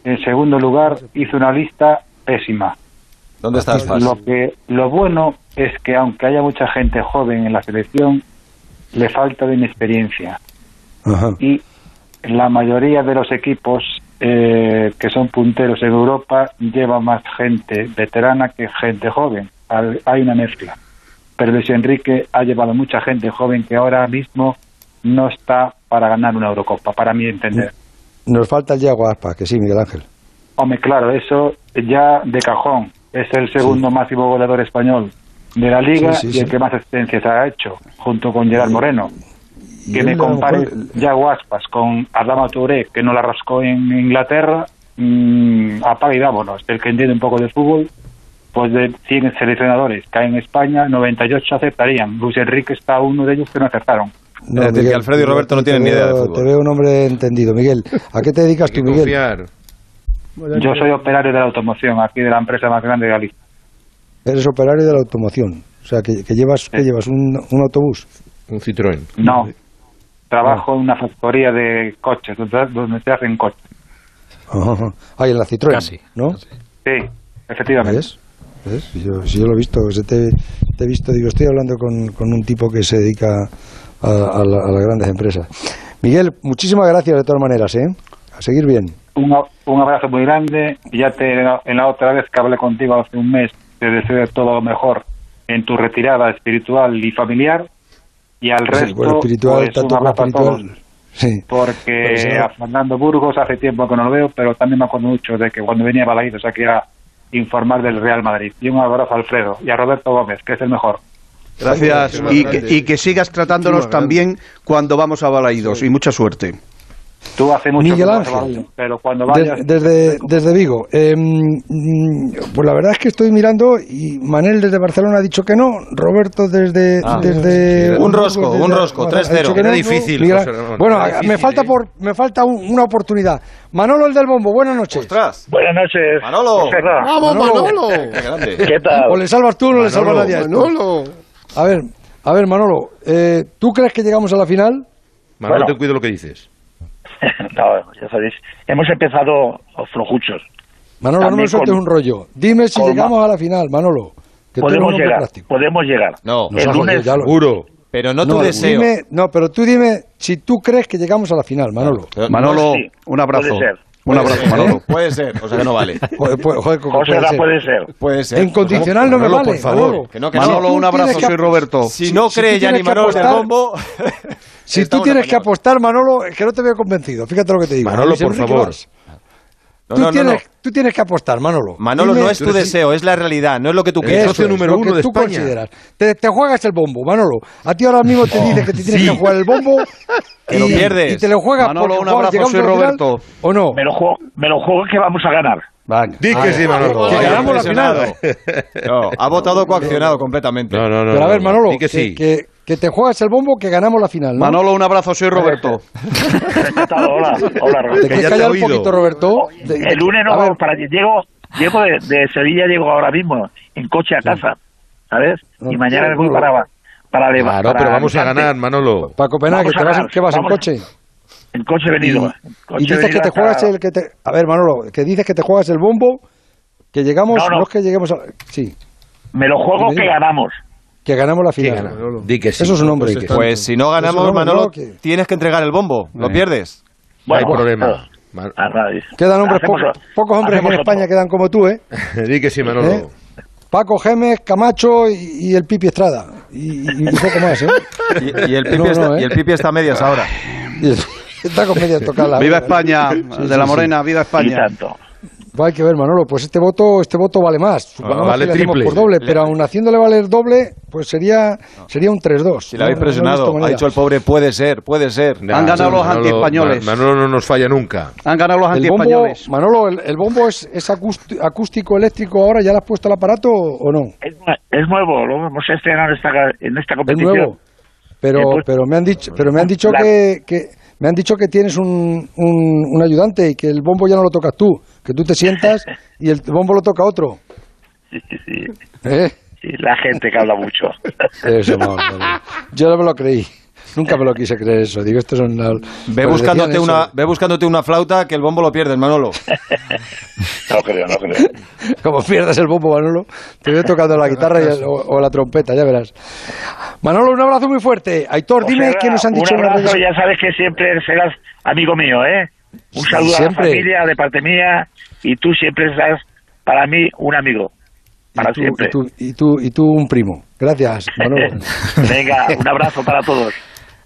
En segundo lugar, hizo una lista pésima. ¿Dónde estás, Fas? Lo que lo bueno es que aunque haya mucha gente joven en la selección, le falta de inexperiencia. Y la mayoría de los equipos eh, que son punteros en Europa lleva más gente veterana que gente joven. Hay una mezcla. Pero Luis Enrique ha llevado mucha gente joven que ahora mismo no está para ganar una Eurocopa, para mi entender. Nos falta el Yago Aspa, que sí, Miguel Ángel. Hombre, claro, eso ya de cajón. Es el segundo máximo goleador español de la liga Sí, sí, y el que más asistencias ha hecho, junto con Gerard Moreno. Que me compare mejor- ya Aspas con Adama Touré, que no la rascó en Inglaterra, mm, apaga y vámonos. El que entiende un poco de fútbol, pues de 100 seleccionadores que hay en España, 98 aceptarían. Luis Enrique está uno de ellos que no acertaron. No, Es decir, que Alfredo y Roberto no tienen ni idea de veo- fútbol. Te veo un hombre entendido. Miguel, ¿a qué te dedicas tú, Miguel? Yo soy operario de la automoción, aquí de la empresa más grande de Galicia. Eres operario de la automoción. O sea, que, que llevas, ¿qué llevas? ¿Un, un autobús? Un Citroën. No. Trabajo en una factoría de coches, donde, donde se hacen coches. Ah, y en la Citroën, Casi. ¿no? Sí, efectivamente. ¿Ves? Yo, si yo lo he visto, si te, te he visto, digo, estoy hablando con, con un tipo que se dedica a, a la- a las grandes empresas. Miguel, muchísimas gracias de todas maneras, ¿eh? A seguir bien. Un, un abrazo muy grande. Ya te, en la otra vez que hablé contigo hace un mes, te deseo todo lo mejor en tu retirada espiritual y familiar. Y al Sí, resto, bueno, espiritual, pues, tanto como abrazo a todos. espiritual. Sí. Porque Pues, a Fernando Burgos hace tiempo que no lo veo, pero también me acuerdo mucho de que cuando venía a Balaídos aquí a informar del Real Madrid. Y un abrazo a Alfredo y a Roberto Gómez, que es el mejor. Gracias. Y que, y que sigas tratándonos también cuando vamos a Balaídos. Y mucha suerte. Tú hace mucho Miguel que no vas a Ángel. Balaídos, pero cuando vayas... desde, desde Vigo. Eh, pues la verdad es que estoy mirando y Manel desde Barcelona ha dicho que no, Roberto desde... Ah, desde un rosco, desde- un rosco, ha dicho 3-0. que Era no, difícil, Miguel- José Ramón, bueno, era me falta, ¿eh? por, me falta un- una oportunidad. Manolo el del bombo, buenas noches. ¡Ostras! Buenas noches. Manolo. ¡Vamos, Manolo! ¡Qué grande! ¿Qué tal? O le salvas tú o no le salva Manolo, nadie. Manolo. A ver, a ver, Manolo, eh, ¿tú crees que llegamos a la final? Manolo, Bueno. ten cuidado lo que dices. *laughs* no, ya sabéis. Hemos empezado flojuchos. Manolo, no También me sueltes con- un rollo. Dime si llegamos a la final, Manolo. Que Podemos llegar. práctico. Podemos llegar. No, el lunes. ya lo- Seguro. pero no tu deseo. Dime, no, pero tú dime si tú crees que llegamos a la final, Manolo. Manolo, sí, un abrazo. puede ser. Un puede abrazo, ser, Manolo. ¿eh? Puede ser, o sea que no vale. *laughs* Joder, pues, joder, ¿cómo José puede ser? puede ser. Puede ser. En condicional no me Manolo, vale, por favor. Manolo. Que no, que no. Manolo, tú un abrazo. Soy Roberto. Si si- no si cree ya ni Manolo del bombo... Si *laughs* tú tienes que apostar, Manolo, es que no te veo convencido. Fíjate lo que te digo. Manolo, por favor. No, tú, no, no, tienes, no. tú tienes que apostar, Manolo. Manolo, Dime no es tu si- deseo, es la realidad, no es lo que tú El quieres. socio número lo uno que de tú España. consideras. Te, te juegas el bombo, Manolo. A ti ahora mismo te dice que te tienes sí. que jugar el bombo *laughs* Que lo pierdes. y te lo juegas Manolo, un abrazo, soy final, Roberto. ¿O no? Me lo juego, me lo juego que vamos a ganar. Di que sí, Manolo. Que ganamos la final. *laughs* No, ha votado coaccionado completamente. No, no, no. Pero a ver, no, Manolo, que sí. que, que te juegas el bombo que ganamos la final, ¿no? Manolo, un abrazo, soy Roberto. *laughs* Hola, hola, ¿Te Roberto. quieres callar un poquito, Roberto? El lunes a no, ver, para llego, llego de, de Sevilla, llego ahora mismo en coche a casa, ¿sabes? Y mañana me voy para para Leva- Claro, para pero vamos a ganar, Manolo. para Copenhague, Vamos ¿te vas, ¿qué vas en vamos. coche? En coche venido. Y, en coche y dices venido que te hasta- juegas el que te... A ver, Manolo, que dices que te juegas el bombo, que llegamos... No, No, no. es que lleguemos a... Sí, Me lo juego que ganamos. Que ganamos la final. Di que sí. Eso es un hombre. Pues si no ganamos, Manolo, tienes que entregar el bombo. ¿Lo pierdes? No hay problema. Quedan hombres, hacemos- pocos, pocos hombres en España otro. quedan como tú, ¿eh? *laughs* Di que sí, Manolo. ¿Eh? Paco Gemes, Camacho y, y el Pipi Estrada. Y, y- y poco más, ¿eh? Y, y el pipi No, no, está, ¿eh? y el pipi está a medias ahora. *laughs* Y está con media tocada. Viva España, de la Morena, viva Y España. tanto. Pues hay que ver, Manolo, pues este voto, este voto vale más. Supongamos vale que triple. por doble, pero aún haciéndole valer doble, pues sería, sería un 3-2. Si le habéis No, no presionado, ha dicho el pobre, puede ser, puede ser. Nah, Han ganado los antiespañoles. Ma- Manolo no nos falla nunca. Han ganado los antiespañoles. Manolo, el, el bombo es, es acústi- acústico eléctrico ahora, ¿ya le has puesto el aparato o no? Es, es nuevo, lo hemos estrenado en esta, en esta Es competición. nuevo. Pero, Eh, pues- pero me han dicho, pero me han dicho que, que me han dicho que tienes un, un, un ayudante y que el bombo ya no lo tocas tú, que tú te sientas y el bombo lo toca otro. Sí, sí, sí. ¿Eh? Sí, la gente que habla mucho. Eso, no, no, no. Yo no me lo creí. Nunca me lo quise creer eso. Digo, esto son una- Ve pues buscándote, una, ve buscándote una flauta que el bombo lo pierdes, Manolo. *laughs* No creo, no creo. Como pierdas el bombo, Manolo, te voy tocando la guitarra y el- o, o la trompeta, ya verás. Manolo, un abrazo muy fuerte. Aitor, dime José qué nos han dicho Un abrazo, ya sabes que siempre serás amigo mío, ¿eh? Un saludo a la familia de parte mía y tú siempre serás para mí un amigo. Para y tú, siempre. y tú, y tú, y tú un primo. Gracias, Manolo. *laughs* Venga, un abrazo para todos.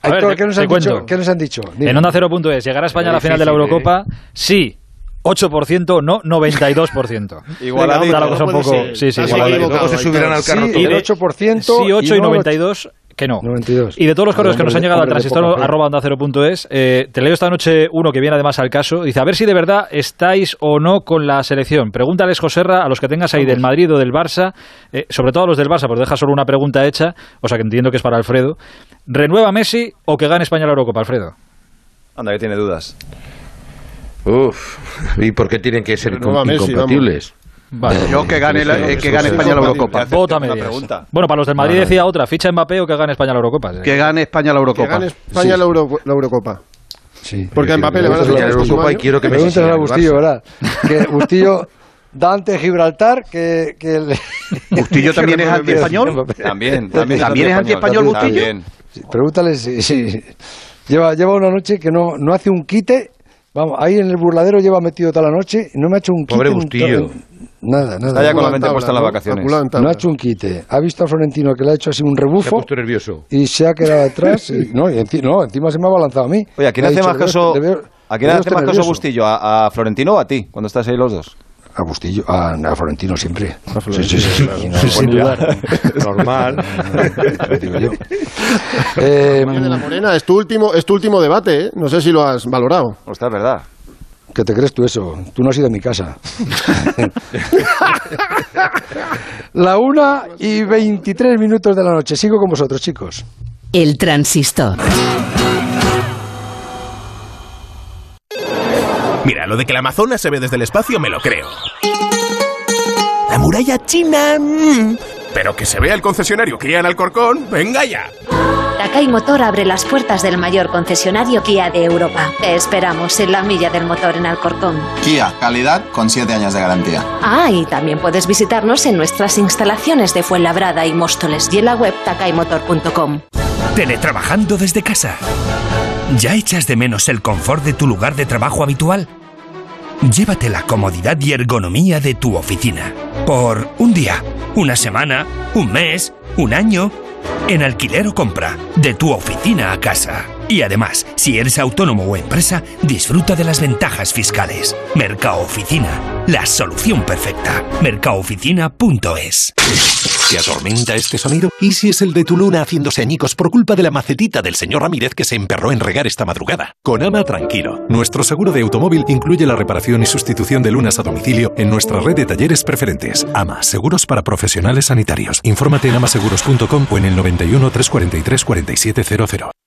A ver, Aitor, ¿qué nos, te han dicho? cuento. ¿qué nos han dicho? Dime. En Onda Cero.es, ¿llegará España a la final de la Difícil, Eurocopa? Sí. 8%, no 92%. Igualadito. Está la cosa un poco... ser. Sí, sí, sí. Igualadito. equivocado, Luego se Aitor. subirán al carro Sí, todos. el 8%. Sí, 8 y no el 92 que no. 92. Y de todos los correos que nos han llegado al transistor arroba onda cero punto es, eh, te leo esta noche uno que viene además al caso. Dice, a ver si de verdad estáis o no con la selección. Pregúntales, Joserra, a los que tengas ahí del Madrid o del Barça, eh, sobre todo a los del Barça, porque deja solo una pregunta hecha, o sea que entiendo que es para Alfredo. ¿Renueva Messi o que gane España la Eurocopa, Alfredo? Anda, que tiene dudas. Uf, ¿y por qué tienen que ser Renueva com- Messi, incompatibles? Vale. Yo que gane, la- eh, que gane España la Eurocopa. Vota pregunta. Bueno, para los del Madrid decía otra, ficha Mbappé o que gane España la Eurocopa. Que gane España la Que Eurocopa. gane España la, Euro- la Eurocopa. Sí. Porque a Mbappé le van a fichar la Eurocopa y quiero que siga a Bustillo. ¿verdad? *laughs* Que Bustillo da ante Gibraltar que... que el- ¿Bustillo *laughs* *laughs* también es antiespañol? También, también, ¿También es antiespañol, Bustillo? Pregúntale si, si- lleva, lleva una noche que no, no hace un quite. Vamos, ahí en el burladero lleva metido toda la noche y no me ha hecho un quite. Pobre Bustillo. nada, nada. Está ya con la mente puesta en las vacaciones. No ha hecho un quite. Ha visto a Florentino que le ha hecho así un Se ha rebufo puesto nervioso. y se ha quedado atrás. y- no, y enci- no, encima se me ha balanzado a mí. Oye, ¿a quién hace dicho, más "Le veo- caso, veo- ¿a quién hace más caso nervioso". Bustillo? ¿A, a Florentino o a ti? Cuando estáis ahí los dos. A Bustillo, a, a Florentino siempre. Sí, sí, sí, sí, y no, Sin dudar. *laughs* Normal. digo yo. Eh, de la Morena, es tu último, es tu último debate, ¿eh? No sé si lo has valorado. Ostras, es verdad. ¿Qué te crees tú eso? Tú no has ido a mi casa. *laughs* la una y 23 minutos de la noche. Sigo con vosotros, chicos. El transistor. Mira, lo de que la Amazonas se ve desde el espacio me lo creo. La muralla china... mm, pero que se vea el concesionario Kia en Alcorcón, venga ya. Takai Motor abre las puertas del mayor concesionario Kia de Europa. Te esperamos en la milla del motor en Alcorcón. Kia, calidad con 7 años de garantía. Ah, y también puedes visitarnos en nuestras instalaciones de Fuenlabrada y Móstoles y en la web takaimotor.com. Teletrabajando desde casa. ¿Ya echas de menos el confort de tu lugar de trabajo habitual? Llévate la comodidad y ergonomía de tu oficina. Por un día, una semana, un mes, un año. En alquiler o compra, de tu oficina a casa. Y además, si eres autónomo o empresa, disfruta de las ventajas fiscales. Mercado Oficina, la solución perfecta. Mercaoficina.es. ¿Te atormenta este sonido? ¿Y si es el de tu luna haciéndose añicos por culpa de la macetita del señor Ramírez que se emperró en regar esta madrugada? Con Ama tranquilo. Nuestro seguro de automóvil incluye la reparación y sustitución de lunas a domicilio en nuestra red de talleres preferentes. Ama, seguros para profesionales sanitarios. Infórmate en amaseguros.com o en el 91 343 4700.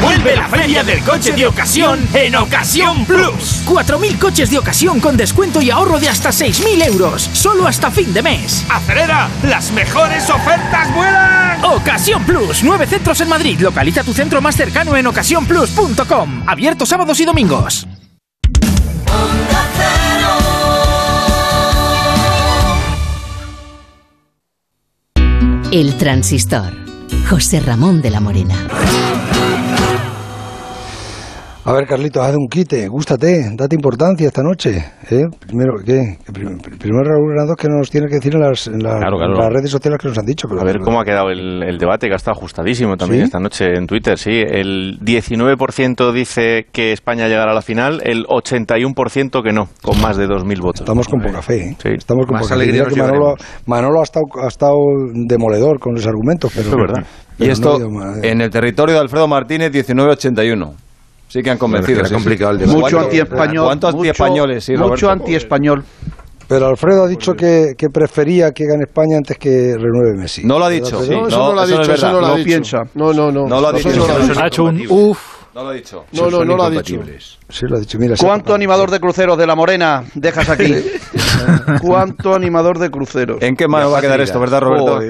Vuelve la feria del coche de ocasión en Ocasión Plus. 4.000 coches de ocasión con descuento y ahorro de hasta 6.000 euros. Solo hasta fin de mes. ¡Acelera! ¡Las mejores ofertas vuelan! Ocasión Plus. Nueve centros en Madrid. Localiza tu centro más cercano en ocasiónplus.com. Abierto sábados y domingos. El transistor. José Ramón de la Morena. A ver, Carlito, haz un quite, gústate, date importancia esta noche. ¿eh? Primero, ¿qué? Primero Raúl Granados que nos tiene que decir en las, en la- Claro, claro. en las redes sociales que nos han dicho. pero- A ver cómo ha quedado el, el debate, que ha estado ajustadísimo también ¿Sí? esta noche en Twitter, sí. El 19% dice que España llegará a la final, el 81% que no, con más de 2.000 votos. Estamos con poca fe, ¿eh? Sí. Estamos con Más poca fe. Manolo. Manolo ha, estado, ha estado demoledor con los argumentos, pero Eso es verdad. Y pero esto ¿eh? en el territorio de Alfredo Martínez, 1981. Sí que han convencido. Era sí, sí. complicado el debate. Mucho ¿Cuánto- antiespañol. ¿Cuántos mucho- antiespañoles? Sí, Mucho antiespañol. Pero Alfredo ha dicho que, que prefería que gane España antes que renueve Messi. No lo ha ¿Verdad, dicho. No, eso no, lo ha dicho, es eso no lo ha No dicho. piensa. No, no, no. No lo ha Eso dicho. no lo ha dicho. Ha hecho un Uf. No lo ha dicho. No, no, no lo ha dicho. Sí, lo ha dicho. Mira, sí. ¿Cuánto animador de cruceros de la Morena dejas aquí? *laughs* ¿Cuánto animador de cruceros? ¿En qué mano va a quedar esto, verdad, Roberto?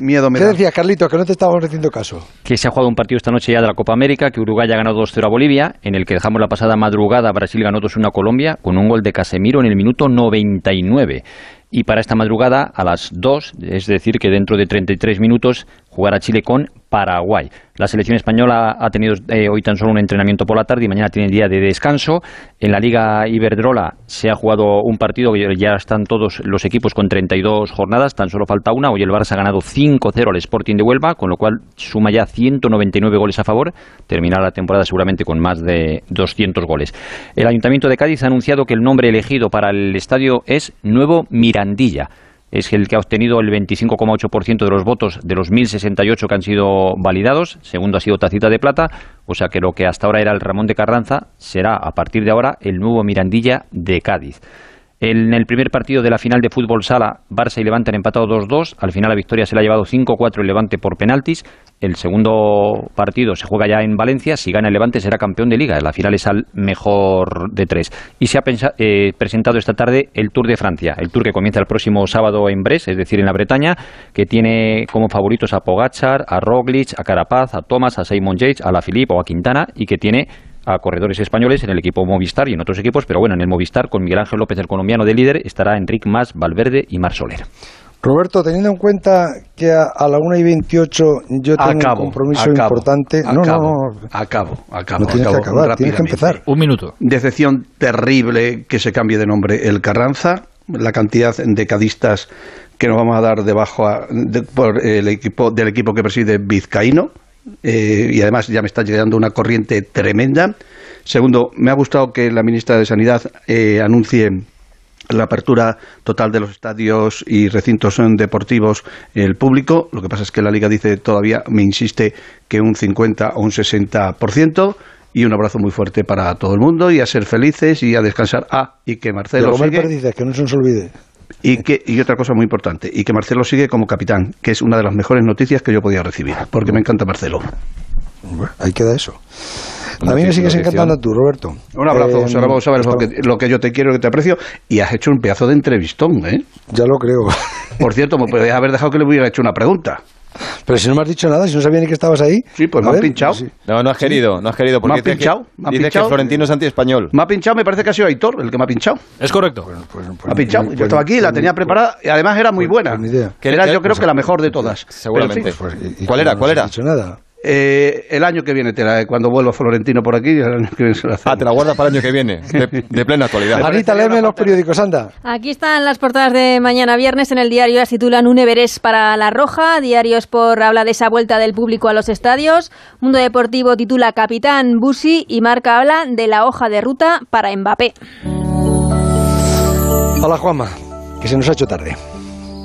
Miedo me ¿Qué da. decías, Carlitos? Que no te estábamos haciendo caso. que se ha jugado un partido esta noche ya de la Copa América, que Uruguay ha ganado 2-0 a Bolivia, en el que dejamos la pasada madrugada Brasil ganó 2-1 a Colombia con un gol de Casemiro en el minuto 99. Y para esta madrugada a las 2, es decir, que dentro de 33 minutos jugará Chile con Paraguay. La selección española ha tenido eh, hoy tan solo un entrenamiento por la tarde y mañana tiene día de descanso. En la Liga Iberdrola se ha jugado un partido ya están todos los equipos con 32 jornadas, tan solo falta una. Hoy el Barça ha ganado 5-0 al Sporting de Huelva, con lo cual suma ya 199 goles a favor. Terminará la temporada seguramente con más de 200 goles. El Ayuntamiento de Cádiz ha anunciado que el nombre elegido para el estadio es Nuevo Mirandilla es el que ha obtenido el 25,8% de los votos de los 1.068 que han sido validados. Segundo ha sido Tacita de Plata, o sea que lo que hasta ahora era el Ramón de Carranza será a partir de ahora el nuevo Mirandilla de Cádiz. En el primer partido de la final de fútbol sala, Barça y Levante han empatado 2-2. Al final la victoria se la ha llevado 5-4 el Levante por penaltis. El segundo partido se juega ya en Valencia. Si gana el Levante será campeón de liga. La final es al mejor de tres. Y se ha eh, presentado esta tarde el Tour de Francia. El Tour que comienza el próximo sábado en Brest, es decir, en la Bretaña, que tiene como favoritos a Pogachar, a Roglic, a Carapaz, a Thomas, a Simon Yates, a La Philippe o a Quintana y que tiene a corredores españoles en el equipo Movistar y en otros equipos, pero bueno, en el Movistar con Miguel Ángel López, el colombiano de líder, estará Enric Mas, Valverde y Mar Soler. Roberto, teniendo en cuenta que a, a la 1 y 28 yo tengo Acabo, un compromiso acabo, importante. No, no, no. Acabo, acabo. No tienes que acabo acabar, tienes que empezar. Un minuto. Decepción terrible que se cambie de nombre el Carranza, la cantidad de cadistas que nos vamos a dar debajo a- de- por el equipo del equipo que preside Vizcaíno eh, y además ya me está llegando una corriente tremenda. Segundo, me ha gustado que la ministra de Sanidad eh, anuncie la apertura total de los estadios y recintos deportivos el público. Lo que pasa es que la Liga dice todavía, me insiste, que un 50 o un 60%. Y un abrazo muy fuerte para todo el mundo y a ser felices y a descansar. Ah, y que Marcelo comer sigue, perdices, que no se nos olvide. Y, que, y otra cosa muy importante, y que Marcelo sigue como capitán, que es una de las mejores noticias que yo podía recibir, porque me encanta Marcelo. Bueno, ahí queda eso. A mí me sigues encantando tú, Roberto. Un abrazo, Eh, José Ramón, sabes lo que, lo que yo te quiero, que te aprecio, y has hecho un pedazo de entrevistón, ¿eh? Ya lo creo. Por cierto, me podrías haber dejado que le hubiera hecho una pregunta. Pero si no me has dicho nada, si no sabía ni que estabas ahí. Sí, pues me han pinchado. No, no has querido, no has querido. Porque ¿Me ha dice pinchado? Que, ¿Me ha dice pinchado? que Florentino es anti-español. Me ha pinchado, me parece que ha sido Aitor el que me ha pinchado. Es correcto. me ha pinchado. yo estaba aquí, la tenía preparada y además era muy buena. ¿Qué- Era yo creo que la mejor de todas. Seguramente. Pero, en fin. ¿Cuál era? ¿Cuál era? nada. Eh, el año que viene, te la- cuando vuelva Florentino por aquí, el año que viene se la Ah, te la guardas para el año que viene, de, de plena actualidad. Anita, léeme los periódicos, anda. Aquí están las portadas de mañana viernes en el diario. Las titulan Un Everest para La Roja. Diario Sport habla de esa vuelta del público a los estadios. Mundo Deportivo titula Capitán Busi y Marca habla de la hoja de ruta para Mbappé. Hola, Juanma, que se nos ha hecho tarde.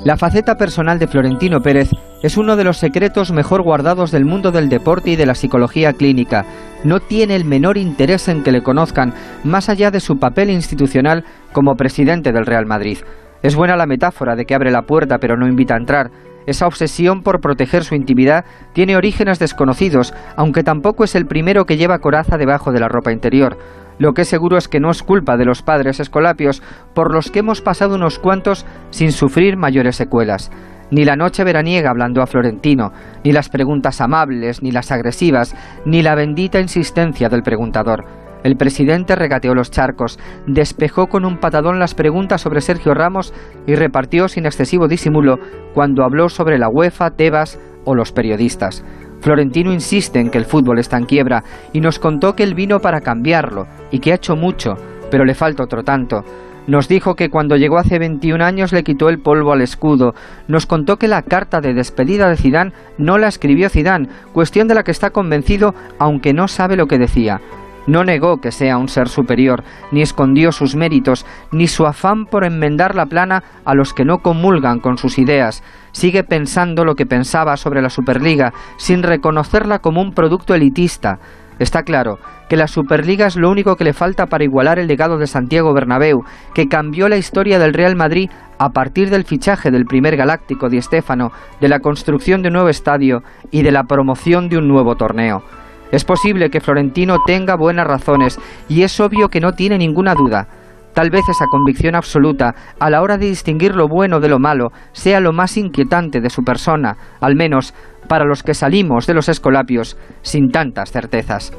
La faceta personal de Florentino Pérez es uno de los secretos mejor guardados del mundo del deporte y de la psicología clínica. No tiene el menor interés en que le conozcan, más allá de su papel institucional como presidente del Real Madrid. Es buena la metáfora de que abre la puerta pero no invita a entrar. Esa obsesión por proteger su intimidad tiene orígenes desconocidos, aunque tampoco es el primero que lleva coraza debajo de la ropa interior. Lo que es seguro es que no es culpa de los padres escolapios, por los que hemos pasado unos cuantos sin sufrir mayores secuelas. Ni la noche veraniega hablando a Florentino, ni las preguntas amables, ni las agresivas, ni la bendita insistencia del preguntador. El presidente regateó los charcos, despejó con un patadón las preguntas sobre Sergio Ramos y repartió sin excesivo disimulo cuando habló sobre la UEFA, Tebas o los periodistas. Florentino insiste en que el fútbol está en quiebra y nos contó que él vino para cambiarlo y que ha hecho mucho, pero le falta otro tanto. Nos dijo que cuando llegó hace 21 años le quitó el polvo al escudo. Nos contó que la carta de despedida de Zidane no la escribió Zidane, cuestión de la que está convencido aunque no sabe lo que decía. No negó que sea un ser superior, ni escondió sus méritos, ni su afán por enmendar la plana a los que no comulgan con sus ideas. Sigue pensando lo que pensaba sobre la Superliga, sin reconocerla como un producto elitista. Está claro que la Superliga es lo único que le falta para igualar el legado de Santiago Bernabéu, que cambió la historia del Real Madrid a partir del fichaje del primer galáctico Di Stéfano, de la construcción de un nuevo estadio y de la promoción de un nuevo torneo. Es posible que Florentino tenga buenas razones y es obvio que no tiene ninguna duda. Tal vez esa convicción absoluta, a la hora de distinguir lo bueno de lo malo, sea lo más inquietante de su persona, al menos para los que salimos de los escolapios sin tantas certezas.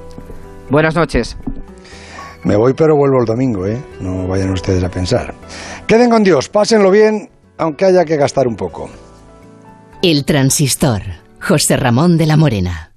Buenas noches. Me voy, pero vuelvo el domingo, ¿eh? No vayan ustedes a pensar. Queden con Dios, pásenlo bien, aunque haya que gastar un poco. El transistor. José Ramón de la Morena.